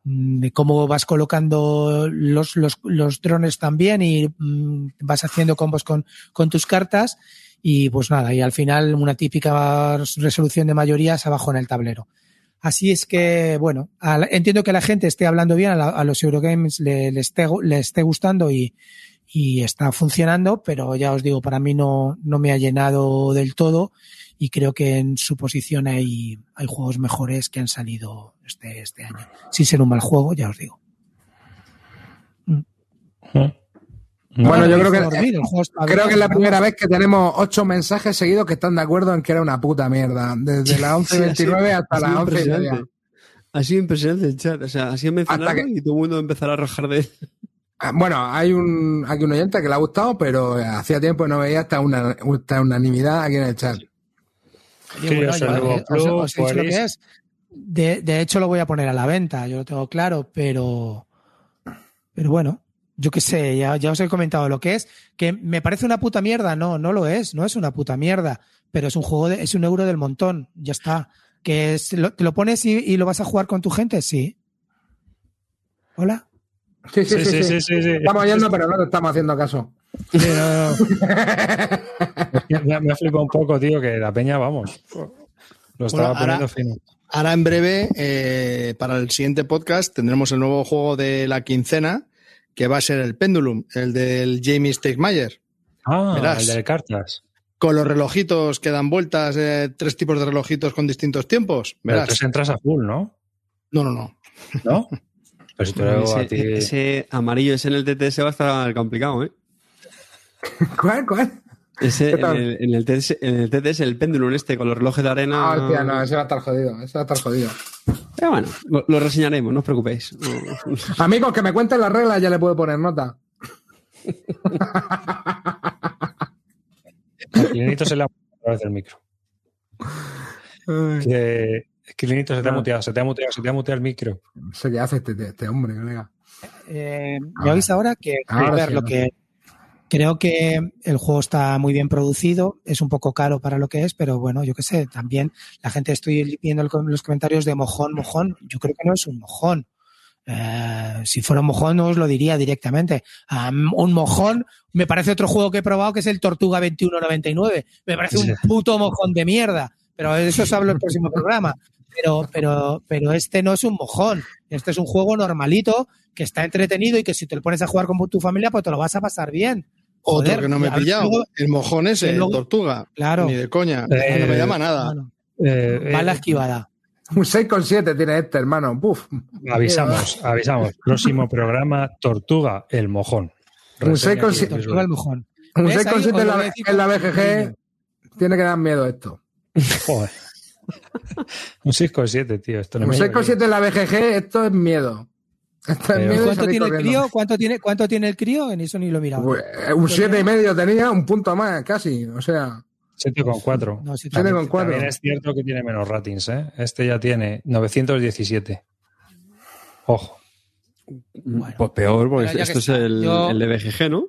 de cómo vas colocando los, los, los drones también y mm, vas haciendo combos con, tus cartas y pues nada, y al final una típica resolución de mayorías abajo en el tablero. Así es que, bueno, entiendo que la gente esté hablando bien, a, la- a los Eurogames le, esté, esté gustando y, y está funcionando, pero ya os digo, para mí no, no me ha llenado del todo y creo que en su posición hay, hay juegos mejores que han salido este, este año. Sin ser un mal juego, ya os digo. Bueno, yo creo que Dormido, el juego está creo que es la primera vez que tenemos ocho mensajes seguidos que están de acuerdo en que era una puta mierda. Desde las Sí, ha sido- 11.29 hasta ha sido las 11 y media. impresionante. Ha sido impresionante el chat. O sea, ha sido mencionado Hasta que- y todo el mundo empezará a arrojar de él. Ah, Bueno, hay un aquí un oyente que le ha gustado, pero hacía tiempo que no veía esta, una, esta unanimidad aquí en el chat. Sí, bueno, os- os lo que es. De, de hecho, lo voy a poner a la venta, yo lo tengo claro, pero, pero bueno, yo qué sé, ya, ya os he comentado lo que es, que me parece una puta mierda, no, no lo es, no es una puta mierda, pero es un juego, de, es un euro del montón, ya está. Que es- lo- te lo pones y, y lo vas a jugar con tu gente, sí. Hola. Sí, sí, Sí, sí. sí, sí. sí, sí, sí. Estamos oyendo, pero no te estamos haciendo caso. <laughs> <laughs> Me, me ha flipado un poco, tío, que la peña, vamos. Lo estaba Bueno, ahora- poniendo fino. Ahora en breve, eh, para el siguiente podcast, tendremos el nuevo juego de la quincena, que va a ser el Pendulum, el del Jamie Stegmaier. Ah, Verás. el de cartas. Con los relojitos que dan vueltas, eh, tres tipos de relojitos con distintos tiempos. Pero Verás. entonces entras a full, ¿no? No, no, no. ¿No? <laughs> Pero si te lo digo a ti. ese, ese amarillo ese en el TTS va a estar complicado, ¿eh? <laughs> ¿Cuál? ¿Cuál? Ese ¿Qué en el, en, el TTS, en el TTS, el péndulo este con los relojes de arena. Ah, hostia, no, ese va a estar jodido. Ese va a estar jodido. Pero bueno, lo, lo reseñaremos, no os preocupéis. Amigos, que me cuenten las reglas, ya le puedo poner nota. A Quilinito se le ha muteado otra vez el micro. Que, Quilinito se te ha Ah. muteado, se te ha muteado, se te ha muteado el micro. No sé qué hace este, este hombre, colega. Eh, ¿Me oís ahora? Que, Ahora a ver, sí, lo ahora que creo que el juego está muy bien producido, es un poco caro para lo que es, pero bueno, yo qué sé, también la gente estoy viendo los comentarios de mojón, mojón, yo creo que no es un mojón. Eh, si fuera un mojón no os lo diría directamente. Am, un mojón me parece otro juego que he probado que es el Tortuga 2199. Me parece un puto mojón de mierda. Pero de eso os hablo en el <laughs> próximo programa. Pero, pero, pero este no es un mojón. Este es un juego normalito que está entretenido y que si te lo pones a jugar con tu familia, pues te lo vas a pasar bien. Otro Joder, que no me he pillado. luego- el mojón ese, luego- tortuga. Claro. Ni de coña. Eh, no me llama nada. Bueno, Eh, va la eh, esquivada. Un 6,7 tiene este, hermano. Buf. avisamos, avisamos. Próximo programa, Tortuga, el mojón. Un Reseña 6,7 aquí, Tortuga el mojón. Un ¿Ves? Ahí 6,7 en la, en la BGG. Tiene que dar miedo esto. Joder. <laughs> Un 6,7, tío. Esto no Un me 6,7 en la BGG, esto es miedo. Pero- ¿Cuánto tiene el crío? ¿Cuánto tiene, ¿Cuánto tiene el crío? En eso ni lo he mirado. Pues, eh, Un 7 y medio tenía, un punto más, casi. O sea, 7,4. No, sí, tiene con también- 4. También es cierto que tiene menos ratings, ¿eh? Este ya tiene 917. Ojo. Bueno. Pues peor, porque esto que es el, yo- el BGG, ¿no?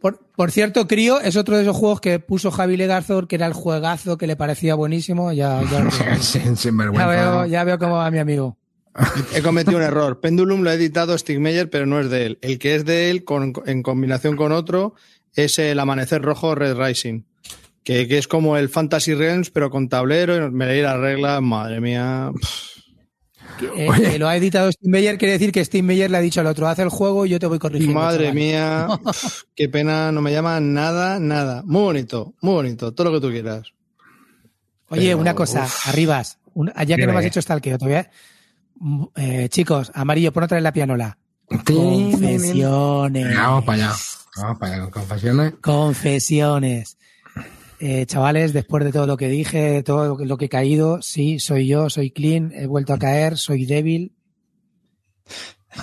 Por, por cierto, Crío es otro de esos juegos que puso Javi Legarzor, que era el juegazo que le parecía buenísimo. Ya, ya, <laughs> sin, sin ya vergüenza. veo, ya veo cómo va mi amigo. He cometido un error. Pendulum lo ha editado Stigmeyer, pero no es de él. El que es de él, con- en combinación con otro, es el Amanecer Rojo Red Rising. Que, que es como el Fantasy Realms, pero con tablero. y Me leí las reglas, madre mía. Eh, lo ha editado Steve Meyer, quiere decir que Steve Meyer le ha dicho al otro, haz el juego y yo te voy corrigiendo. Madre chaval". mía, <laughs> pf, qué pena, no me llama nada, nada. Muy bonito, muy bonito, todo lo que tú quieras. Oye, Pero, una cosa, uf. arribas, un- ya que no me has Dime. hecho stalkeo, todavía. Mm, Eh, chicos, amarillo, pon otra vez la pianola. Confesiones. Vamos para allá. Vamos para allá con confesiones. Confesiones. Eh, chavales, después de todo lo que dije, todo lo que he caído, sí, soy yo, soy clean, he vuelto a caer, soy débil.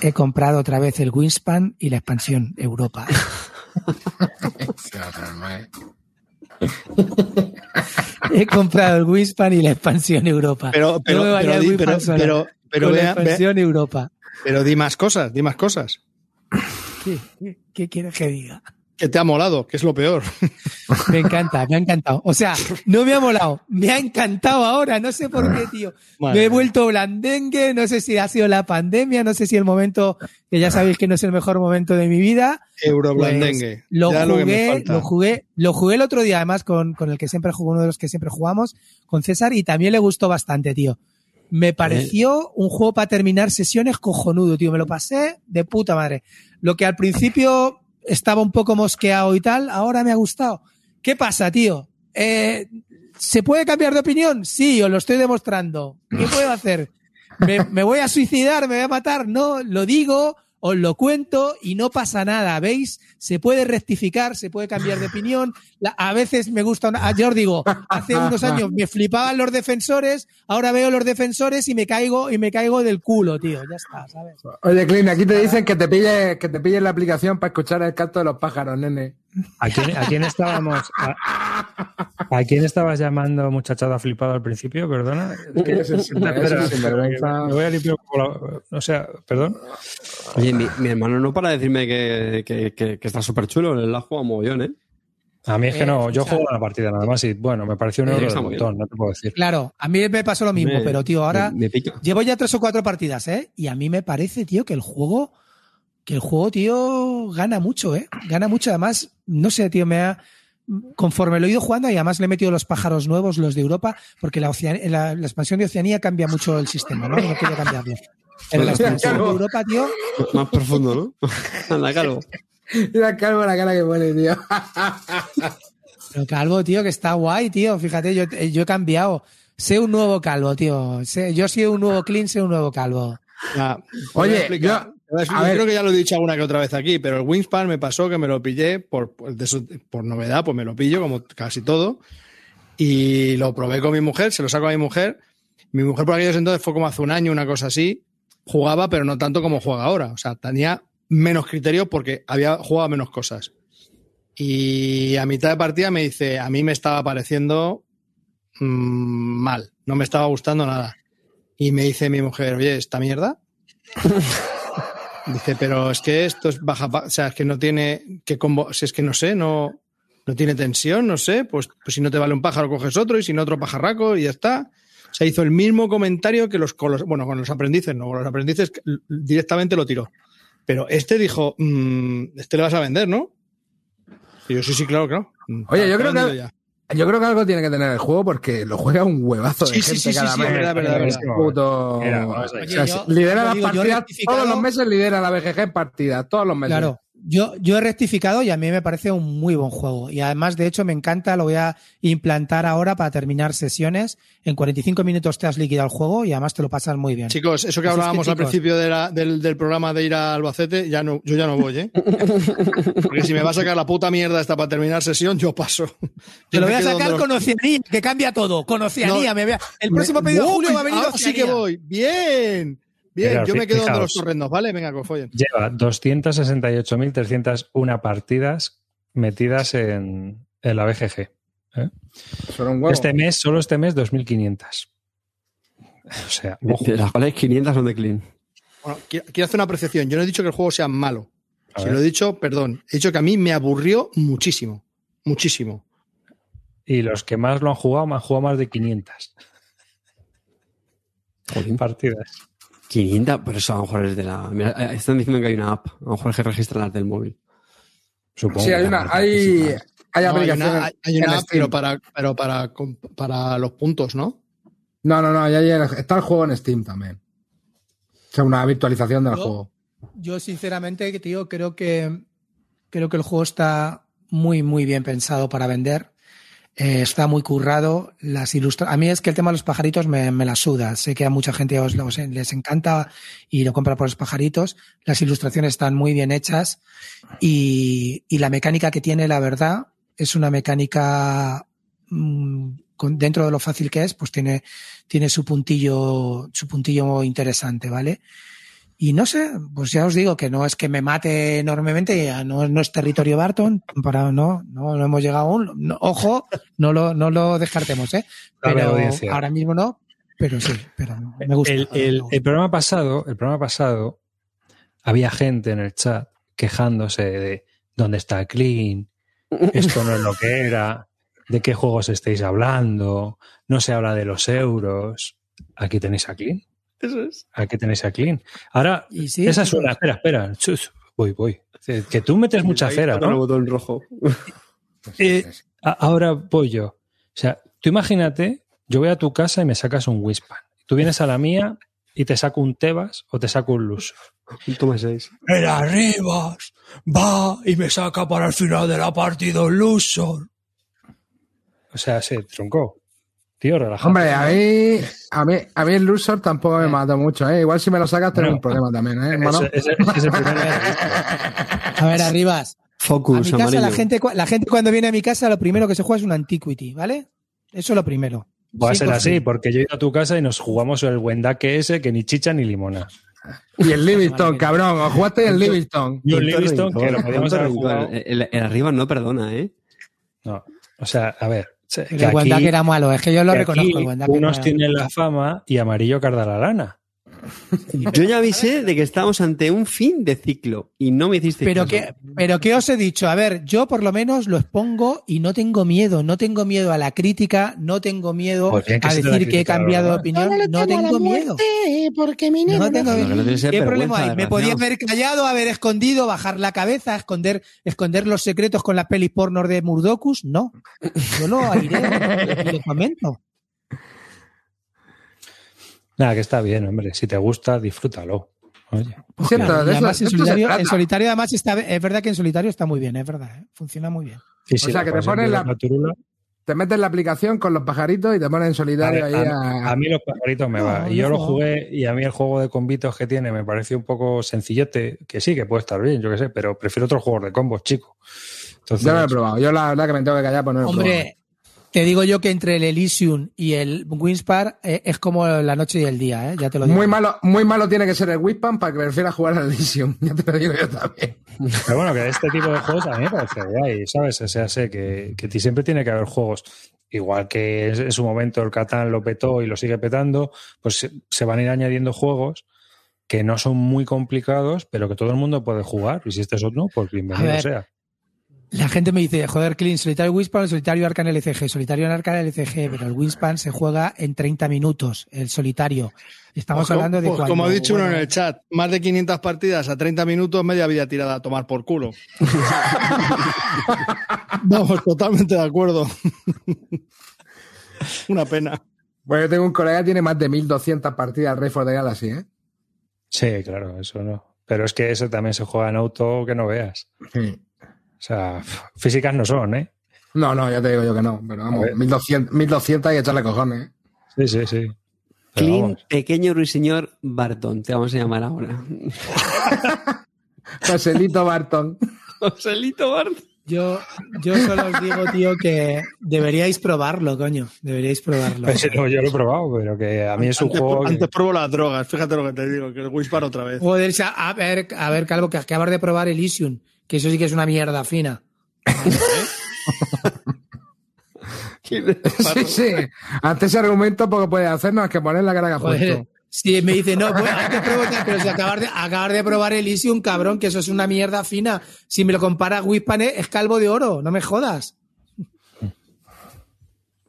He comprado otra vez el Winspan y la expansión Europa. <laughs> <laughs> He comprado el Winspan y la expansión Europa. Pero, pero, No pero, di, pero, pero, pero la vea- expansión Europa. pero di más cosas, di más cosas. ¿Qué, qué- qué quieres que diga? Que te ha molado, que es lo peor. Me encanta, me ha encantado. O sea, no me ha molado, me ha encantado ahora, no sé por qué, tío. Madre me he vuelto blandengue, no sé si ha sido la pandemia, no sé si el momento, que ya sabéis que no es el mejor momento de mi vida. Euroblandengue. Pues, lo ya lo jugué, falta. lo jugué, lo jugué el otro día, además, con, con el que siempre jugó, uno de los que siempre jugamos, con César, y también le gustó bastante, tío. Me pareció un juego para terminar sesiones cojonudo, tío. Me lo pasé de puta madre. Lo que al principio estaba un poco mosqueado y tal, ahora me ha gustado. ¿Qué pasa, tío? Eh, ¿Se puede cambiar de opinión? Sí, os lo estoy demostrando. ¿Qué puedo hacer? <laughs> ¿Me, me voy a suicidar? ¿Me voy a matar? No, lo digo, os lo cuento y no pasa nada, ¿veis? Se puede rectificar, se puede cambiar de opinión. A veces me gusta, una- yo os digo, hace unos años me flipaban los defensores, ahora veo los defensores y me caigo y me caigo del culo, tío. Ya está, ¿sabes? Oye, Clint, aquí te dicen que te pilles que te pilles la aplicación para escuchar el canto de los pájaros, nene. ¿A quién, a quién estábamos? A, ¿A quién estabas llamando muchachada flipado al principio? Perdona. O sea, perdón. Oye, mi, mi hermano no para decirme que, que, que, que está súper chulo, él la juega mogollón, ¿eh? A mí es que Eh, no, yo juego la partida nada más y bueno, me pareció un euro muy montón, no te puedo decir. Claro, a mí me pasó lo mismo, Me- pero tío, ahora Me, me llevo ya tres o cuatro partidas, ¿eh? Y a mí me parece, tío, que el juego, que el juego, tío, gana mucho, ¿eh? Gana mucho. Además, no sé, tío, me ha, conforme lo he ido jugando y además le he metido los pájaros nuevos, los de Europa, porque la, Ocean- la, la expansión de Oceanía cambia mucho el sistema, ¿no? No quería cambiarlo. Pero la expansión de Europa, tío, Más profundo, ¿no? <laughs> Anda, calvo. Mira, calvo la cara que pone, tío. calvo, tío, que está guay, tío. Fíjate, yo, yo he cambiado. Sé un nuevo calvo, tío. Sé- yo soy un nuevo clean, sé un nuevo calvo. Ya, Oye, yo- A a ver. creo que ya lo he dicho alguna que otra vez aquí, pero el Wingspan me pasó que me lo pillé por, por, por novedad, pues me lo pillo como casi todo. Y lo probé con mi mujer, se lo saco a mi mujer. Mi mujer por aquellos entonces fue como hace un año, una cosa así. Jugaba, pero no tanto como juega ahora. O sea, tenía menos criterios porque había jugado menos cosas. Y a mitad de partida me dice, a mí me estaba pareciendo mm, mal, no me estaba gustando nada. Y me dice mi mujer, oye, ¿esta mierda? Dice, pero es que esto es baja, o sea, es que no tiene que combo, si es que no sé, no, no tiene tensión, no sé, pues, pues si no te vale un pájaro coges otro y si no otro pajarraco y ya está. O sea, hizo el mismo comentario que los, con los bueno, con los aprendices, no, con los aprendices directamente lo tiró. Pero este dijo, mm, este le vas a vender, ¿no? Y yo, sí, sí, claro, claro. Mm, Oye, yo creo que- ya. Yo creo que algo tiene que tener el juego porque lo juega un huevazo de Sí, sí, gente sí, sí, cada sí, mes. es verdad, verdad, Es verdad. puto- Mira, vamos a ver. O sea, Oye, yo- lidera las partidas, todos los meses lidera la BGG en partidas, todos los meses. Claro, yo, yo he rectificado y a mí me parece un muy buen juego. Y además, de hecho, me encanta, lo voy a implantar ahora para terminar sesiones. En 45 minutos te has liquidado el juego y además te lo pasas muy bien. Chicos, eso que Así es que, hablábamos al chicos. principio de la- del, del programa de ir a Albacete, ya no, yo ya no voy, ¿eh? Porque si me va a sacar la puta mierda esta para terminar sesión, yo paso. Te lo voy a sacar con Oceanía, que cambia todo. Con Oceanía. No. me vea. El próximo pedido de julio va a venir ahora sí que Oceanía. voy. Bien. Bien, yo me quedo donde los torrendos, ¿vale? Venga, que follen. Lleva 268.301 partidas metidas en, en la BGG. ¿eh? Son un huevo. Este mes, solo este mes, 2.500. O sea, ojo. De las cuales 500 son de clean. Bueno, quiero, quiero hacer una apreciación. Yo no he dicho que el juego sea malo. A Si ver. lo he dicho, perdón. He dicho que a mí me aburrió muchísimo. Muchísimo. Y los que más lo han jugado, me han jugado más de 500 Joder. partidas. 500, pero eso a lo mejor es de la. Mira, eh, están diciendo que hay una app. A lo mejor es que registran las del móvil. Supongo. Sí, hay una, hay, hay No, hay aplicaciones una, hay- app, pero para, pero para, para los puntos, ¿no? No, no, no, ya está el juego en Steam también. O sea, una virtualización del Yo- juego. Yo, sinceramente, tío, creo que creo que el juego está muy, muy bien pensado para vender. Eh, está muy currado. Las ilustra A mí es que el tema de los pajaritos me, me la suda. Sé que a mucha gente os, os- les encanta y lo compra por los pajaritos. Las ilustraciones están muy bien hechas y, y la mecánica que tiene, la verdad, es una mecánica mm, con- dentro de lo fácil que es, pues tiene, tiene su puntillo, su puntillo interesante, ¿vale? Y no sé, pues ya os digo que no es que me mate enormemente, ya no, no es territorio Barton, para no, no, no hemos llegado aún. No, ojo, no lo, no lo descartemos, ¿eh? Pero ahora mismo no, pero sí, pero me gusta. El, el- el programa pasado, el programa pasado, había gente en el chat quejándose de, ¿Dónde está Clean? Esto no es lo que era. ¿De qué juegos estáis hablando? No se habla de los euros. Aquí tenéis a Clean. Eso es. Aquí tenéis a Clean. Ahora, sí, esa sí, suena. Espera, espera. Chus, voy, voy. Que tú metes mucha cera, el ¿no? botón rojo. <laughs> Eh, ahora voy yo. O sea, tú imagínate, yo voy a tu casa y me sacas un Wispan. Tú vienes a la mía y te saco un Tebas o te saco un Luso. Toma seis. El Arribas va y me saca para el final de la partida un Luso. O sea, se truncó. Tío, relajado. Hombre, a mí, <laughs> a mí, a mí el Lusor tampoco me mató mucho, ¿eh? Igual si me lo sacas tenemos un problema también, ¿eh, hermano? Ese, ese- ese es el primer <laughs> A ver, Arribas. A Focus, mi casa amarillo. la gente, la gente cuando viene a mi casa lo primero que se juega es un Antiquity, ¿vale? Eso es lo primero. Va a Sí, ser así, porque yo he ido a tu casa y nos jugamos el Wendaque ese que ni chicha ni limona. Y el <laughs> Livingston, cabrón, os jugaste el Livingston. Y Tanto Livingston que lo podíamos haber jugado. El, el arriba no perdona, ¿eh? No, o sea, a ver. Se- que aquí- Wendaque era malo, es que yo lo que reconozco. aquí unos tienen la fama y amarillo carda la lana. <laughs> Yo ya avisé de que estábamos ante un fin de ciclo y no me hiciste Pero caso. que, pero ¿qué os he dicho? A ver, yo por lo menos lo expongo y no tengo miedo. No tengo miedo a la crítica, no tengo miedo Pues a decir que he cambiado de opinión. No tengo miedo. porque mi No tengo ¿Qué problema hay? Me podía haber callado, haber escondido, bajar la cabeza, esconder, esconder los secretos con las pelis porno de Murdocus. No. Yo lo <laughs> iré y lo comento. Nada, que está bien, hombre. Si te gusta, disfrútalo. Oye. Cierto, Claro, y de eso- además de en solitario, trata. en solitario además está, es verdad que en solitario está muy bien, es verdad, ¿eh? funciona muy bien. Sí, O sea, que te pones la-. Te metes la aplicación con los pajaritos y te pones en A, solitario ahí a... a- a mí los pajaritos me No, va. Y yo lo jugué y a mí el juego de combitos que tiene me pareció un poco sencillote, que sí, que puede estar bien, yo qué sé, pero prefiero otros juegos de combos, chico. Entonces, Yo no lo he probado. Yo la verdad que me tengo que callar por no. Hombre, te digo yo que entre el Elysium y el Winspar eh, es como la noche y el día, ¿eh? ya te lo digo. Muy malo, muy malo tiene que ser el Wispan para que prefiera jugar al Elysium. <laughs> Ya te lo digo yo también. Pero bueno, que este tipo de juegos a mí me parece guay, ¿sabes? O sea, sé que, que ti- siempre tiene que haber juegos. Igual que en su momento el Catán lo petó y lo sigue petando, pues se- van a ir añadiendo juegos que no son muy complicados, pero que todo el mundo puede jugar. Y si este es otro, pues bienvenido ver, sea. La gente me dice, joder, Clean, solitario Winspan, solitario Arcan LCG, solitario en Arcan LCG, pero el Winspan se juega en 30 minutos, el solitario. Estamos Pues, hablando de pues, cuando, como ha dicho uno en el chat, más de 500 partidas a 30 minutos, media vida tirada a tomar por culo. <laughs> Vamos, totalmente de acuerdo. <laughs> Una pena. Bueno, yo tengo un colega que tiene más de 1200 partidas al Rey for the Galaxy, ¿eh? Sí, claro, eso no. Pero es que ese también se juega en auto que no veas. Sí. O sea, <laughs> físicas no son, ¿eh? No, no, ya te digo yo que no. Pero A vamos, ver. 1200, 1200 y echarle cojones, ¿eh? Sí, sí, sí. Clean, pequeño ruiseñor Barton, te vamos a llamar ahora. <laughs> Joselito Barton. Joselito Barton. Yo, yo solo os digo, tío, que deberíais probarlo, coño. Deberíais probarlo. Pues, no, yo lo he probado, pero que a mí es un antes, juego. que- antes pruebo las drogas, fíjate lo que te digo, que el Wispar otra vez. Joder, a ver, a ver, Calvo, que acabas de probar Elysium, que eso sí que es una mierda fina. <laughs> <laughs> Sí, sí. Ante ese argumento, poco puedes hacernos que poner la Joder, puesto. si me dice, no, pues antes probar, pero si acabas de, acabas de probar Elysium, cabrón, que eso es una mierda fina. Si me lo comparas, Wispan es calvo de oro, no me jodas.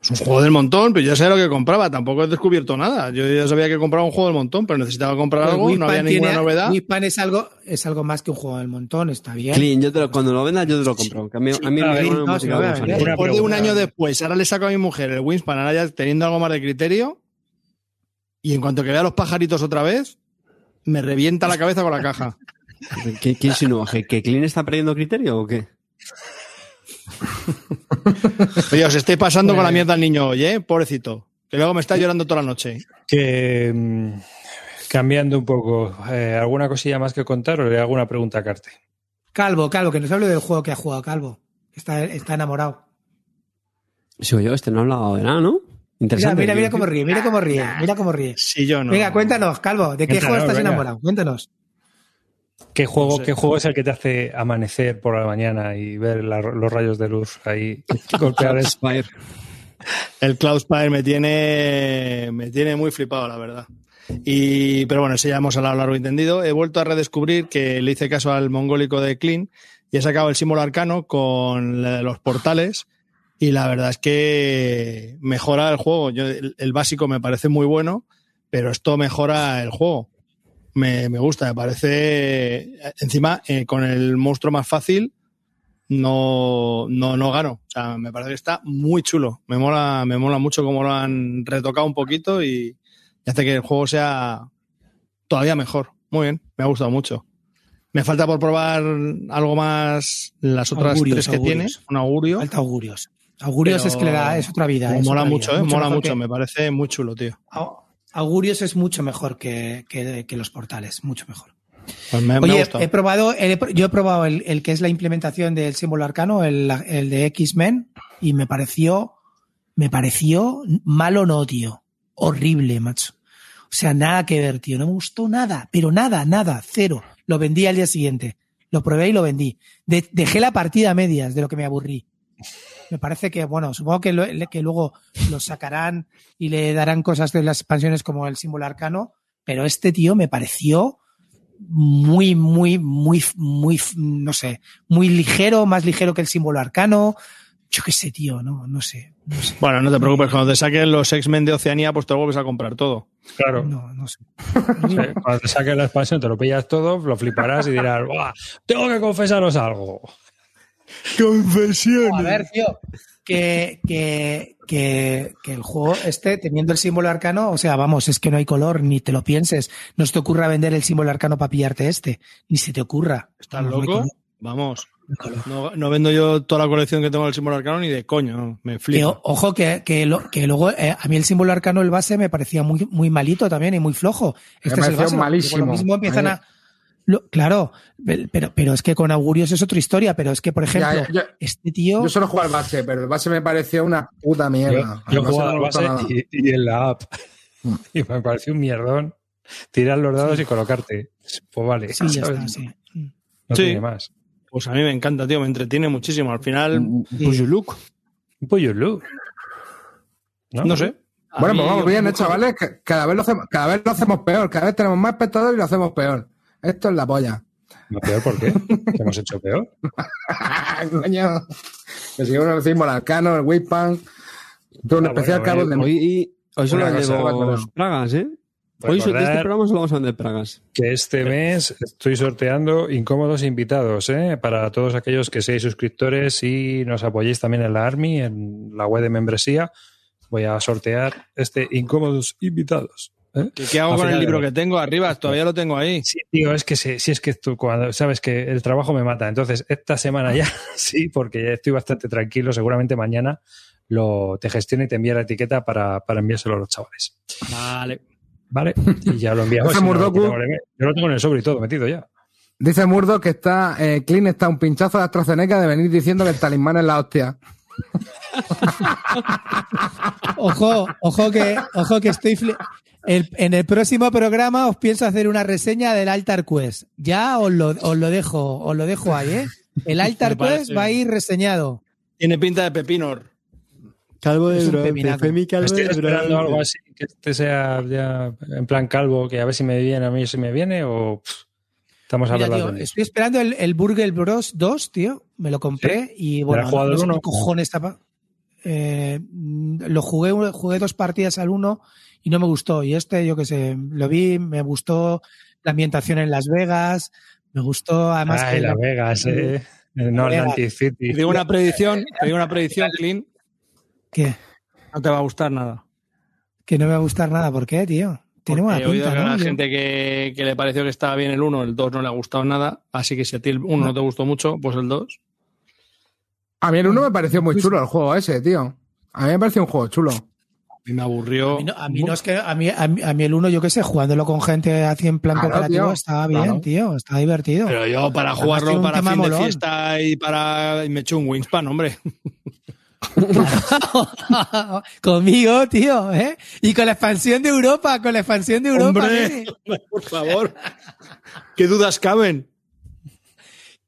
Es un juego del montón, pero yo sé lo que compraba, tampoco he descubierto nada. Yo ya sabía que compraba un juego del montón, pero necesitaba comprar Pues algo, no había ninguna tiene- novedad. Wispan es algo, es algo más que un juego del montón, está bien. Clean, yo te lo, cuando lo vendas yo te lo compro. a mí, a mí me no, Después de un año después, ahora le saco a mi mujer el Winspan, ahora ya teniendo algo más de criterio, y en cuanto que vea los pajaritos otra vez, me revienta la cabeza con la caja. ¿Qué, qué insinúa? ¿Que, ¿Que Clean está perdiendo criterio o qué? <laughs> Oye, os estoy pasando con la mierda al niño hoy, ¿eh? Pobrecito. Que luego me está llorando toda la noche. Que mm, cambiando un poco, eh, ¿alguna cosilla más que contar o le hago alguna pregunta a Carte? Calvo, Calvo, que nos hable del juego que ha jugado Calvo. Está, está enamorado. Sigo yo, este no ha hablado de nada, ¿no? Mira, Interesante. mira, mira cómo ríe, mira cómo ríe, mira cómo ríe. Si yo no. Venga, cuéntanos, Calvo, ¿de qué juego estás venga. enamorado? Cuéntanos. ¿Qué juego, No sé. ¿Qué juego es el que te hace amanecer por la mañana y ver la- los rayos de luz ahí <laughs> golpear el Spire. El Cloud Spire me tiene, me tiene muy flipado, la verdad. Y, pero bueno, eso ya hemos hablado largo y entendido. He vuelto a redescubrir que le hice caso al mongólico de Clean y he sacado el símbolo arcano con los portales y la verdad es que mejora el juego. Yo, el, el básico me parece muy bueno, pero esto mejora el juego. Me, me gusta, me parece. Encima, eh, con el monstruo más fácil, no, no, no gano. O sea, me parece que está muy chulo. Me mola, me mola mucho cómo lo han retocado un poquito y, y hace que el juego sea todavía mejor. Muy bien, me ha gustado mucho. Me falta por probar algo más las otras Augurios, tres que augurios. tiene. Un augurio. Falta augurios. Augurios Pero es que le da, es otra vida. mola mucho, vida. ¿eh? mola mucho. que- Me parece muy chulo, tío. Au- Augurios es mucho mejor que, que- que los portales, mucho mejor. Pues me, Oye, he probado, el- yo he probado el, el que es la implementación del símbolo arcano, el, el de X-Men, y me pareció, me pareció malo no, tío. Horrible, macho. O sea, nada que ver, tío. No me gustó nada, pero nada, nada, cero. Lo vendí al día siguiente. Lo probé y lo vendí. De- dejé la partida a medias de lo que me aburrí. Me parece que, bueno, supongo que, lo- que luego lo sacarán y le darán cosas de las expansiones como el símbolo arcano, pero este tío me pareció muy, muy, muy, muy, no sé, muy ligero, más ligero que el símbolo arcano. Yo qué sé, tío, no, no sé, no sé. Bueno, no te preocupes, cuando te saquen los X-Men de Oceanía, pues te lo vuelves a comprar todo. Claro. No, no sé. <laughs> Sí, Cuando te saques la expansión, te lo pillas todo, lo fliparás y dirás, ¡buah! Tengo que confesaros algo. Confesión. A ver, tío, que, que, que, que el juego este, teniendo el símbolo arcano, o sea, vamos, es que no hay color, ni te lo pienses. No se te ocurra vender el símbolo arcano para pillarte este, ni se te ocurra. ¿Estás no loco? Vamos. no vendo yo toda la colección que tengo del símbolo arcano ni de coño. Me Que, flipa. o- ojo, que, que, lo- que luego eh, a mí el símbolo arcano, el base, me parecía muy, muy malito también y muy flojo. Me Este es el pareció base. malísimo. Lo mismo empiezan A a. lo- claro, pero, pero es que con augurios es otra historia, pero es que, por ejemplo, Ya, yo, este tío. yo solo juego al base, pero el base me pareció una puta Yo, mierda. yo jugaba no al base y, y en la app. Mm. <laughs> Y me pareció un mierdón. Tirar los dados y colocarte. Pues vale. Sí, ya <laughs> está, sí. No Sí. tiene más. Pues a mí me encanta, tío. Me entretiene muchísimo. Al final, pues you look. Un pollo look. ¿No? No sé. A Bueno, pues vamos bien, ¿eh, chavales? Cada vez, lo hacemos, cada vez lo hacemos peor. Cada vez tenemos más espectadores y lo hacemos peor. Esto es la polla. ¿No peor por qué? ¿Qué hemos hecho peor? <laughs> Coño. Que si uno decimos el arcano, el whippan. Tú un Ah, especial bueno, cabo eh, de Hoy, hoy solo bueno. pragas, ¿eh? Hoy de este programa solo vamos a vender pragas. que este mes estoy sorteando incómodos invitados, ¿eh? Para todos aquellos que seáis suscriptores y nos apoyéis también en la Army, en la web de membresía. Voy a sortear este incómodos invitados. ¿Eh? ¿Qué, qué hago con el libro que tengo arriba? Todavía lo tengo ahí. Sí, tío, es que sí, sí, es que tú cuando sabes que el trabajo me mata. Entonces, esta semana ya <laughs> sí, porque ya estoy bastante tranquilo. Seguramente mañana lo te gestiono y te envío la etiqueta para, para enviárselo a los chavales. Vale. ¿Vale? Y ya lo enviamos. <laughs> No. Yo lo tengo en el sobre y todo metido ya. Dice Murdo que está, eh, Clean está un pinchazo de AstraZeneca de venir diciendo que el talismán es la hostia. <laughs> Ojo, ojo que, ojo que estoy. fli- el- en el próximo programa os pienso hacer una reseña del Altar Quest. Ya os lo, os lo dejo, os lo dejo ahí, ¿eh? El <laughs> Altar Quest va a ir reseñado. Tiene pinta de pepinor. Calvo un pepinaco. Estoy esperando algo así que este sea ya en plan calvo, que a ver si me viene, a mí si me viene o pff, estamos Mira, tío, de- estoy esperando el, el Burger Bros 2, tío. Me lo compré y bueno, jugado no, sé uno? qué cojones tapa. Eh, lo jugué, jugué dos partidas al uno y no me gustó. Y este, yo qué sé, lo vi, me gustó la ambientación en Las Vegas, me gustó además Ay, que Las Vegas, eh. No. Atlantic City. Te digo una predicción, te digo una predicción, <laughs> Clean. que, No te va a gustar nada. que no me va a gustar nada. ¿Por qué, tío? Tiene Porque buena he oído pinta, a ¿no? la gente que, que le pareció que estaba bien el 1, el 2 no le ha gustado nada. Así que si a ti el 1 no te gustó mucho, pues el 2. A mí el uno me pareció muy chulo el juego ese, tío. A mí me pareció un juego chulo. A mí me aburrió. A mí, no, a mí no es que a mí, a mí, a mí el uno, yo qué sé, jugándolo con gente así en plan Claro, cooperativo tío. estaba bien, Claro. tío, estaba divertido. Pero yo para Además, jugarlo para fin de molón. fiesta y para. y me echo un Wingspan, hombre. <laughs> Conmigo, tío, ¿eh? Y con la expansión de Europa, con la expansión de Europa. Hombre. <laughs> Por favor. ¿Qué dudas caben?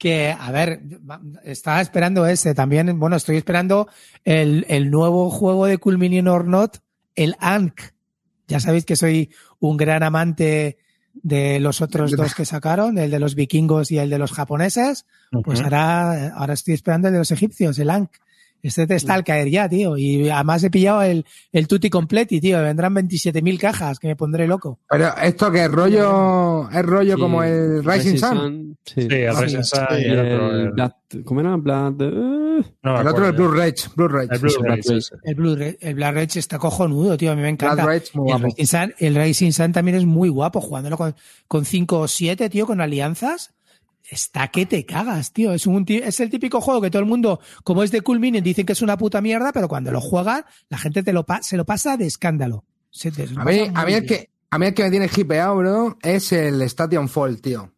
Que, a ver, estaba esperando ese también. Bueno, estoy esperando el, el nuevo juego de Cool Minion or Not, el Ankh. Ya sabéis que soy un gran amante de los otros dos que sacaron, el de los vikingos y el de los japoneses, pues ahora, ahora estoy esperando el de los egipcios, el Ankh. Este te está al caer ya, tío. Y además he pillado el, el Tutti Completi, tío. Vendrán 27.000 cajas, que me pondré loco. Pero esto que es rollo, es rollo Sí, como el Rising Sun. Sí. Sí, el Rising. Sun y el otro. el el- Blood, ¿Cómo era? Blood. eh, no El otro acuerdo el. Blue Rage, Blue Rage. El Blue Sí, Rage. El Blue el Black Rage está cojonudo, tío. A mí me encanta. Blood Rage, muy guapo. Rising Sun, el Rising Sun también es muy guapo, jugándolo con, con 5 o 7, tío, con alianzas. Está que te cagas, tío. Es, un, es el típico juego que todo el mundo, como es de Cool Minion, dicen que es una puta mierda, pero cuando lo juegan, la gente te lo se lo pasa de escándalo. Se te- A mí, a mí el que, a mí el que me tiene hipeado, bro, es el Station Fall, tío.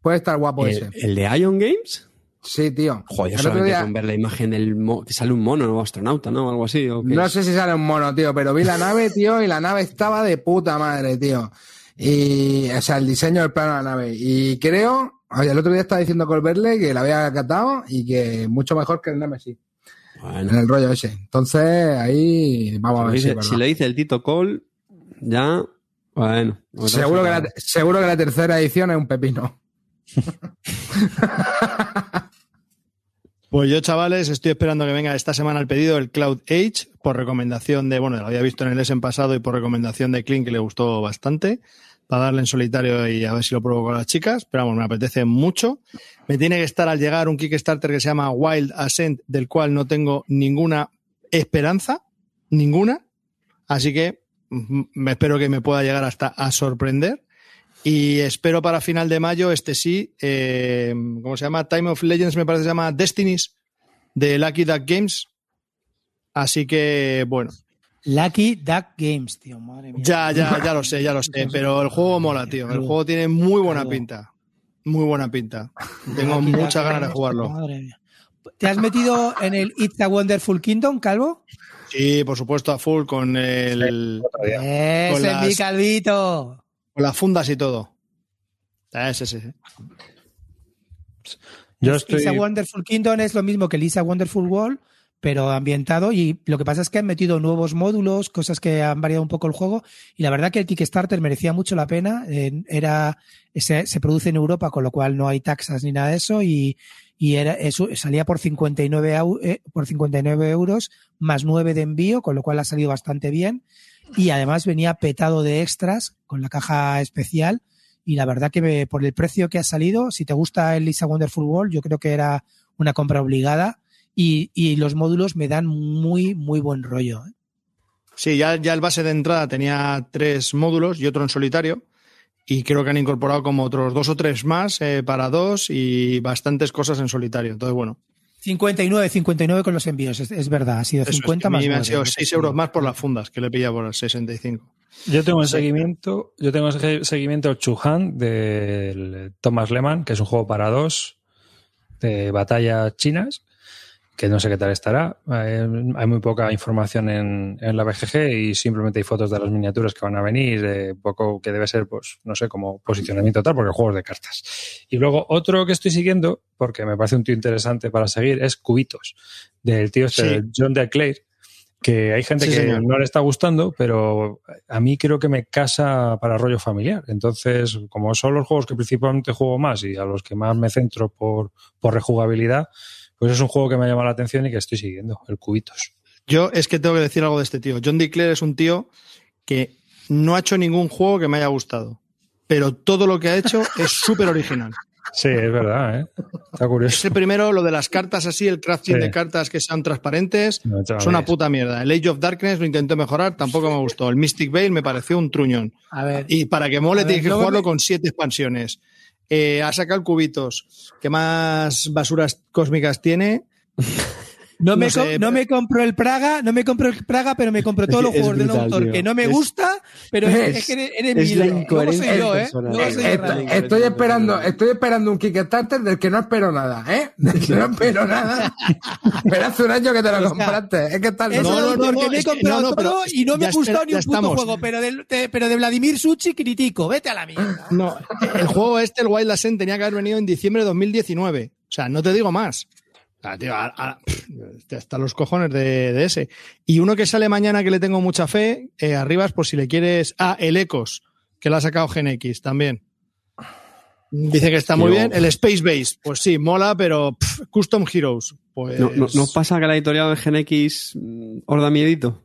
Puede estar guapo ese. el, el de Ion Games. Sí, tío. Joder, El solamente día- con ver la imagen del mo- que sale un mono o astronauta, ¿no? Algo así. ¿o qué? No sé si sale un mono, tío, pero vi la nave, tío, y la nave estaba de puta madre, tío. Y, o sea, el diseño del plano de la nave. Y creo, oye, el otro día estaba diciendo Colberle que la había catado y que mucho mejor que el Nemesis, en Bueno, el rollo ese. Entonces, ahí vamos a ver si, lo dice el Tito Cole, ya. Bueno. Seguro que, la, seguro que la tercera edición es un pepino. Pues yo, chavales, estoy esperando que venga esta semana el pedido del Cloud Age por recomendación de, bueno, lo había visto en el Essen pasado y por recomendación de Clint, que le gustó bastante, para darle en solitario y a ver si lo pruebo con las chicas, pero vamos, me apetece mucho. Me tiene que estar al llegar un Kickstarter que se llama Wild Ascent, del cual no tengo ninguna esperanza, ninguna, así que mm, me espero que me pueda llegar hasta a sorprender. Y espero para final de mayo, este sí, eh, ¿cómo se llama? Time of Legends, me parece se llama Destinies, de Lucky Duck Games. Así que, bueno, Lucky Duck Games, tío. Madre mía. ya, ya, ya lo sé, ya lo sé. Pero el juego mola, tío. El juego tiene muy buena pinta. Muy buena pinta. <laughs> Tengo Lucky Duck muchas ganas de jugarlo. madre mía. ¿Te has metido en el It's a Wonderful Kingdom, Calvo? Sí, por supuesto, a full con el día. Ese Con es mi las- calvito. con las fundas y todo. Ah, Ese, ese. Yo It's a. Wonderful Kingdom es lo mismo que el It's a Wonderful World, pero ambientado y lo que pasa es que han metido nuevos módulos, cosas que han variado un poco el juego y la verdad que el Kickstarter merecía mucho la pena. era se, produce en Europa, con lo cual no hay taxas ni nada de eso y, y era eso salía por 59 au- eh, por 59 euros más 9 de envío, con lo cual ha salido bastante bien y además venía petado de extras con la caja especial y la verdad que por el precio que ha salido, si te gusta el Lisa Wonderful World, yo creo que era una compra obligada y, y los módulos me dan muy, muy buen rollo. ¿eh? Sí, ya, ya el base de entrada tenía tres módulos y otro en solitario. Y creo que han incorporado como otros dos o tres más eh, para dos y bastantes cosas en solitario. Entonces, bueno, 59, 59 con los envíos, es, es verdad, ha sido eso es 50 que a mí más me han 9, sido lo que 6 sí. euros más por las fundas que le pilla por 65. Yo tengo en seguimiento, yo tengo en seguimiento Chuhan del Thomas Lehman, que es un juego para dos de batallas chinas, que no sé qué tal estará. Eh, hay muy poca información en, en la BGG y simplemente hay fotos de las miniaturas que van a venir, de poco que debe ser, pues, no sé, como posicionamiento tal, porque el juego es de cartas. Y luego otro que estoy siguiendo, porque me parece un tío interesante para seguir, es Cubitos, del tío este, Sí. de John DeClair, que hay gente Sí, que señor. no le está gustando, pero a mí creo que me casa para rollo familiar. Entonces, como son los juegos que principalmente juego más y a los que más me centro por, por rejugabilidad, pues es un juego que me llama la atención y que estoy siguiendo, el Cubitos. Yo es que tengo que decir algo de este tío. John DeClair es un tío que no ha hecho ningún juego que me haya gustado. Pero todo lo que ha hecho es <laughs> súper original. Sí, es verdad, ¿eh? Está Es curioso. el primero, lo de las cartas así, el crafting Sí. de cartas que sean transparentes, No, es una puta mierda. El Age of Darkness lo intenté mejorar, tampoco me gustó. El Mystic Veil me pareció un truñón. A ver, Y para que mole tienes que jugarlo me- con siete expansiones. Eh, ha sacado cubitos. ¿Qué más basuras cósmicas tiene? <laughs> no, me no sé, no me compro el Praga, no me compro el Praga, pero me compro todos los Es juegos de un autor tío. que no me Es- gusta, pero es, es- es que eres, es mi la ídolo. Luego soy incoherencia yo, ¿eh? soy yo, Esto- Rally. estoy esperando, estoy esperando un Kickstarter del que no espero nada, ¿eh? Del que no espero nada. Pero hace un año que te lo compraste. Es que estás Eso No, no, no, porque no, me he es comprado no, no, pero todo y no me ha gustado espera- ni un puto estamos. juego, pero de, de- pero de Vladimir Suchi critico, vete a la mierda. No, el juego este, el Wild Ascent, tenía que haber venido en diciembre de 2019. O sea, no te digo más. O sea, tío, a- a- pff, hasta los cojones de, de ese. Y uno que sale mañana que le tengo mucha fe, eh, arriba es por si le quieres. Ah, el Ecos, que la ha sacado GenX también. Dice que está muy bien. El Space Base, pues sí, mola, pero pff, Custom Heroes, pues... ¿No, no, no pasa que la editorial de Gen X mm, os da miedito?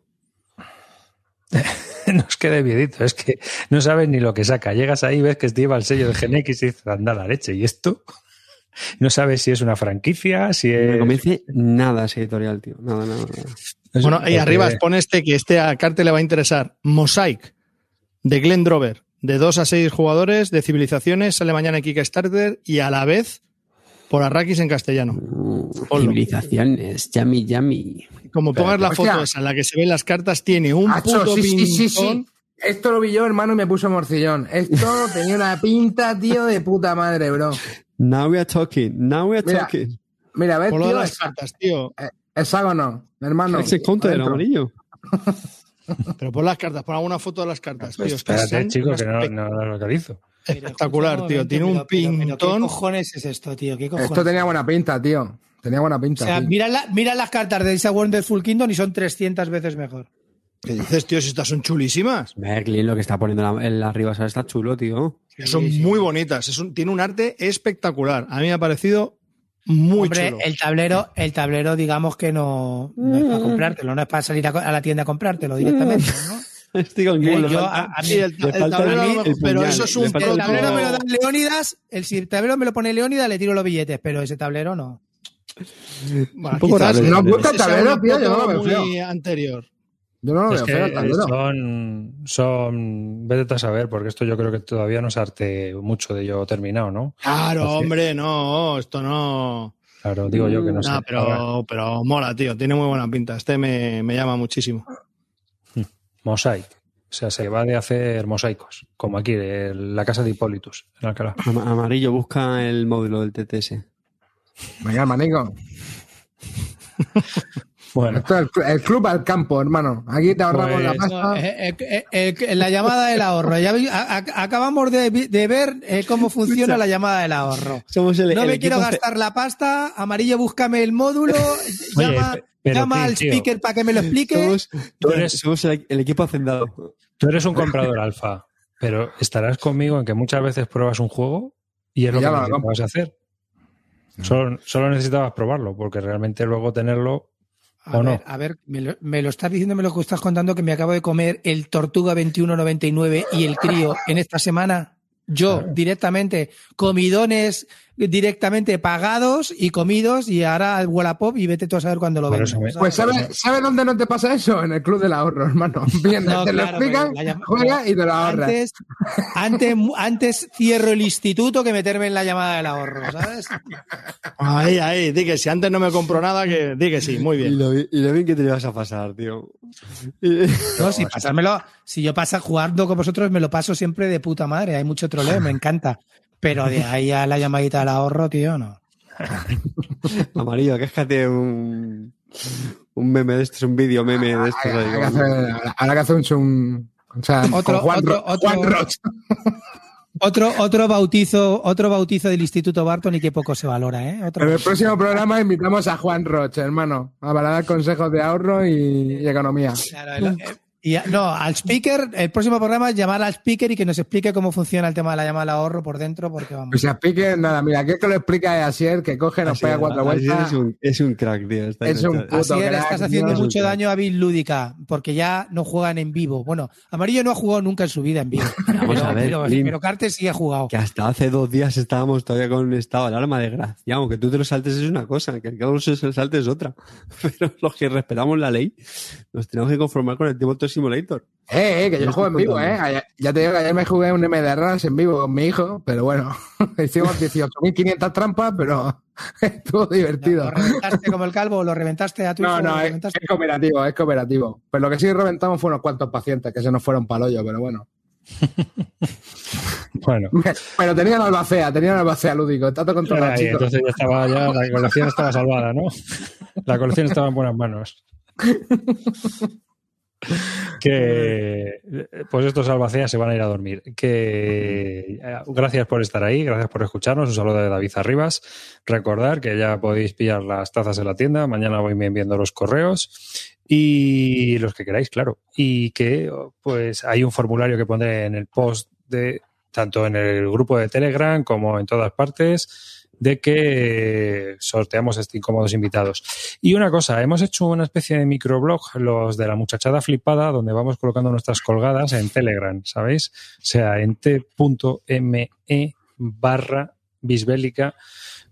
<laughs> no es que de miedito, es que no sabes ni lo que saca. Llegas ahí, ves que lleva el sello de GenX y dices, anda la leche. ¿Y esto? No sabes si es una franquicia, si No es... me convence nada ese editorial, tío. Nada, nada, nada. Bueno, y porque- arriba pone este que este a Carte le va a interesar. Mosaic, de Glenn Drover, de 2 a 6 jugadores, de civilizaciones, sale mañana en Kickstarter y a la vez por Arrakis en castellano. Mm. Civilizaciones, yummy, yummy. Como pongas la Hostia. foto esa en la que se ven las cartas, tiene un puto sí, sí, sí, sí. pintón. Esto lo vi yo, hermano, y me puso morcillón. Esto <laughs> tenía una pinta, tío, de puta madre, bro. Now we are talking, now we are Mira. talking. Mira, Por lo de tío, las es- cartas, tío. hexágono, hermano. Ese counter Adentro. amarillo. <laughs> Pero pon las cartas, pon alguna foto de las cartas, tío. Es que Espérate, chico, que no, no lo localizo. espectacular, tío. Tiene un momento, pero- pero pintón. ¿Qué cojones es esto, tío? ¿Qué cojones? Esto tenía buena pinta, tío. Tenía buena O pinta. sea, tío. mira, la- mira las cartas de esa Wonderful Kingdom y son 300 veces mejor. ¿Qué dices, tío? Si estas son chulísimas. Merlin, lo que está poniendo la- en la arriba ¿sabes? está chulo, tío. Son muy bonitas. Es un- tiene un arte espectacular. A mí me ha parecido muy Hombre, chulo. el tablero, el tablero, digamos que no, no es para comprártelo, no es para salir a, la tienda a comprártelo directamente, ¿no? <laughs> Mejor- el pero eso es un el tablero me lo da Leónidas, el, si el tablero me lo pone Leónidas, le tiro los billetes, pero ese tablero no. Bueno, quizás ¿No sea tablero, tío? Yo no lo veo anterior. Yo no lo Es veo que son, son, vete a saber, porque esto yo creo que todavía no es arte mucho de yo terminado, ¿no? Claro, Así. hombre, no, esto no. Claro, digo yo que no sé. Nah, Ahora, pero, pero mola, tío. Tiene muy buena pinta. Este me, me llama muchísimo. <laughs> mosaic. O sea, se va de hacer mosaicos, como aquí, de la casa de Hipólitus, en Alcalá. Ama- Amarillo, busca el módulo del TTS. Venga, manico. Bueno, Esto es el, cl- el club al campo, hermano. Aquí te ahorramos Pues- la No, pasta. eh, eh, eh, eh, la llamada del ahorro. Ya a- a- acabamos de, ver eh, cómo funciona la llamada del ahorro. Somos el, No el me quiero gastar la pasta. Amarillo, búscame el módulo. Oye, llama llama al tío. speaker para que me lo explique. Somos, Tú eres- somos el, el equipo hacendado. tú eres un comprador alfa, pero estarás conmigo en que muchas veces pruebas un juego y es lo ya que lo necesitabas hacer. Solo, solo necesitabas probarlo, porque realmente luego tenerlo A ¿O no? ver, a ver, me lo, me lo estás diciendo, me lo estás contando que me acabo de comer el Tortuga 2199 y el crío en esta semana. Yo, directamente, comidones directamente pagados y comidos y ahora al Wallapop y vete tú a saber cuándo lo ven. me- Pues ¿sabes sabe dónde no te pasa eso? En el club del ahorro, hermano. <laughs> Vienes, No, te lo explican, juegas y te lo ahorras. Antes, antes, antes cierro el instituto que meterme en la llamada del ahorro, ¿sabes? Ahí, ahí. Di que si antes no me compro nada, que di que sí. Muy Y bien. lo, y lo bien que te ibas a pasar, tío. Y- No, si pasármelo, si yo paso jugando con vosotros, me lo paso siempre de puta madre. Hay mucho troleo, me encanta. Pero de ahí a la llamadita del ahorro, tío, no. <laughs> Amarillo, quéjate un, un meme de estos, un vídeo meme de estos. ahí, Habrá que hacer, hacer un, un- o sea, Otro- Juan, otro- Ro- otro- Juan. <laughs> Otro, otro bautizo, otro bautizo del Instituto Barton y que poco se valora, ¿eh? Otro- En el próximo programa invitamos a Juan Roch, hermano, a para dar consejos de ahorro y, y economía. Claro, el- eh, y a- no, al speaker, el próximo programa es llamar al speaker y que nos explique cómo funciona el tema de la llamada al ahorro por dentro, porque vamos. Pues si explique nada, mira, aquí el que lo explica es Asier, que coge, nos pega cuatro vueltas. Es un, es un crack, tío. Está Es un puto Así es, crack, estás haciendo tío. mucho daño a Bill Lúdica, porque ya no juegan en vivo. Bueno, Amarillo no ha jugado nunca en su vida en vivo. <laughs> Vamos pero, a ver, pero, Lin. pero Carter sí ha jugado. Que hasta hace dos días estábamos todavía con un estado de alarma, desgraciado. Que tú te lo saltes es una cosa, que cada uno se lo salte es otra. <laughs> Pero los que respetamos la ley, nos tenemos que conformar con el Simulator. Eh, eh, que yo juego en vivo, eh. Ayer- Ya te digo que ayer me jugué un MDRs en vivo con mi hijo, pero bueno, <laughs> hicimos <laughs> 18.500 trampas, pero <laughs> estuvo divertido. ¿Lo reventaste como el calvo? ¿Lo reventaste a tu No, hijo? no, ¿Lo es, es cooperativo, es cooperativo. Pero lo que sí reventamos fue unos cuantos pacientes que se nos fueron para hoyo, pero bueno. Bueno, Pero tenían albacea, tenían albacea lúdico, está todo controlado, ahí, chicos. entonces ya estaba ya, la colección estaba salvada, ¿no? La colección estaba en buenas manos. <laughs> que pues estos albaceas se van a ir a dormir. Que eh, gracias por estar ahí, gracias por escucharnos. Un saludo de David Arribas. Recordar que ya podéis pillar las tazas en la tienda. Mañana voy enviando los correos y los que queráis, claro. Y que pues hay un formulario que pondré en el post de tanto en el grupo de Telegram como en todas partes de que sorteamos este incómodos invitados. Y una cosa, hemos hecho una especie de microblog, los de la muchachada flipada, donde vamos colocando nuestras colgadas en Telegram, ¿sabéis? O sea, en t.me barra bisbélica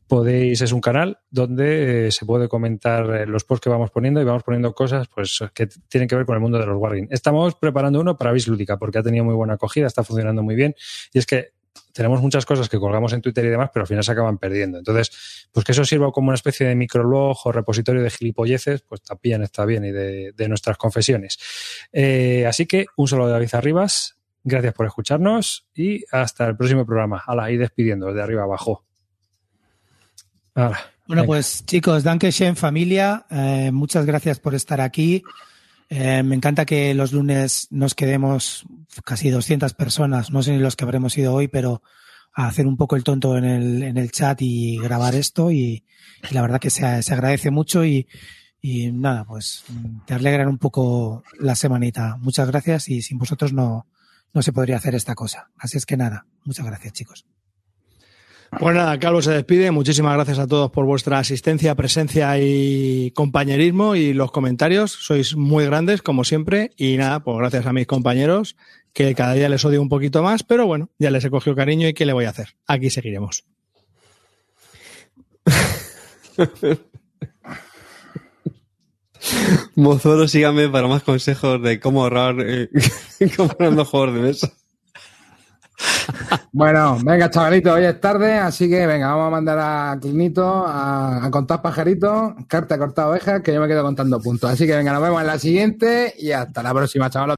podéis, es un canal donde eh, se puede comentar eh, los posts que vamos poniendo y vamos poniendo cosas pues que tienen que ver con el mundo de los Wargames. Estamos preparando uno para Bislúdica porque ha tenido muy buena acogida, está funcionando muy bien y es que tenemos muchas cosas que colgamos en Twitter y demás, pero al final se acaban perdiendo. Entonces, pues que eso sirva como una especie de microlog o repositorio de gilipolleces, pues también está bien y de, de nuestras confesiones. Eh, así que un saludo de David Arribas, gracias por escucharnos y hasta el próximo programa. Hala, y despidiendo de arriba abajo. Hala, bueno, venga. pues chicos, Danke Shen familia, eh, muchas gracias por estar aquí. Eh, me encanta que los lunes nos quedemos casi 200 personas, no sé ni los que habremos ido hoy, pero a hacer un poco el tonto en el, en el chat y grabar esto y, la verdad que se, se agradece mucho y, y, nada, pues te alegran un poco la semanita. Muchas gracias y sin vosotros no, no se podría hacer esta cosa. Así es que nada, muchas gracias chicos. Pues nada, Calvo se despide. Muchísimas gracias a todos por vuestra asistencia, presencia y compañerismo y los comentarios. Sois muy grandes, como siempre. Y nada, pues gracias a mis compañeros, que cada día les odio un poquito más, pero bueno, ya les he cogido cariño y ¿qué le voy a hacer? Aquí seguiremos. <laughs> Mozuelo, sígame para más consejos de cómo ahorrar eh, <laughs> comprando juegos de mesa. Bueno, venga, chavalito, hoy es tarde, así que venga, vamos a mandar a Clinito a, a contar pajaritos, carta cortada ovejas, que yo me quedo contando puntos. Así que venga, nos vemos en la siguiente y hasta la próxima, chavalos.